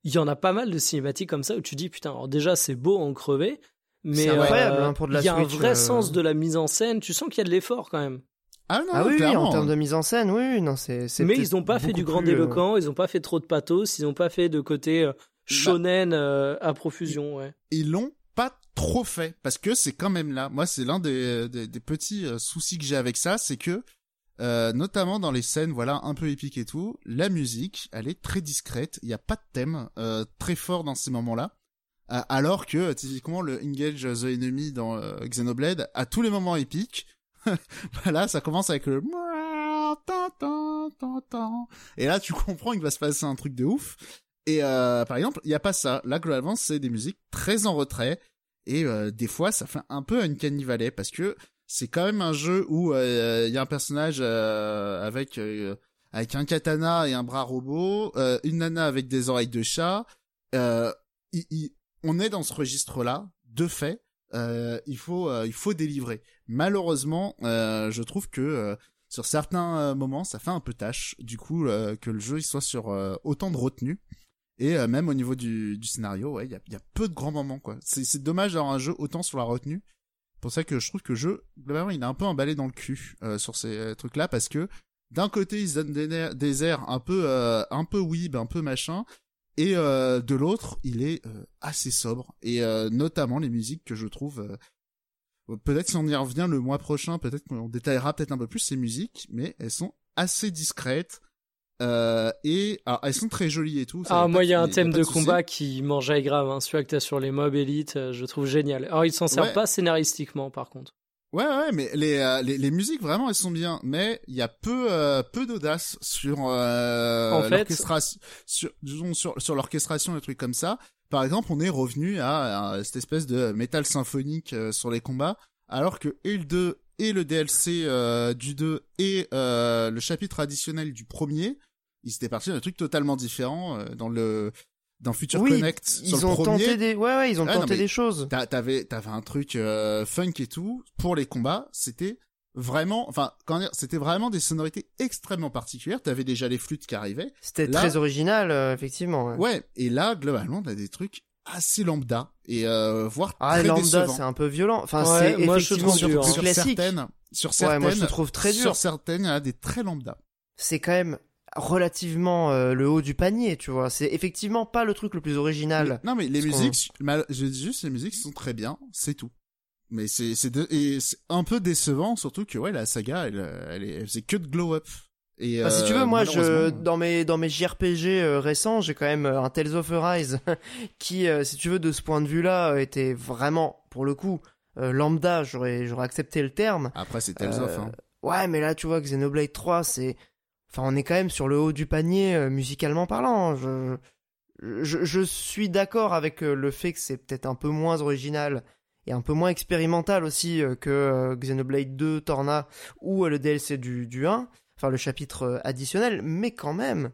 Il y en a pas mal de cinématiques comme ça où tu dis, putain, alors déjà, c'est beau en crever, mais euh, hein, il y a un vrai euh. sens de la mise en scène, tu sens qu'il y a de l'effort quand même. Ah non, Ah non, oui, en termes de mise en scène, oui, non, c'est. c'est Mais ils n'ont pas fait du grand euh, éloquent, ils n'ont pas fait trop de pathos, ils n'ont pas fait de côté Bah euh, shonen euh, à profusion, ouais. ils l'ont pas trop fait parce que c'est quand même là. Moi, c'est l'un des, des, des petits euh, soucis que j'ai avec ça, c'est que euh, notamment dans les scènes, voilà, un peu épiques et tout, la musique, elle est très discrète. Il n'y a pas de thème euh, très fort dans ces moments-là. Alors que typiquement le Engage the Enemy dans euh, Xenoblade, à tous les moments épiques, voilà, ça commence avec le et là tu comprends qu'il va se passer un truc de ouf. Et euh, par exemple, il y a pas ça. Là, globalement, c'est des musiques très en retrait. Et euh, des fois, ça fait un peu une Valley parce que c'est quand même un jeu où euh, il y a un personnage euh, avec euh, avec un katana et un bras robot, euh, une nana avec des oreilles de chat. Euh, il- il- on est dans ce registre-là. De fait, euh, il faut euh, il faut délivrer. Malheureusement, euh, je trouve que euh, sur certains euh, moments, ça fait un peu tâche. Du coup, que le jeu il soit sur autant de retenue. Et même au niveau du, du scénario, ouais, il y a, y a peu de grands moments, quoi. C'est, dommage d'avoir un jeu autant sur la retenue. C'est pour ça que je trouve que le jeu, globalement, il est un peu emballé dans le cul sur ces trucs-là, parce que d'un côté, ils se donnent des, des airs un peu, euh, un peu weeb, un peu machin, et euh, de l'autre, il est euh, assez sobre, et notamment les musiques que je trouve... peut-être si on y revient le mois prochain, peut-être qu'on détaillera peut-être un peu plus ces musiques, mais elles sont assez discrètes. Euh, et alors, elles sont très jolies et tout. ça, Ah, moi, il y a un thème de combat qui m'enjaille grave, hein, celui que t'as sur les mobs élites, euh, je trouve génial. Alors, ils s'en servent Ouais. pas scénaristiquement, par contre. Ouais, ouais, mais les, euh, les, les musiques vraiment elles sont bien, mais il y a peu euh, peu d'audace sur euh, En fait- l'orchestration, sur, disons sur sur l'orchestration et trucs comme ça. Par exemple, on est revenu à, à cette espèce de métal symphonique euh, sur les combats, alors que et le 2 et le DLC euh, du 2 et euh, le chapitre additionnel du premier, ils étaient partis d'un truc totalement différent euh, dans le dans Future oui, Connect ils sur ont le premier, tenté des, ouais, ouais, ils ont Ah, non, tenté mais des choses. t'a- t'avais t'avais un truc euh, funk et tout pour les combats. C'était vraiment, enfin, dire, c'était vraiment des sonorités extrêmement particulières. T'avais déjà les flûtes qui arrivaient. C'était là- très original, euh, effectivement. ouais. Ouais, et là, globalement, t'as des trucs assez lambda et euh, voire Ah, très lambda, c'est un peu violent. Enfin, Ouais, c'est moi, je effectivement trouve plus hein. sur classique. certaines, sur Ouais, certaines, moi je trouve très dur. sur certaines, il y a des très lambda. C'est quand même relativement euh, le haut du panier, tu vois. C'est effectivement pas le truc le plus original. Non, mais les musiques, je dis juste, les musiques sont très bien, c'est tout. Mais c'est c'est un peu décevant, surtout que ouais, la saga, elle, elle, est- elle faisait que de glow up. Et Enfin, si tu euh, veux, moi, je, dans mes dans mes JRPG euh, récents, j'ai quand même euh, un Tales of Arise qui, euh, si tu veux, de ce point de vue-là, euh, était vraiment, pour le coup, euh, lambda. J'aurais j'aurais accepté le terme. Après, c'est Tales of. Euh, Hein. Ouais, mais là, tu vois, Xenoblade 3, c'est, enfin, on est quand même sur le haut du panier euh, musicalement parlant. Je je, je suis d'accord avec euh, le fait que c'est peut-être un peu moins original et un peu moins expérimental aussi euh, que Xenoblade 2, Torna ou le DLC du, du 1, enfin le chapitre additionnel, mais quand même,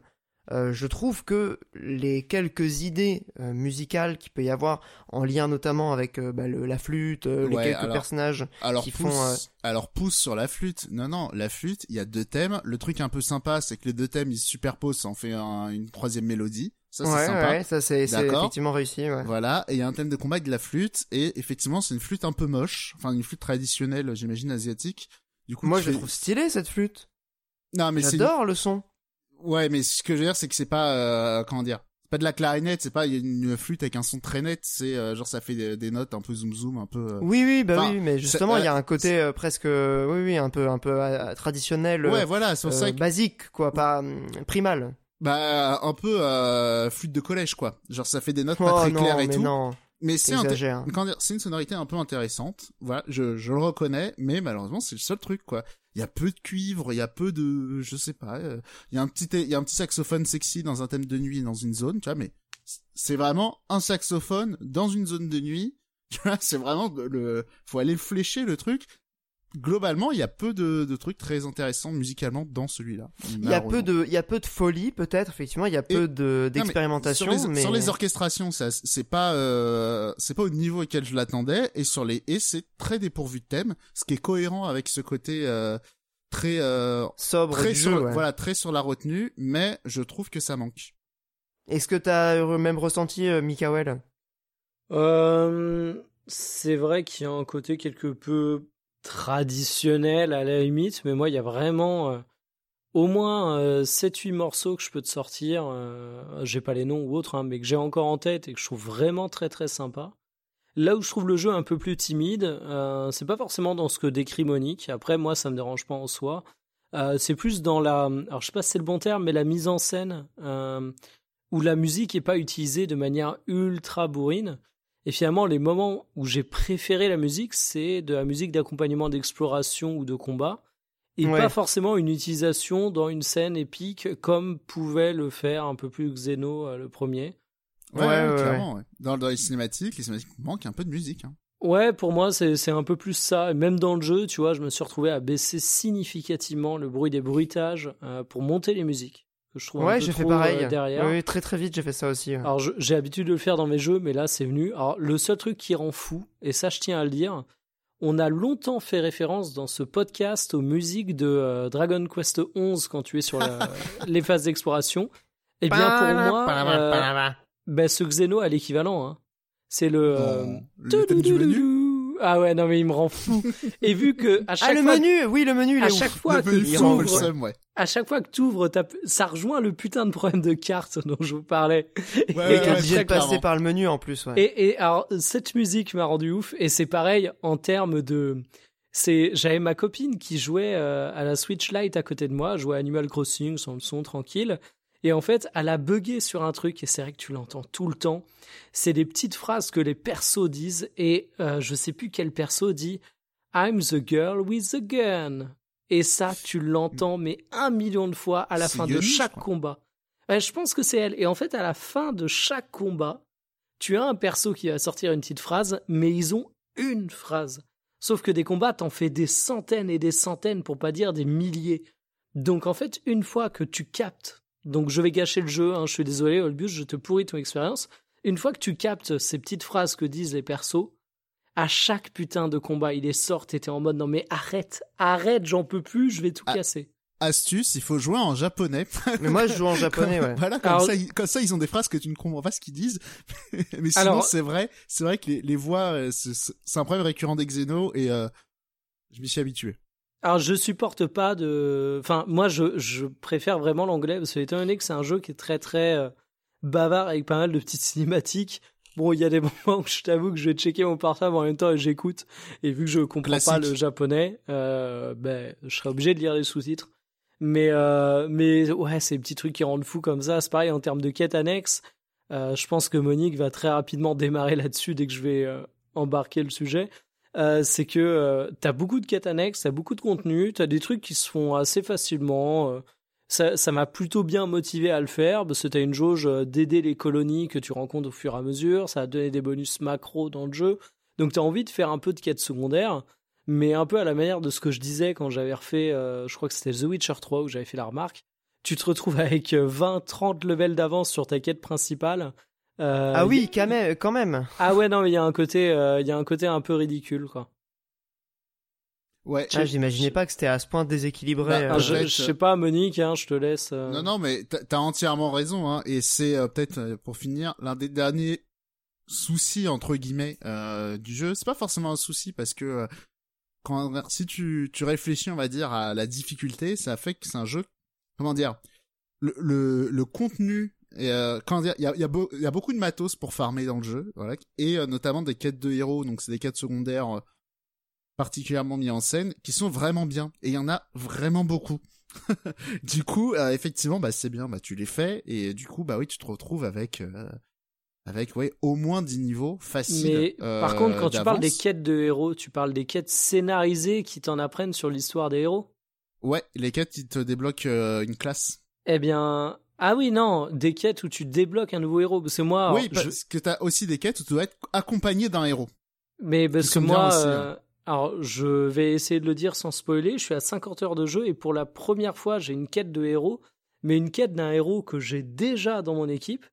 euh, je trouve que les quelques idées euh, musicales qu'il peut y avoir en lien notamment avec euh, bah, le- la flûte, euh, les Ouais, quelques alors- personnages, Alors qui pousse, font, euh, alors pousse sur la flûte. Non, non, la flûte, il y a deux thèmes. Le truc un peu sympa, c'est que les deux thèmes ils se superposent, ça en fait un- une troisième mélodie. Ça c'est ouais, sympa. ouais, ça c'est effectivement réussi, ouais. Voilà, et il y a un thème de combat avec de la flûte, et effectivement c'est une flûte un peu moche, enfin une flûte traditionnelle, j'imagine asiatique. Du coup, Moi, je la fais- trouve stylée cette flûte. Non, mais J'adore le son. Ouais, mais ce que je veux dire, c'est que c'est pas euh, comment dire, c'est pas de la clarinette, c'est pas une flûte avec un son très net, c'est euh, genre ça fait des, des notes un peu zoom zoom, un peu. euh, Oui, oui, bah Enfin, oui, mais justement, c'est- il y a euh, un côté euh, presque, euh, oui, oui, un peu, un peu euh, traditionnel, Ouais, euh, voilà, c'est ça euh, que basique, quoi, pas primal. bah un peu euh, flûte de collège quoi. Genre ça fait des notes pas Oh très non, claires et mais tout. non, Mais c'est une sonorité un peu intéressante. Voilà, je, je le reconnais, mais malheureusement c'est le seul truc quoi. Il y a peu de cuivre, il y a peu de, je sais pas, euh, il y a un petit, il y a un petit saxophone sexy dans un thème de nuit dans une zone, tu vois, mais c'est vraiment un saxophone dans une zone de nuit. Tu vois, c'est vraiment le- faut aller flécher le truc. Globalement, il y a peu de, de trucs très intéressants musicalement dans celui-là. Il y a peu de, il y a peu de folie, peut-être, effectivement, il y a peu de, mais d'expérimentation, sur les, mais, sur les orchestrations, ça, c'est pas, euh, c'est pas au niveau auquel je l'attendais, et sur les et c'est très dépourvu de thème, ce qui est cohérent avec ce côté euh, très, euh, sobre très du sur, jeu, ouais. voilà, très sur la retenue, mais je trouve que ça manque. Est-ce que t'as même ressenti, euh, Mikael? Euh, c'est vrai qu'il y a un côté quelque peu traditionnel à la limite, mais moi, il y a vraiment euh, au moins euh, 7-8 morceaux que je peux te sortir. euh, j'ai pas les noms ou autres, hein, mais que j'ai encore en tête et que je trouve vraiment très très sympa. Là où je trouve le jeu un peu plus timide, euh, c'est pas forcément dans ce que décrit Monique. Après, moi, ça me dérange pas en soi. C'est plus dans la, alors je sais pas si c'est le bon terme, mais la mise en scène où la musique est pas utilisée de manière ultra bourrine. Et finalement, les moments où j'ai préféré la musique, c'est de la musique d'accompagnement d'exploration ou de combat, et Ouais. pas forcément une utilisation dans une scène épique comme pouvait le faire un peu plus Xeno euh, le premier. Ouais, Ouais, ouais, ouais, clairement. ouais. Dans, dans les cinématiques, les cinématiques manquent un peu de musique. Hein. Ouais, pour moi, c'est un peu plus ça. Et même dans le jeu, tu vois, je me suis retrouvé à baisser significativement le bruit des bruitages euh, pour monter les musiques. Que je trouve un Ouais, peu j'ai fait pareil. euh, derrière. Oui, très très vite, j'ai fait ça aussi. ouais. Alors je- j'ai l'habitude de le faire dans mes jeux, mais là c'est venu. Alors le seul truc qui rend fou, et ça je tiens à le dire, on a longtemps fait référence dans ce podcast aux musiques de euh, Dragon Quest XI quand tu es sur la- les phases d'exploration. Eh bien pour moi, euh, ben, ce Xeno a l'équivalent. Hein. C'est le... euh, Dans le thème du menu. Ah ouais, non mais il me rend fou. Et vu que à chaque Ah, le fois, menu Oui, le menu, il à est chaque ouf. fois Le que ouvres- seum, ouais. à chaque fois que tu ouvres, ta... ça rejoint le putain de problème de cartes dont je vous parlais. Ouais, Et ouais, obligé de passer par le menu en plus, ouais. Et, et alors, cette musique m'a rendu ouf. Et c'est pareil en termes de. C'est, j'avais ma copine qui jouait euh, à la Switch Lite à côté de moi, jouait à Animal Crossing sans le son tranquille. Et en fait, elle a bugué sur un truc, et c'est vrai que tu l'entends tout le temps. C'est des petites phrases que les persos disent, et euh, je sais plus quel perso dit I'm the girl with the gun. Et ça, tu l'entends, mais un million de fois à la fin de chaque combat. Ouais, je pense que c'est elle. Et en fait, à la fin de chaque combat, tu as un perso qui va sortir une petite phrase, mais ils ont une phrase. Sauf que des combats, t'en fais des centaines et des centaines, pour pas dire des milliers. Donc en fait, une fois que tu captes Donc je vais gâcher le jeu, hein, je suis désolé, Olbius, je te pourris ton expérience. Une fois que tu captes ces petites phrases que disent les persos, à chaque putain de combat, il est sort, t'étais en mode non mais arrête, arrête, j'en peux plus, je vais tout Ah. casser. Astuce, il faut jouer en japonais. Mais moi, je joue en japonais, ouais. Voilà, comme, Alors- ça, ils, comme ça, ils ont des phrases que tu ne comprends pas ce qu'ils disent. Mais sinon, Alors- c'est vrai, c'est vrai que les, les voix, euh, c'est un problème récurrent d'Exeno et euh, je m'y suis habitué. Alors je supporte pas de... Enfin, moi je, je préfère vraiment l'anglais, parce que étant donné que c'est un jeu qui est très très euh, bavard avec pas mal de petites cinématiques, bon, il y a des moments où je t'avoue que je vais checker mon portable en même temps et j'écoute, et vu que je comprends pas le japonais, euh, ben, je serai obligé de lire les sous-titres. Mais, euh, mais ouais, ces petits trucs qui rendent fou comme ça, c'est pareil en termes de quête annexe. Euh, je pense que Monique va très rapidement démarrer là-dessus dès que je vais embarquer le sujet. Euh, c'est que euh, t'as beaucoup de quêtes annexes, t'as beaucoup de contenu, t'as des trucs qui se font assez facilement. euh, ça ça m'a plutôt bien motivé à le faire parce que t'as une jauge euh, d'aider les colonies que tu rencontres au fur et à mesure. Ça a donné des bonus macro dans le jeu. Donc t'as envie de faire un peu de quêtes secondaires, mais un peu à la manière de ce que je disais quand j'avais refait, je crois que c'était The Witcher 3 où j'avais fait la remarque. Tu te retrouves avec 20-30 levels d'avance sur ta quête principale. Euh, Ah oui, quand même. Quand même. ah ouais non mais il y a un côté euh, il y a un côté un peu ridicule quoi. Ouais. Ah, j'imaginais pas que c'était à ce point déséquilibré. Bah, euh. Je, fait, je sais pas Monique hein, je te laisse. euh. Non, non, mais t'as entièrement raison, hein, et c'est euh, peut-être pour finir l'un des derniers soucis entre guillemets euh, du jeu. C'est pas forcément un souci parce que quand si tu tu réfléchis, on va dire à la difficulté, ça fait que c'est un jeu. Comment dire le le, le contenu. Et euh, comment dire, il y a, il y, a beau- il y a beaucoup de matos pour farmer dans le jeu, voilà, et euh, notamment des quêtes de héros, donc c'est des quêtes secondaires euh, particulièrement mis en scène, qui sont vraiment bien, et il y en a vraiment beaucoup du coup, euh, effectivement, bah c'est bien, bah tu les fais et du coup, bah oui, tu te retrouves avec euh, avec ouais au moins 10 niveaux faciles. Mais euh, par contre quand tu parles des quêtes de héros, tu parles des quêtes scénarisées qui t'en apprennent sur l'histoire des héros? ouais, les quêtes ils te débloquent euh, une classe. Eh bien ah oui non des quêtes où tu débloques un nouveau héros. Parce que moi oui, alors, je- parce que t'as aussi des quêtes où tu dois être accompagné d'un héros. Mais parce que moi, aussi, euh, hein. alors je vais essayer de le dire sans spoiler, je suis à 50 heures de jeu et pour la première fois j'ai une quête de héros, mais une quête d'un héros que j'ai déjà dans mon équipe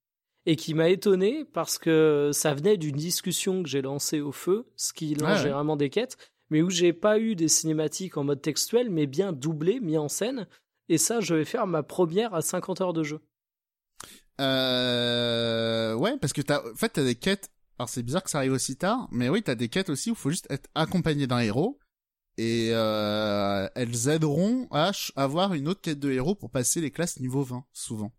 et qui m'a étonné parce que ça venait d'une discussion que j'ai lancée au feu, ce qui lance Ouais, ouais. généralement des quêtes, mais où j'ai pas eu des cinématiques en mode textuel, mais bien doublées, mis en scène. Et ça, je vais faire ma première à 50 heures de jeu. Euh, ouais, parce que t'as, en fait, t'as des quêtes. Alors c'est bizarre que ça arrive aussi tard, mais oui, t'as des quêtes aussi où il faut juste être accompagné d'un héros et euh, elles aideront à avoir une autre quête de héros pour passer les classes niveau 20, souvent.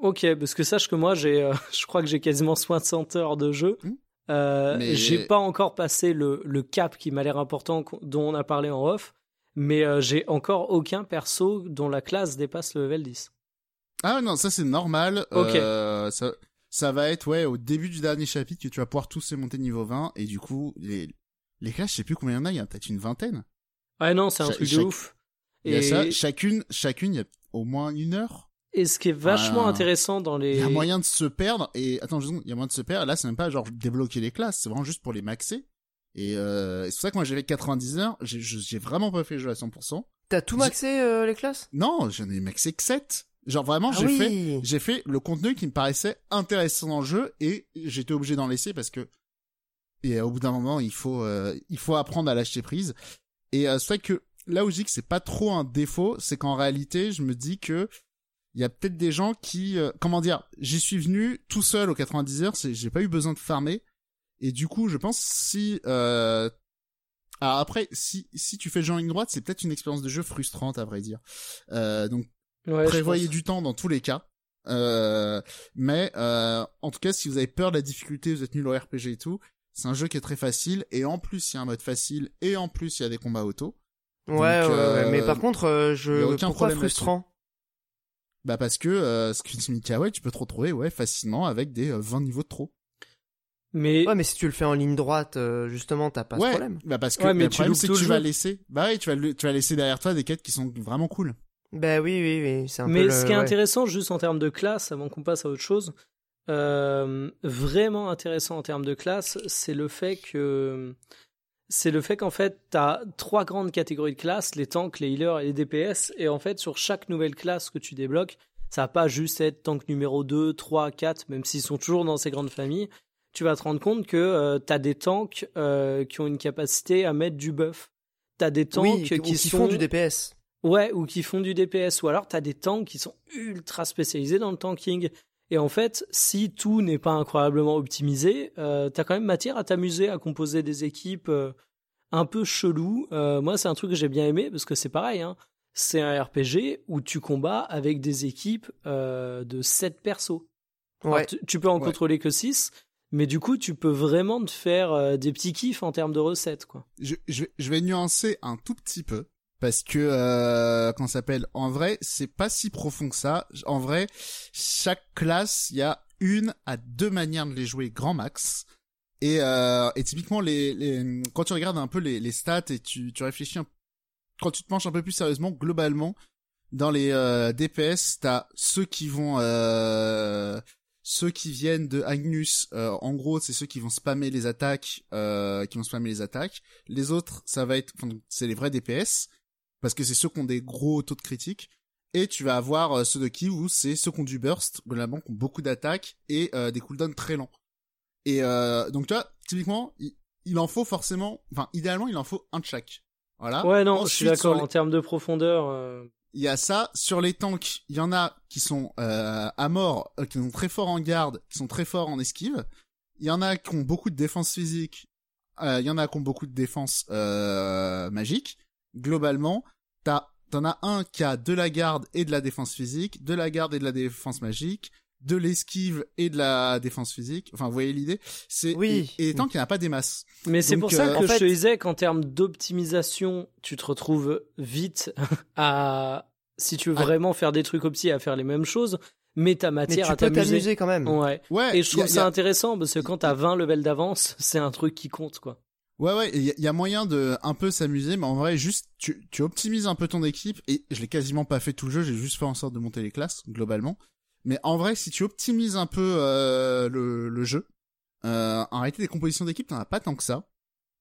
Ok, parce que sache que moi, j'ai, euh, je crois que j'ai quasiment 60 heures de jeu. Hmm. Euh, Mais- J'ai pas encore passé le, le cap qui m'a l'air important, dont on a parlé en off, mais euh, j'ai encore aucun perso dont la classe dépasse le level 10. Ah non, ça c'est normal. Ok. Euh, ça, ça va être ouais au début du dernier chapitre que tu vas pouvoir tous les monter niveau 20 et du coup les les classes, je sais plus combien il y en a, il y en a peut-être une vingtaine. Ouais, non, c'est un Cha- truc de ouf. Il y a Et, ça, chacune, chacune, il y a au moins une heure. et ce qui est vachement Ah. intéressant dans les. Il y a moyen de se perdre et attends, il y a moyen de se perdre. Là, c'est même pas genre débloquer les classes, c'est vraiment juste pour les maxer. Et euh, c'est pour ça que moi j'ai fait 90 heures, j'ai vraiment pas fait le jeu à 100%. T'as tout maxé euh, les classes? Non, j'en ai maxé que 7. Genre vraiment, Ah j'ai oui. fait j'ai fait le contenu qui me paraissait intéressant dans le jeu et j'étais obligé d'en laisser parce que et au bout d'un moment il faut euh, il faut apprendre à lâcher prise et euh, c'est vrai que là où je dis que c'est pas trop un défaut c'est qu'en réalité je me dis que il y a peut-être des gens qui euh, comment dire j'y suis venu tout seul aux 90 heures c'est j'ai pas eu besoin de farmer et du coup je pense si euh, alors après si si tu fais en ligne droite c'est peut-être une expérience de jeu frustrante à vrai dire euh, donc Ouais, prévoyez du temps dans tous les cas. Euh, mais euh, en tout cas, si vous avez peur de la difficulté, vous êtes nul au RPG et tout, c'est un jeu qui est très facile. Et en plus, il y a un mode facile. Et en plus, il y a des combats auto. Ouais, Donc, ouais, euh, ouais. Mais par contre, euh, je. aucun Pourquoi problème frustrant? Bah parce que euh, ce Smithia, ouais, tu peux te retrouver ouais facilement avec des euh, 20 niveaux de trop. Mais Ouais, mais si tu le fais en ligne droite, euh, justement, t'as pas ouais, ce problème. bah parce que Ouais, mais le tu problème c'est que tu vas laisser, bah ouais, tu vas le- tu vas laisser derrière toi des quêtes qui sont vraiment cool. Bah oui, oui, oui. C'est un Mais peu ce le- qui est ouais. intéressant, juste en termes de classe, avant qu'on passe à autre chose, euh, vraiment intéressant en termes de classe, c'est le fait que c'est le fait qu'en fait, tu as trois grandes catégories de classes, les tanks, les healers et les DPS, et en fait, sur chaque nouvelle classe que tu débloques, Ça va pas juste être tank numéro 2, 3, 4, même s'ils sont toujours dans ces grandes familles. Tu vas te rendre compte que euh, tu as des tanks euh, qui ont une capacité à mettre du buff. Tu as des tanks qui, font du DPS. Ouais, ou qui font du DPS. Ou alors tu as des tanks qui sont ultra spécialisés dans le tanking. Et en fait, si tout n'est pas incroyablement optimisé, euh, tu as quand même matière à t'amuser à composer des équipes euh, un peu cheloues. moi, c'est un truc que j'ai bien aimé parce que c'est pareil. Hein c'est un RPG où tu combats avec des équipes euh, de 7 persos. tu, peux en contrôler que 6, mais du coup, tu peux vraiment te faire euh, des petits kiffs en termes de recettes. quoi. Je, je, vais nuancer un tout petit peu. Parce que, euh, quand s'appelle, en vrai, c'est pas si profond que ça. En vrai, chaque classe, il y a une à deux manières de les jouer grand max. Et, euh, et typiquement, les, les, quand tu regardes un peu les, les stats et tu, tu réfléchis un quand tu te penches un peu plus sérieusement, globalement, dans les euh, DPS, t'as ceux qui vont, euh, ceux qui viennent de Agnus. Euh, en gros, c'est ceux qui vont spammer les attaques, euh, qui vont spammer les attaques. Les autres, ça va être, c'est les vrais DPS parce que c'est ceux qui ont des gros taux de critique. Et tu vas avoir euh, ceux de qui où c'est ceux qui ont du burst, globalement, qui ont beaucoup d'attaques et euh, des cooldowns très lents. Et donc tu vois, typiquement, il, il en faut forcément, enfin idéalement, il en faut un de chaque. Voilà. Ouais, non, je suis d'accord. En termes de profondeur. Euh, il y a ça. Sur les tanks, il y en a qui sont euh, à mort, euh, qui sont très forts en garde, qui sont très forts en esquive. Il y en a qui ont beaucoup de défense physique. il y en a qui ont beaucoup de défense magique. Globalement, t'as t'en as un qui a de la garde et de la défense physique, de la garde et de la défense magique, de l'esquive et de la défense physique. Enfin, vous voyez l'idée C'est oui. Et, tant qu'il n'y en a pas des masses. Mais c'est pour ça euh, que je te disais qu'en termes d'optimisation, tu te retrouves vite à si tu veux ah. vraiment faire des trucs opti à faire les mêmes choses. Mais ta matière mais tu à t'amuser quand même. Ouais. ouais et je trouve ça intéressant parce que quand t'as 20 levels d'avance, c'est un truc qui compte, quoi. Ouais ouais, il y, a moyen de un peu s'amuser, mais en vrai juste tu, tu optimises un peu ton équipe et je l'ai quasiment pas fait tout le jeu, j'ai juste fait en sorte de monter les classes globalement. Mais en vrai, si tu optimises un peu euh, le, le, jeu, euh, en réalité, des compositions d'équipe, t'en as pas tant que ça.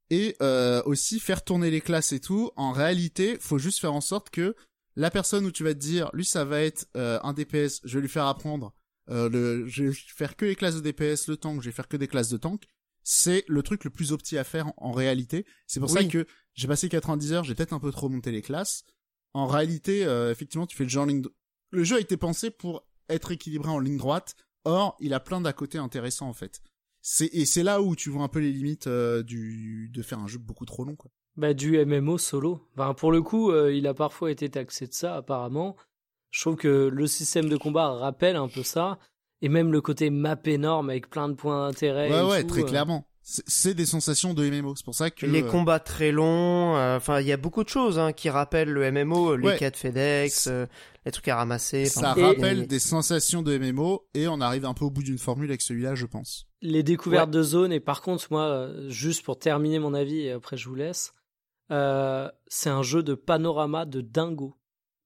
Et euh, aussi faire tourner les classes et tout. En réalité, faut juste faire en sorte que la personne où tu vas te dire, lui, ça va être euh, un DPS, je vais lui faire apprendre. Euh, le, je vais faire que les classes de DPS, le tank, je vais faire que des classes de tank. C'est le truc le plus opti à faire en, réalité. C'est pour ça que j'ai passé 90 heures, j'ai peut-être un peu trop monté les classes. En réalité, euh, effectivement, tu fais le genre ligne. Le jeu a été pensé pour être équilibré en ligne droite. Or, il a plein d'à côté intéressants en fait. C'est et c'est là où tu vois un peu les limites euh, du de faire un jeu beaucoup trop long quoi. Bah du MMO solo. Enfin, pour le coup, euh, il a parfois été taxé de ça apparemment. Je trouve que le système de combat rappelle un peu ça et même le côté map énorme avec plein de points d'intérêt. Ouais ouais, très euh. clairement c'est des sensations de MMO. C'est pour ça que les combats très longs. Enfin, il y a beaucoup de choses hein, qui rappellent le MMO, les quêtes FedEx, les trucs à ramasser. Ça rappelle des sensations de MMO et on arrive un peu au bout d'une formule avec celui-là, je pense. Les découvertes de zones et par contre moi, juste pour terminer mon avis et après je vous laisse, euh, c'est un jeu de panorama de dingo.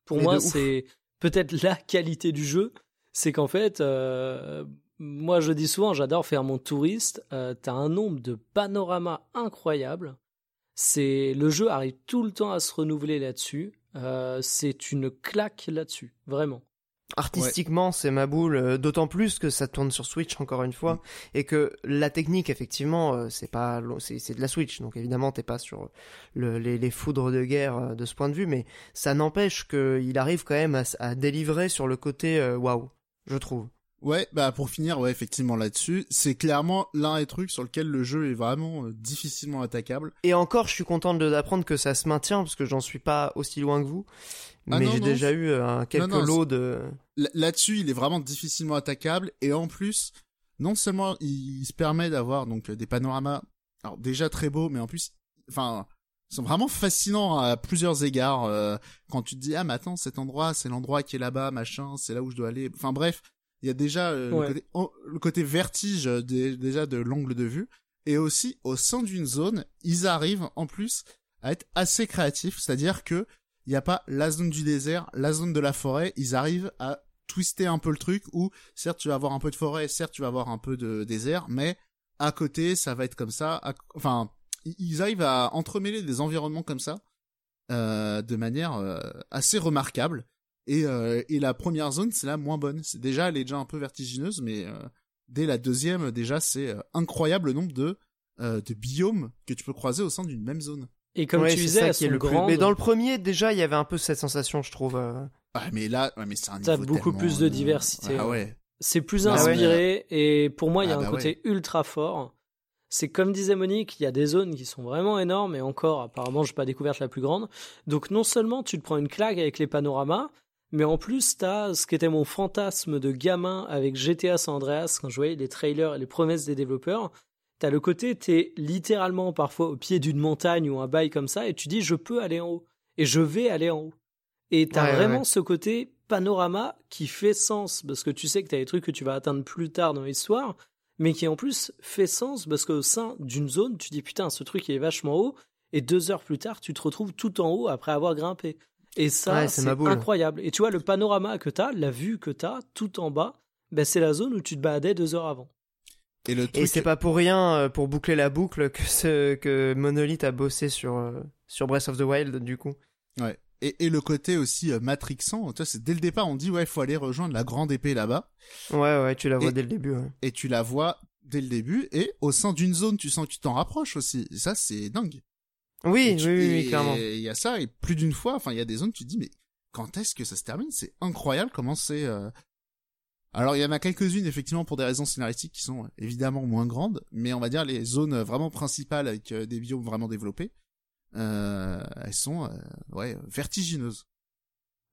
Pour moi, c'est peut-être la qualité du jeu, c'est qu'en fait, euh, moi je dis souvent, j'adore faire mon touriste. Euh, T'as un nombre de panoramas incroyables. C'est le jeu arrive tout le temps à se renouveler là-dessus. Euh, c'est une claque là-dessus, vraiment. Artistiquement, c'est ma boule, euh, d'autant plus que ça tourne sur Switch encore une fois, mm. et que la technique, effectivement, c'est pas, c'est de la Switch, donc évidemment, t'es pas sur les, foudres de guerre de ce point de vue, mais ça n'empêche qu'il arrive quand même à, à, délivrer sur le côté waouh, je trouve. Ouais, bah pour finir, ouais, effectivement là-dessus, c'est clairement l'un des trucs sur lequel le jeu est vraiment euh, difficilement attaquable. Et encore, je suis content d'apprendre que ça se maintient parce que j'en suis pas aussi loin que vous. Ah mais j'ai déjà eu euh, quelques lots de. Là-dessus, il est vraiment difficilement attaquable et en plus, non seulement il, se permet d'avoir donc des panoramas, alors déjà très beaux, mais en plus, enfin, ils sont vraiment fascinants à plusieurs égards. Euh, quand tu te dis ah mais attends cet endroit c'est l'endroit qui est là-bas machin, c'est là où je dois aller. Enfin bref, il y a déjà euh, le, côté, vertige euh, déjà de l'angle de vue. Et aussi, au sein d'une zone, ils arrivent en plus à être assez créatifs. C'est-à-dire que il n'y a pas la zone du désert, la zone de la forêt. Ils arrivent à twister un peu le truc où, certes, tu vas avoir un peu de forêt, certes, tu vas avoir un peu de désert, mais à côté, ça va être comme ça. Enfin, ils arrivent à entremêler des environnements comme ça euh, de manière assez remarquable. Et, euh, et la première zone, c'est la moins bonne. C'est déjà, elle est déjà un peu vertigineuse, mais euh, dès la deuxième, déjà, c'est euh, incroyable le nombre de, euh, de biomes que tu peux croiser au sein d'une même zone. Et comme Ouais, tu disais, elles qui est sont le plus- grandes. Mais dans le premier, déjà, il y avait un peu cette sensation, je trouve. euh. Ah, mais là, ouais, mais c'est un T'as beaucoup tellement, plus de diversité. Ah ouais. C'est plus Ah ouais. inspiré et pour moi il y a Ah un bah côté ultra fort. C'est comme disait Monique, il y a des zones qui sont vraiment énormes et encore apparemment j'ai pas découvert la plus grande. Donc non seulement tu te prends une claque avec les panoramas, mais en plus t'as ce qui était mon fantasme de gamin avec GTA San Andreas quand je voyais les trailers et les promesses des développeurs. T'as le côté t'es littéralement parfois au pied d'une montagne ou un bail comme ça et tu dis je peux aller en haut et je vais aller en haut. Et t'as Ouais, vraiment ouais. ce côté panorama qui fait sens parce que tu sais que t'as des trucs que tu vas atteindre plus tard dans l'histoire, mais qui en plus fait sens parce qu'au sein d'une zone, tu dis putain, ce truc il est vachement haut, et deux heures plus tard, tu te retrouves tout en haut après avoir grimpé. Et ça, Ouais, c'est incroyable. Et tu vois, le panorama que t'as, la vue que t'as, tout en bas, ben, c'est la zone où tu te baladais deux heures avant. Et le Et truc, c'est pas pour rien, euh, pour boucler la boucle, que, ce, que Monolith a bossé sur, euh, sur Breath of the Wild, du coup. ouais. Et, et le côté aussi euh, matrixant, tu vois, c'est dès le départ, on dit, ouais, il faut aller rejoindre la grande épée là-bas. Ouais, ouais, tu la vois Et- dès le début. ouais. Et tu la vois dès le début, et au sein d'une zone, tu sens que tu t'en rapproches aussi. Et ça, c'est dingue. Oui, tu- oui, oui, et clairement. Il y a ça, et plus d'une fois, enfin, il y a des zones, tu te dis, mais quand est-ce que ça se termine? C'est incroyable comment c'est... euh, Alors, il y en a quelques-unes, effectivement, pour des raisons scénaristiques qui sont euh, évidemment moins grandes, mais on va dire les zones euh, vraiment principales avec euh, des biomes vraiment développés, euh, elles sont, ouais, vertigineuses.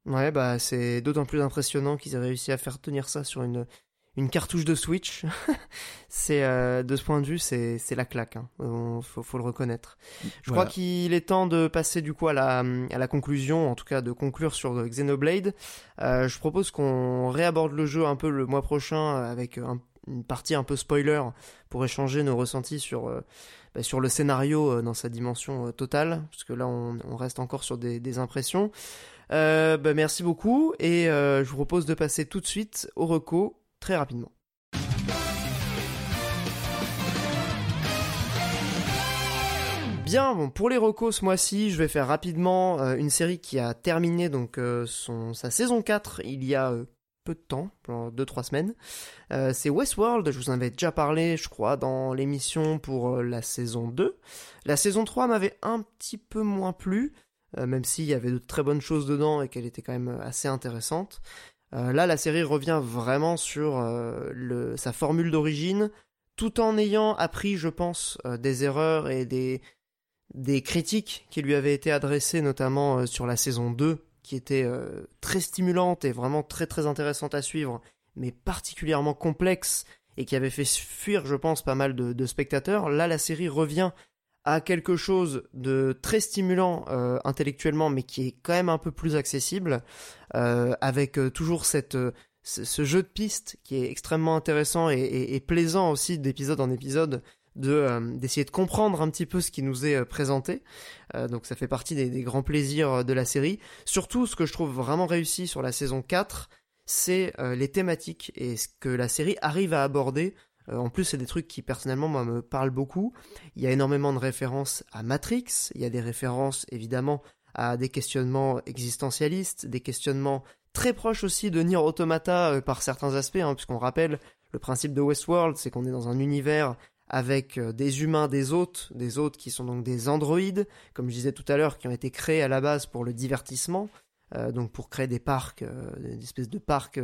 Ouais, bah c'est d'autant plus impressionnant qu'ils aient réussi à faire tenir ça sur une, une cartouche de Switch. c'est euh, de ce point de vue, c'est c'est la claque. Hein. On- faut, faut le reconnaître. Je Voilà. crois qu'il est temps de passer du coup à la, à la conclusion, en tout cas de conclure sur Xenoblade. Euh, je propose qu'on réaborde le jeu un peu le mois prochain avec un- une partie un peu spoiler pour échanger nos ressentis sur, euh, bah, sur le scénario euh, dans sa dimension euh, totale, parce que là on, on reste encore sur des, des impressions. Euh, bah, merci beaucoup et euh, je vous propose de passer tout de suite au reco très rapidement. Bien, pour les recos ce mois-ci, je vais faire rapidement euh, une série qui a terminé donc euh, sa saison 4 il y a euh, peu de temps, 2-3 semaines. C'est Westworld, je vous en avais déjà parlé, je crois, dans l'émission pour la saison 2. La saison 3 m'avait un petit peu moins plu, même s'il y avait de très bonnes choses dedans et qu'elle était quand même assez intéressante. Euh, là, la série revient vraiment sur euh, sa formule d'origine, tout en ayant appris, je pense, euh, des erreurs et des, critiques qui lui avaient été adressées, notamment sur la saison 2, qui était très stimulante et vraiment très très intéressante à suivre, mais particulièrement complexe et qui avait fait fuir, je pense, pas mal de spectateurs. Là, la série revient à quelque chose de très stimulant euh, intellectuellement, mais qui est quand même un peu plus accessible, euh, avec euh, toujours cette, ce jeu de pistes qui est extrêmement intéressant et, plaisant aussi d'épisode en épisode de d'essayer de comprendre un petit peu ce qui nous est présenté. Donc ça fait partie des, grands plaisirs de la série. Surtout, ce que je trouve vraiment réussi sur la saison 4, c'est les thématiques et ce que la série arrive à aborder. Euh, en plus, c'est des trucs qui personnellement moi me parlent beaucoup. Il y a énormément de références à Matrix. Il y a des références évidemment à des questionnements existentialistes, des questionnements très proches aussi de Nier Automata euh, par certains aspects, hein, puisqu'on rappelle le principe de Westworld, c'est qu'on est dans un univers avec euh, des humains, des hôtes, des hôtes qui sont donc des androïdes, comme je disais tout à l'heure, qui ont été créés à la base pour le divertissement, donc pour créer des parcs, des espèces de parcs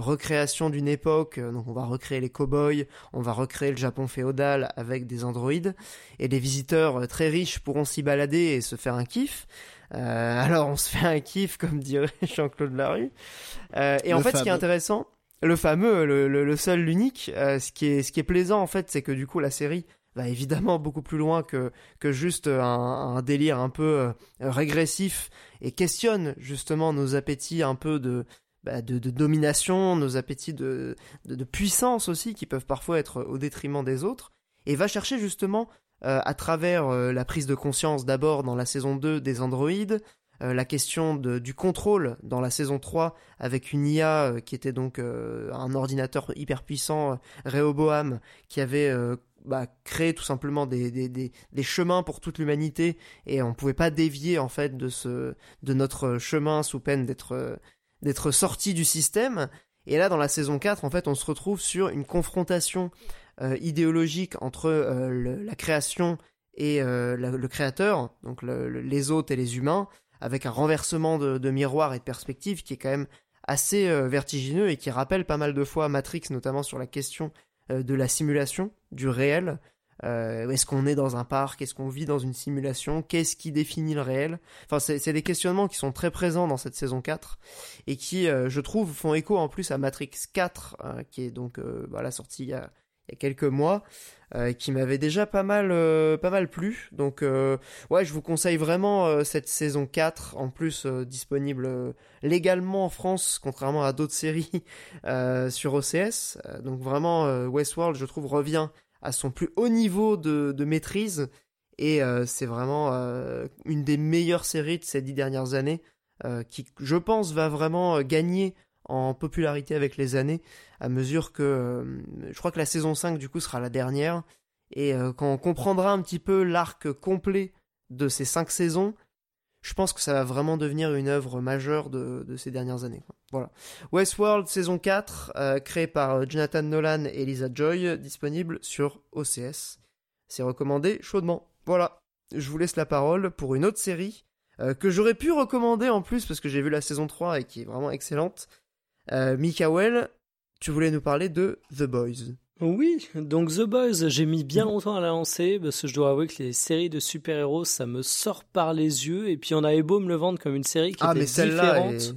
recréation d'une époque. Euh, Donc on va recréer les cow-boys, on va recréer le Japon féodal avec des androïdes, et les visiteurs euh, très riches pourront s'y balader et se faire un kiff. Euh, alors on se fait un kiff, comme dirait Jean-Claude Larue. Euh, et en fait, ce qui est intéressant, le fameux, le, le- le seul, l'unique, euh, ce qui est ce qui est plaisant en fait, c'est que du coup la série va évidemment beaucoup plus loin que que juste un, un délire un peu euh, régressif et questionne justement nos appétits un peu de bah, de, domination, nos appétits de, puissance aussi, qui peuvent parfois être au détriment des autres, et va chercher justement, euh, à travers euh, la prise de conscience d'abord dans la saison 2 des androïdes, euh, la question du contrôle dans la saison 3 avec une IA euh, qui était donc euh, un ordinateur hyper puissant, Rehoboam, qui avait bah, créé tout simplement des, des, chemins pour toute l'humanité et on pouvait pas dévier en fait de ce de notre chemin sous peine d'être d'être sorti du système. Et là, dans la saison 4, en fait, on se retrouve sur une confrontation euh, idéologique entre euh, la création et euh, le créateur, donc les hôtes et les humains, avec un renversement de, de, miroir et de perspective qui est quand même assez vertigineux et qui rappelle pas mal de fois Matrix, notamment sur la question de la simulation, du réel. Euh, est-ce qu'on est dans un parc? Est-ce qu'on vit dans une simulation? Qu'est-ce qui définit le réel? Enfin, c'est des questionnements qui sont très présents dans cette saison 4 et qui, euh, je trouve, font écho en plus à Matrix 4, euh, qui est donc voilà, sorti il y, a, il y a quelques mois, qui m'avait déjà pas mal, pas mal plu. Donc, ouais, je vous conseille vraiment cette saison 4, en plus disponible légalement en France, contrairement à d'autres séries sur OCS. donc vraiment, Westworld, je trouve, revient à son plus haut niveau de, maîtrise. Et euh, c'est vraiment euh, une des meilleures séries de ces dix dernières années, euh, qui, je pense, va vraiment gagner en popularité avec les années, à mesure que je crois que la saison 5 du coup sera la dernière. Et quand on comprendra un petit peu l'arc complet de ces cinq saisons, je pense que ça va vraiment devenir une œuvre majeure de, ces dernières années. Voilà. Westworld saison 4, euh, créé par euh, Jonathan Nolan et Lisa Joy, disponible sur OCS. C'est recommandé chaudement. Voilà. Je vous laisse la parole pour une autre série euh, que j'aurais pu recommander en plus parce que j'ai vu la saison 3 et qui est vraiment excellente. Mikael, tu voulais nous parler de The Boys. Oui, donc The Boys, j'ai mis bien longtemps à la lancer parce que je dois avouer que les séries de super-héros, ça me sort par les yeux et puis on avait beau me le vendre comme une série qui ah, était mais différente.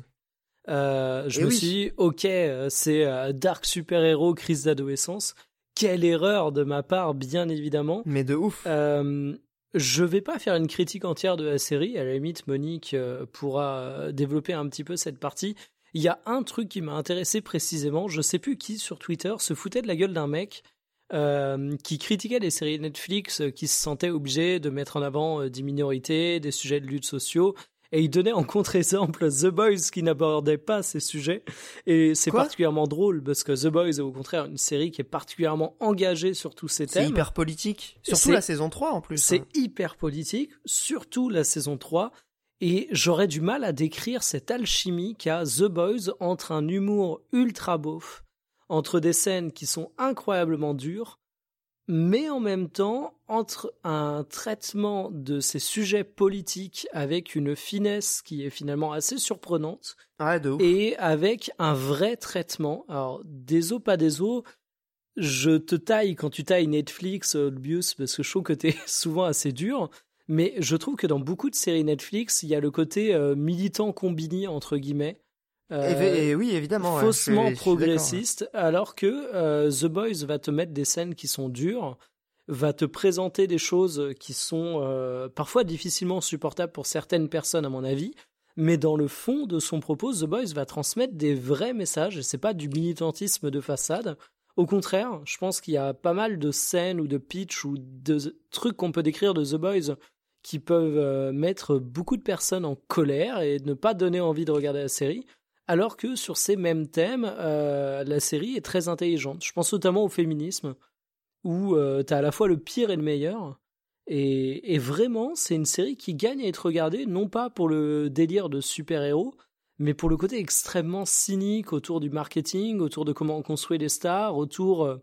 Euh, je eh me suis dit, ok, euh, c'est euh, Dark super-héros, crise d'adolescence. Quelle erreur de ma part, bien évidemment. Mais de ouf. Euh, je vais pas faire une critique entière de la série. À la limite, Monique pourra développer un petit peu cette partie. Il y a un truc qui m'a intéressé précisément. Je sais plus qui sur Twitter se foutait de la gueule d'un mec euh, qui critiquait les séries Netflix, euh, qui se sentait obligé de mettre en avant euh, des minorités, des sujets de lutte sociaux. Et il donnait en contre-exemple The Boys qui n'abordait pas ces sujets. Et c'est particulièrement drôle parce que The Boys est au contraire une série qui est particulièrement engagée sur tous ces thèmes. C'est hyper politique. Surtout la saison 3 en plus. C'est hein. hyper politique, surtout la saison 3. Et j'aurais du mal à décrire cette alchimie qu'a The Boys entre un humour ultra beauf, entre des scènes qui sont incroyablement dures, mais en même temps entre un traitement de ces sujets politiques avec une finesse qui est finalement assez surprenante et avec un vrai traitement. Alors, des os, pas des os, je te taille quand tu tailles Netflix, Olbius, parce que je trouve que t'es souvent assez dur. Mais je trouve que dans beaucoup de séries Netflix, il y a le côté euh, militant combiné entre guillemets. Euh, et, oui, évidemment. Faussement progressiste, alors que euh, The Boys va te mettre des scènes qui sont dures, va te présenter des choses qui sont parfois difficilement supportables pour certaines personnes, à mon avis. Mais dans le fond de son propos, The Boys va transmettre des vrais messages, et c'est pas du militantisme de façade. Au contraire, je pense qu'il y a pas mal de scènes ou de pitch ou de trucs qu'on peut décrire de The Boys qui peuvent euh, mettre beaucoup de personnes en colère et ne pas donner envie de regarder la série, alors que sur ces mêmes thèmes, euh, la série est très intelligente. Je pense notamment au féminisme, où euh, tu as à la fois le pire et le meilleur. Et, et vraiment, c'est une série qui gagne à être regardée, non pas pour le délire de super-héros, mais pour le côté extrêmement cynique autour du marketing, autour de comment on construit les stars, autour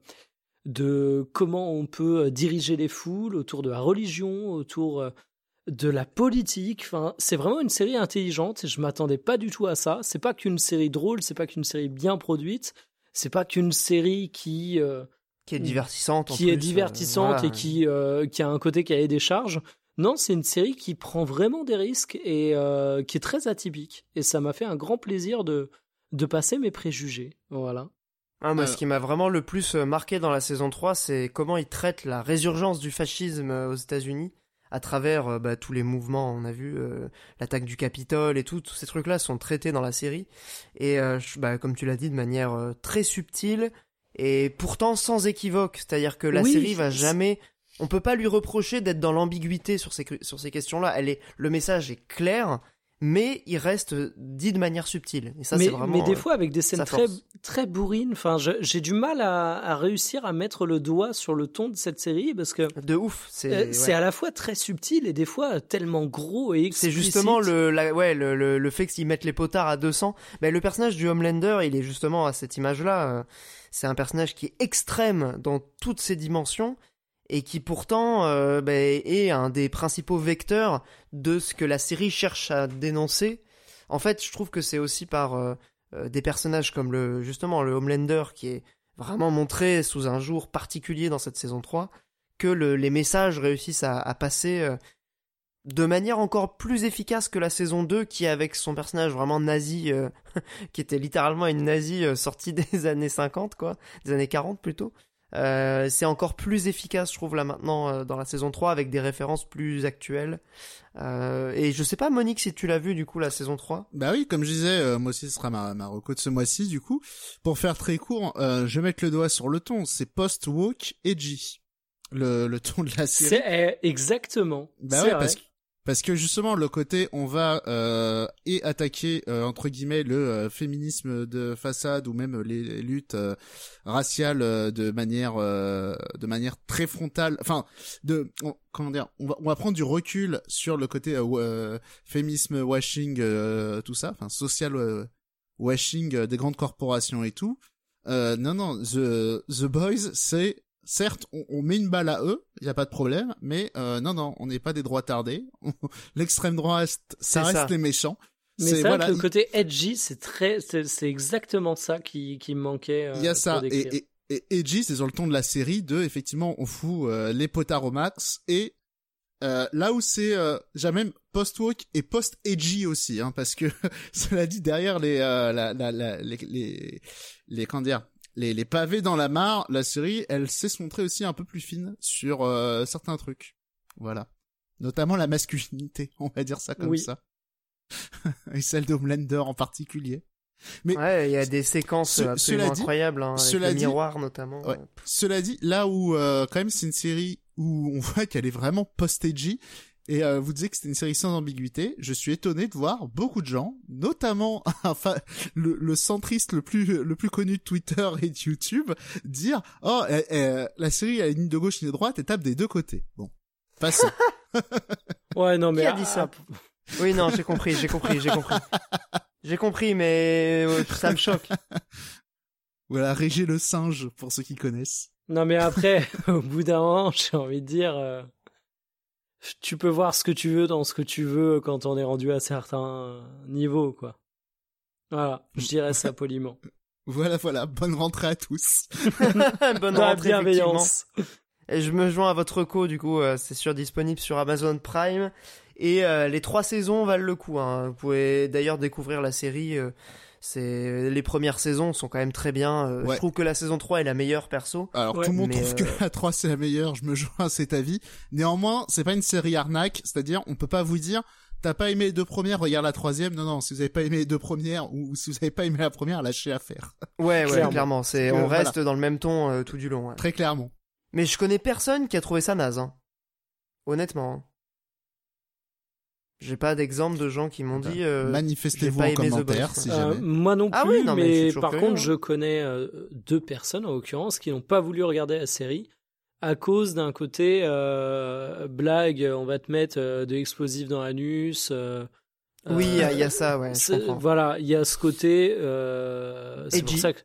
de comment on peut diriger les foules, autour de la religion, autour de la politique. Enfin, c'est vraiment une série intelligente. Je m'attendais pas du tout à ça. C'est pas qu'une série drôle, c'est pas qu'une série bien produite, c'est pas qu'une série qui euh, qui est divertissante, qui est divertissante et qui euh, qui a un côté qui a des charges. Non, c'est une série qui prend vraiment des risques et euh, qui est très atypique. Et ça m'a fait un grand plaisir de de passer mes préjugés. Voilà. Ah, moi, ce qui m'a vraiment le plus marqué dans la saison 3, c'est comment il traite la résurgence du fascisme aux États-Unis à travers euh, bah, tous les mouvements, on a vu euh, l'attaque du Capitole et tout, tous ces trucs-là sont traités dans la série. Et euh, bah, comme tu l'as dit, de manière très subtile et pourtant sans équivoque. C'est-à-dire que la série va jamais... On peut pas lui reprocher d'être dans l'ambiguïté sur ces, sur ces questions-là. Elle est, le message est clair, mais il reste dit de manière subtile. Et ça, mais, vraiment. mais des euh, fois avec des scènes très, très bourrines. Enfin, j'ai du mal à, à réussir à mettre le doigt sur le ton de cette série parce que de ouf. C'est euh, ouais. à la fois très subtil et des fois tellement gros et C'est justement le, la, ouais, le, le, le fait qu'ils mettent les potards à 200. Ben, le personnage du Homelander, il est justement à cette image-là. euh, C'est un personnage qui est extrême dans toutes ses dimensions et qui pourtant euh, ben, est un des principaux vecteurs de ce que la série cherche à dénoncer. En fait, je trouve que c'est aussi par euh, euh, des personnages comme justement le Homelander qui est vraiment montré sous un jour particulier dans cette saison 3 que le- les messages réussissent à, passer de manière encore plus efficace que la saison 2 qui avec son personnage vraiment nazi qui était littéralement une nazie sortie des années 50 quoi des années 40 plutôt Euh, c'est encore plus efficace je trouve là maintenant euh, dans la saison 3 avec des références plus actuelles Euh, et je sais pas Monique si tu l'as vu du coup la saison 3 Bah oui, comme je disais, euh, moi aussi ce sera ma, ma reco de ce mois-ci du coup. Pour faire très court, euh, je vais mettre le doigt sur le ton, c'est post-woke edgy. Le, le ton de la série. C'est eh, exactement. Bah C'est ouais, vrai. parce que parce que justement le côté on va euh, et attaquer euh, entre guillemets le euh, féminisme de façade ou même les, luttes euh, raciales euh, de manière de manière très frontale. Enfin de on- comment dire on va on va prendre du recul sur le côté féminisme washing tout ça enfin social washing des grandes corporations et tout. Non non the the boys c'est certes, on, on met une balle à eux, il y a pas de problème, mais euh, non, non, on n'est pas des droits tardés. L'extrême droite, ça reste ça. les méchants. Mais c'est vrai voilà, que le côté edgy, c'est très, c'est c'est exactement ça qui, qui me manquait. euh, il y a ça. Et, et, et edgy, c'est sur le ton de la série de, effectivement, on fout euh, les potards au max et euh, là où c'est euh, j'ai même post-woke et post-edgy aussi, hein, parce que cela dit derrière les euh, la, la, la- les, les les comment dire les, les pavés dans la mare, la série, elle sait se montrer aussi un peu plus fine sur euh, certains trucs. Voilà. Notamment la masculinité, on va dire ça comme Oui. ça. et celle de Homelander en particulier. Mais ouais il y a des séquences ce- absolument dit- incroyables hein, avec le dit- miroir notamment Ouais. Cela dit, là où euh, quand même c'est une série où on voit qu'elle est vraiment post-edgy, et euh, vous disiez que c'était une série sans ambiguïté, je suis étonné de voir beaucoup de gens, notamment enfin le, le centriste le plus le plus connu de Twitter et de YouTube, dire oh euh, euh, la série a une ligne de gauche, une de droite, et tape des deux côtés. Bon, passons. Ouais, non, mais Qui a ah, dit ça? Ah, oui non j'ai compris j'ai compris j'ai compris j'ai compris mais euh, ça me choque voilà, Régé le singe pour ceux qui connaissent. Non, mais après, au bout d'un moment, j'ai envie de dire, euh, tu peux voir ce que tu veux dans ce que tu veux quand on est rendu à certains niveaux, quoi. Voilà, je dirais ça poliment. Voilà, voilà, bonne rentrée à tous. bonne Dans rentrée bienveillance. Et je me joins à votre co, du coup, euh, c'est sûr disponible sur Amazon Prime. Et euh, les trois saisons valent le coup. Hein. Vous pouvez d'ailleurs découvrir la série. euh, c'est les premières saisons sont quand même très bien. euh, Ouais. Je trouve que la saison 3 est la meilleure perso. Alors Ouais. tout le monde Mais, trouve euh, que la 3 c'est la meilleure, je me joins à cet avis. Néanmoins, c'est pas une série arnaque, c'est-à-dire on peut pas vous dire t'as pas aimé les deux premières, regarde la troisième. Non non, si vous avez pas aimé les deux premières ou si vous avez pas aimé la première, lâchez l'affaire. Ouais, ouais, Clairement. clairement. C'est, on voilà. reste dans le même ton euh, tout du long. ouais. Très clairement. Mais je connais personne qui a trouvé ça naze. hein. Honnêtement. hein. J'ai pas d'exemple de gens qui m'ont Bah, dit. euh, Manifestez-vous en commentaire Boys, si. Euh, jamais. moi non plus, Ah oui, non, mais par curieux, contre, hein. je connais euh, deux personnes en l'occurrence qui n'ont pas voulu regarder la série à cause d'un côté euh, blague, on va te mettre euh, de l'explosif dans l'anus. euh, Oui, il y, a- il y a euh, ça, ouais. Je c'est- comprends. voilà, il y a ce côté. euh, c'est pour ça que.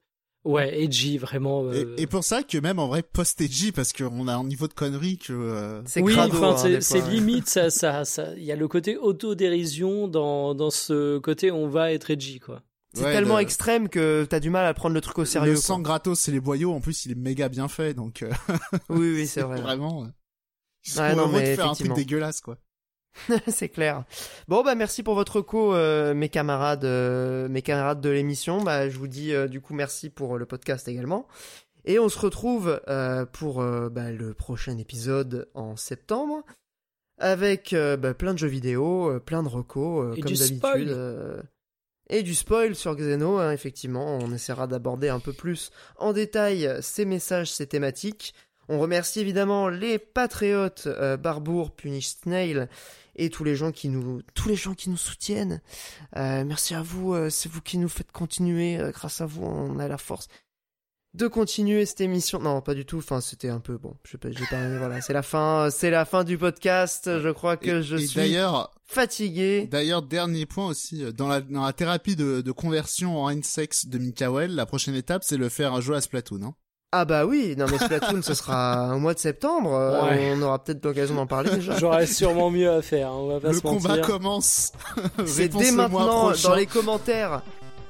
Ouais, edgy, vraiment. Et, euh, et pour ça que même en vrai post-edgy parce qu'on a un niveau de connerie que euh, C'est oui, enfin, hein, c'est limite, ça, ça, ça, il y a le côté autodérision dans, dans ce côté on va être edgy, quoi. C'est ouais, tellement le- extrême que t'as du mal à prendre le truc au sérieux. le quoi. sang gratos c'est les boyaux en plus il est méga bien fait donc euh, Oui, oui, c'est vrai. vraiment euh, ils sont Ouais, non, mais de faire un truc dégueulasse quoi. c'est clair. Bon bah merci pour votre co, euh, mes camarades, euh, mes camarades de l'émission. Bah je vous dis euh, du coup merci pour le podcast également. Et on se retrouve pour bah, le prochain épisode en septembre avec bah, plein de jeux vidéo, plein de recos comme d'habitude. et du spoil sur Xeno, hein, effectivement. On essaiera d'aborder un peu plus en détail ces messages, ces thématiques. On remercie évidemment les patriotes Barbour, Punish Snail et tous les gens qui nous tous les gens qui nous soutiennent. Euh, merci à vous, euh, c'est vous qui nous faites continuer. euh, grâce à vous, on a la force de continuer cette émission. Non, pas du tout. Enfin, c'était un peu bon. Je sais pas, j'ai pas. Voilà, c'est la fin. C'est la fin du podcast. Je crois que Et- je et suis D'ailleurs, fatigué. D'ailleurs, dernier point aussi, euh, dans la, dans la thérapie de, de conversion en N-sex de Mikael, la prochaine étape, c'est le faire jouer à Splatoon. Hein. Ah bah oui. Non mais Splatoon, ce sera au mois de septembre. Euh, Ouais. On aura peut-être l'occasion d'en parler déjà. J'aurais sûrement mieux à faire, hein, on va pas Le se combat mentir. commence. C'est dès maintenant prochain. dans les commentaires.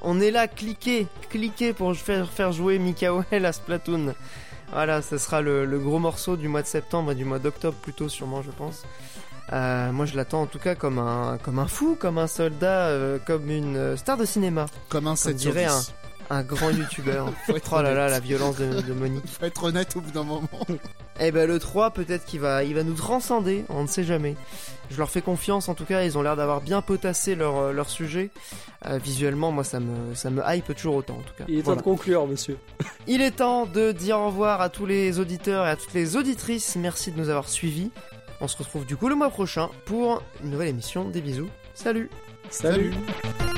On est là, cliquez, cliquez pour faire, faire jouer Mikael à Splatoon. Voilà, ce sera le, le gros morceau du mois de septembre et du mois d'octobre plutôt sûrement, je pense. Euh, moi, je l'attends en tout cas comme un, comme un fou, comme un soldat, euh, comme une star de cinéma, Comme un 7 sur dirait 10. un grand youtubeur. Faut être oh là là, la violence de, de Monique. Faut être honnête au bout d'un moment. Eh ben le 3 peut-être qu'il va, il va nous transcender, on ne sait jamais. Je leur fais confiance en tout cas, ils ont l'air d'avoir bien potassé leur, euh, leur sujet. Euh, visuellement, moi ça me, ça me hype toujours autant en tout cas. Il est temps de conclure, monsieur. Il est temps de dire au revoir à tous les auditeurs et à toutes les auditrices. Merci de nous avoir suivis. On se retrouve du coup le mois prochain pour une nouvelle émission. Des bisous. Salut Salut. Salut.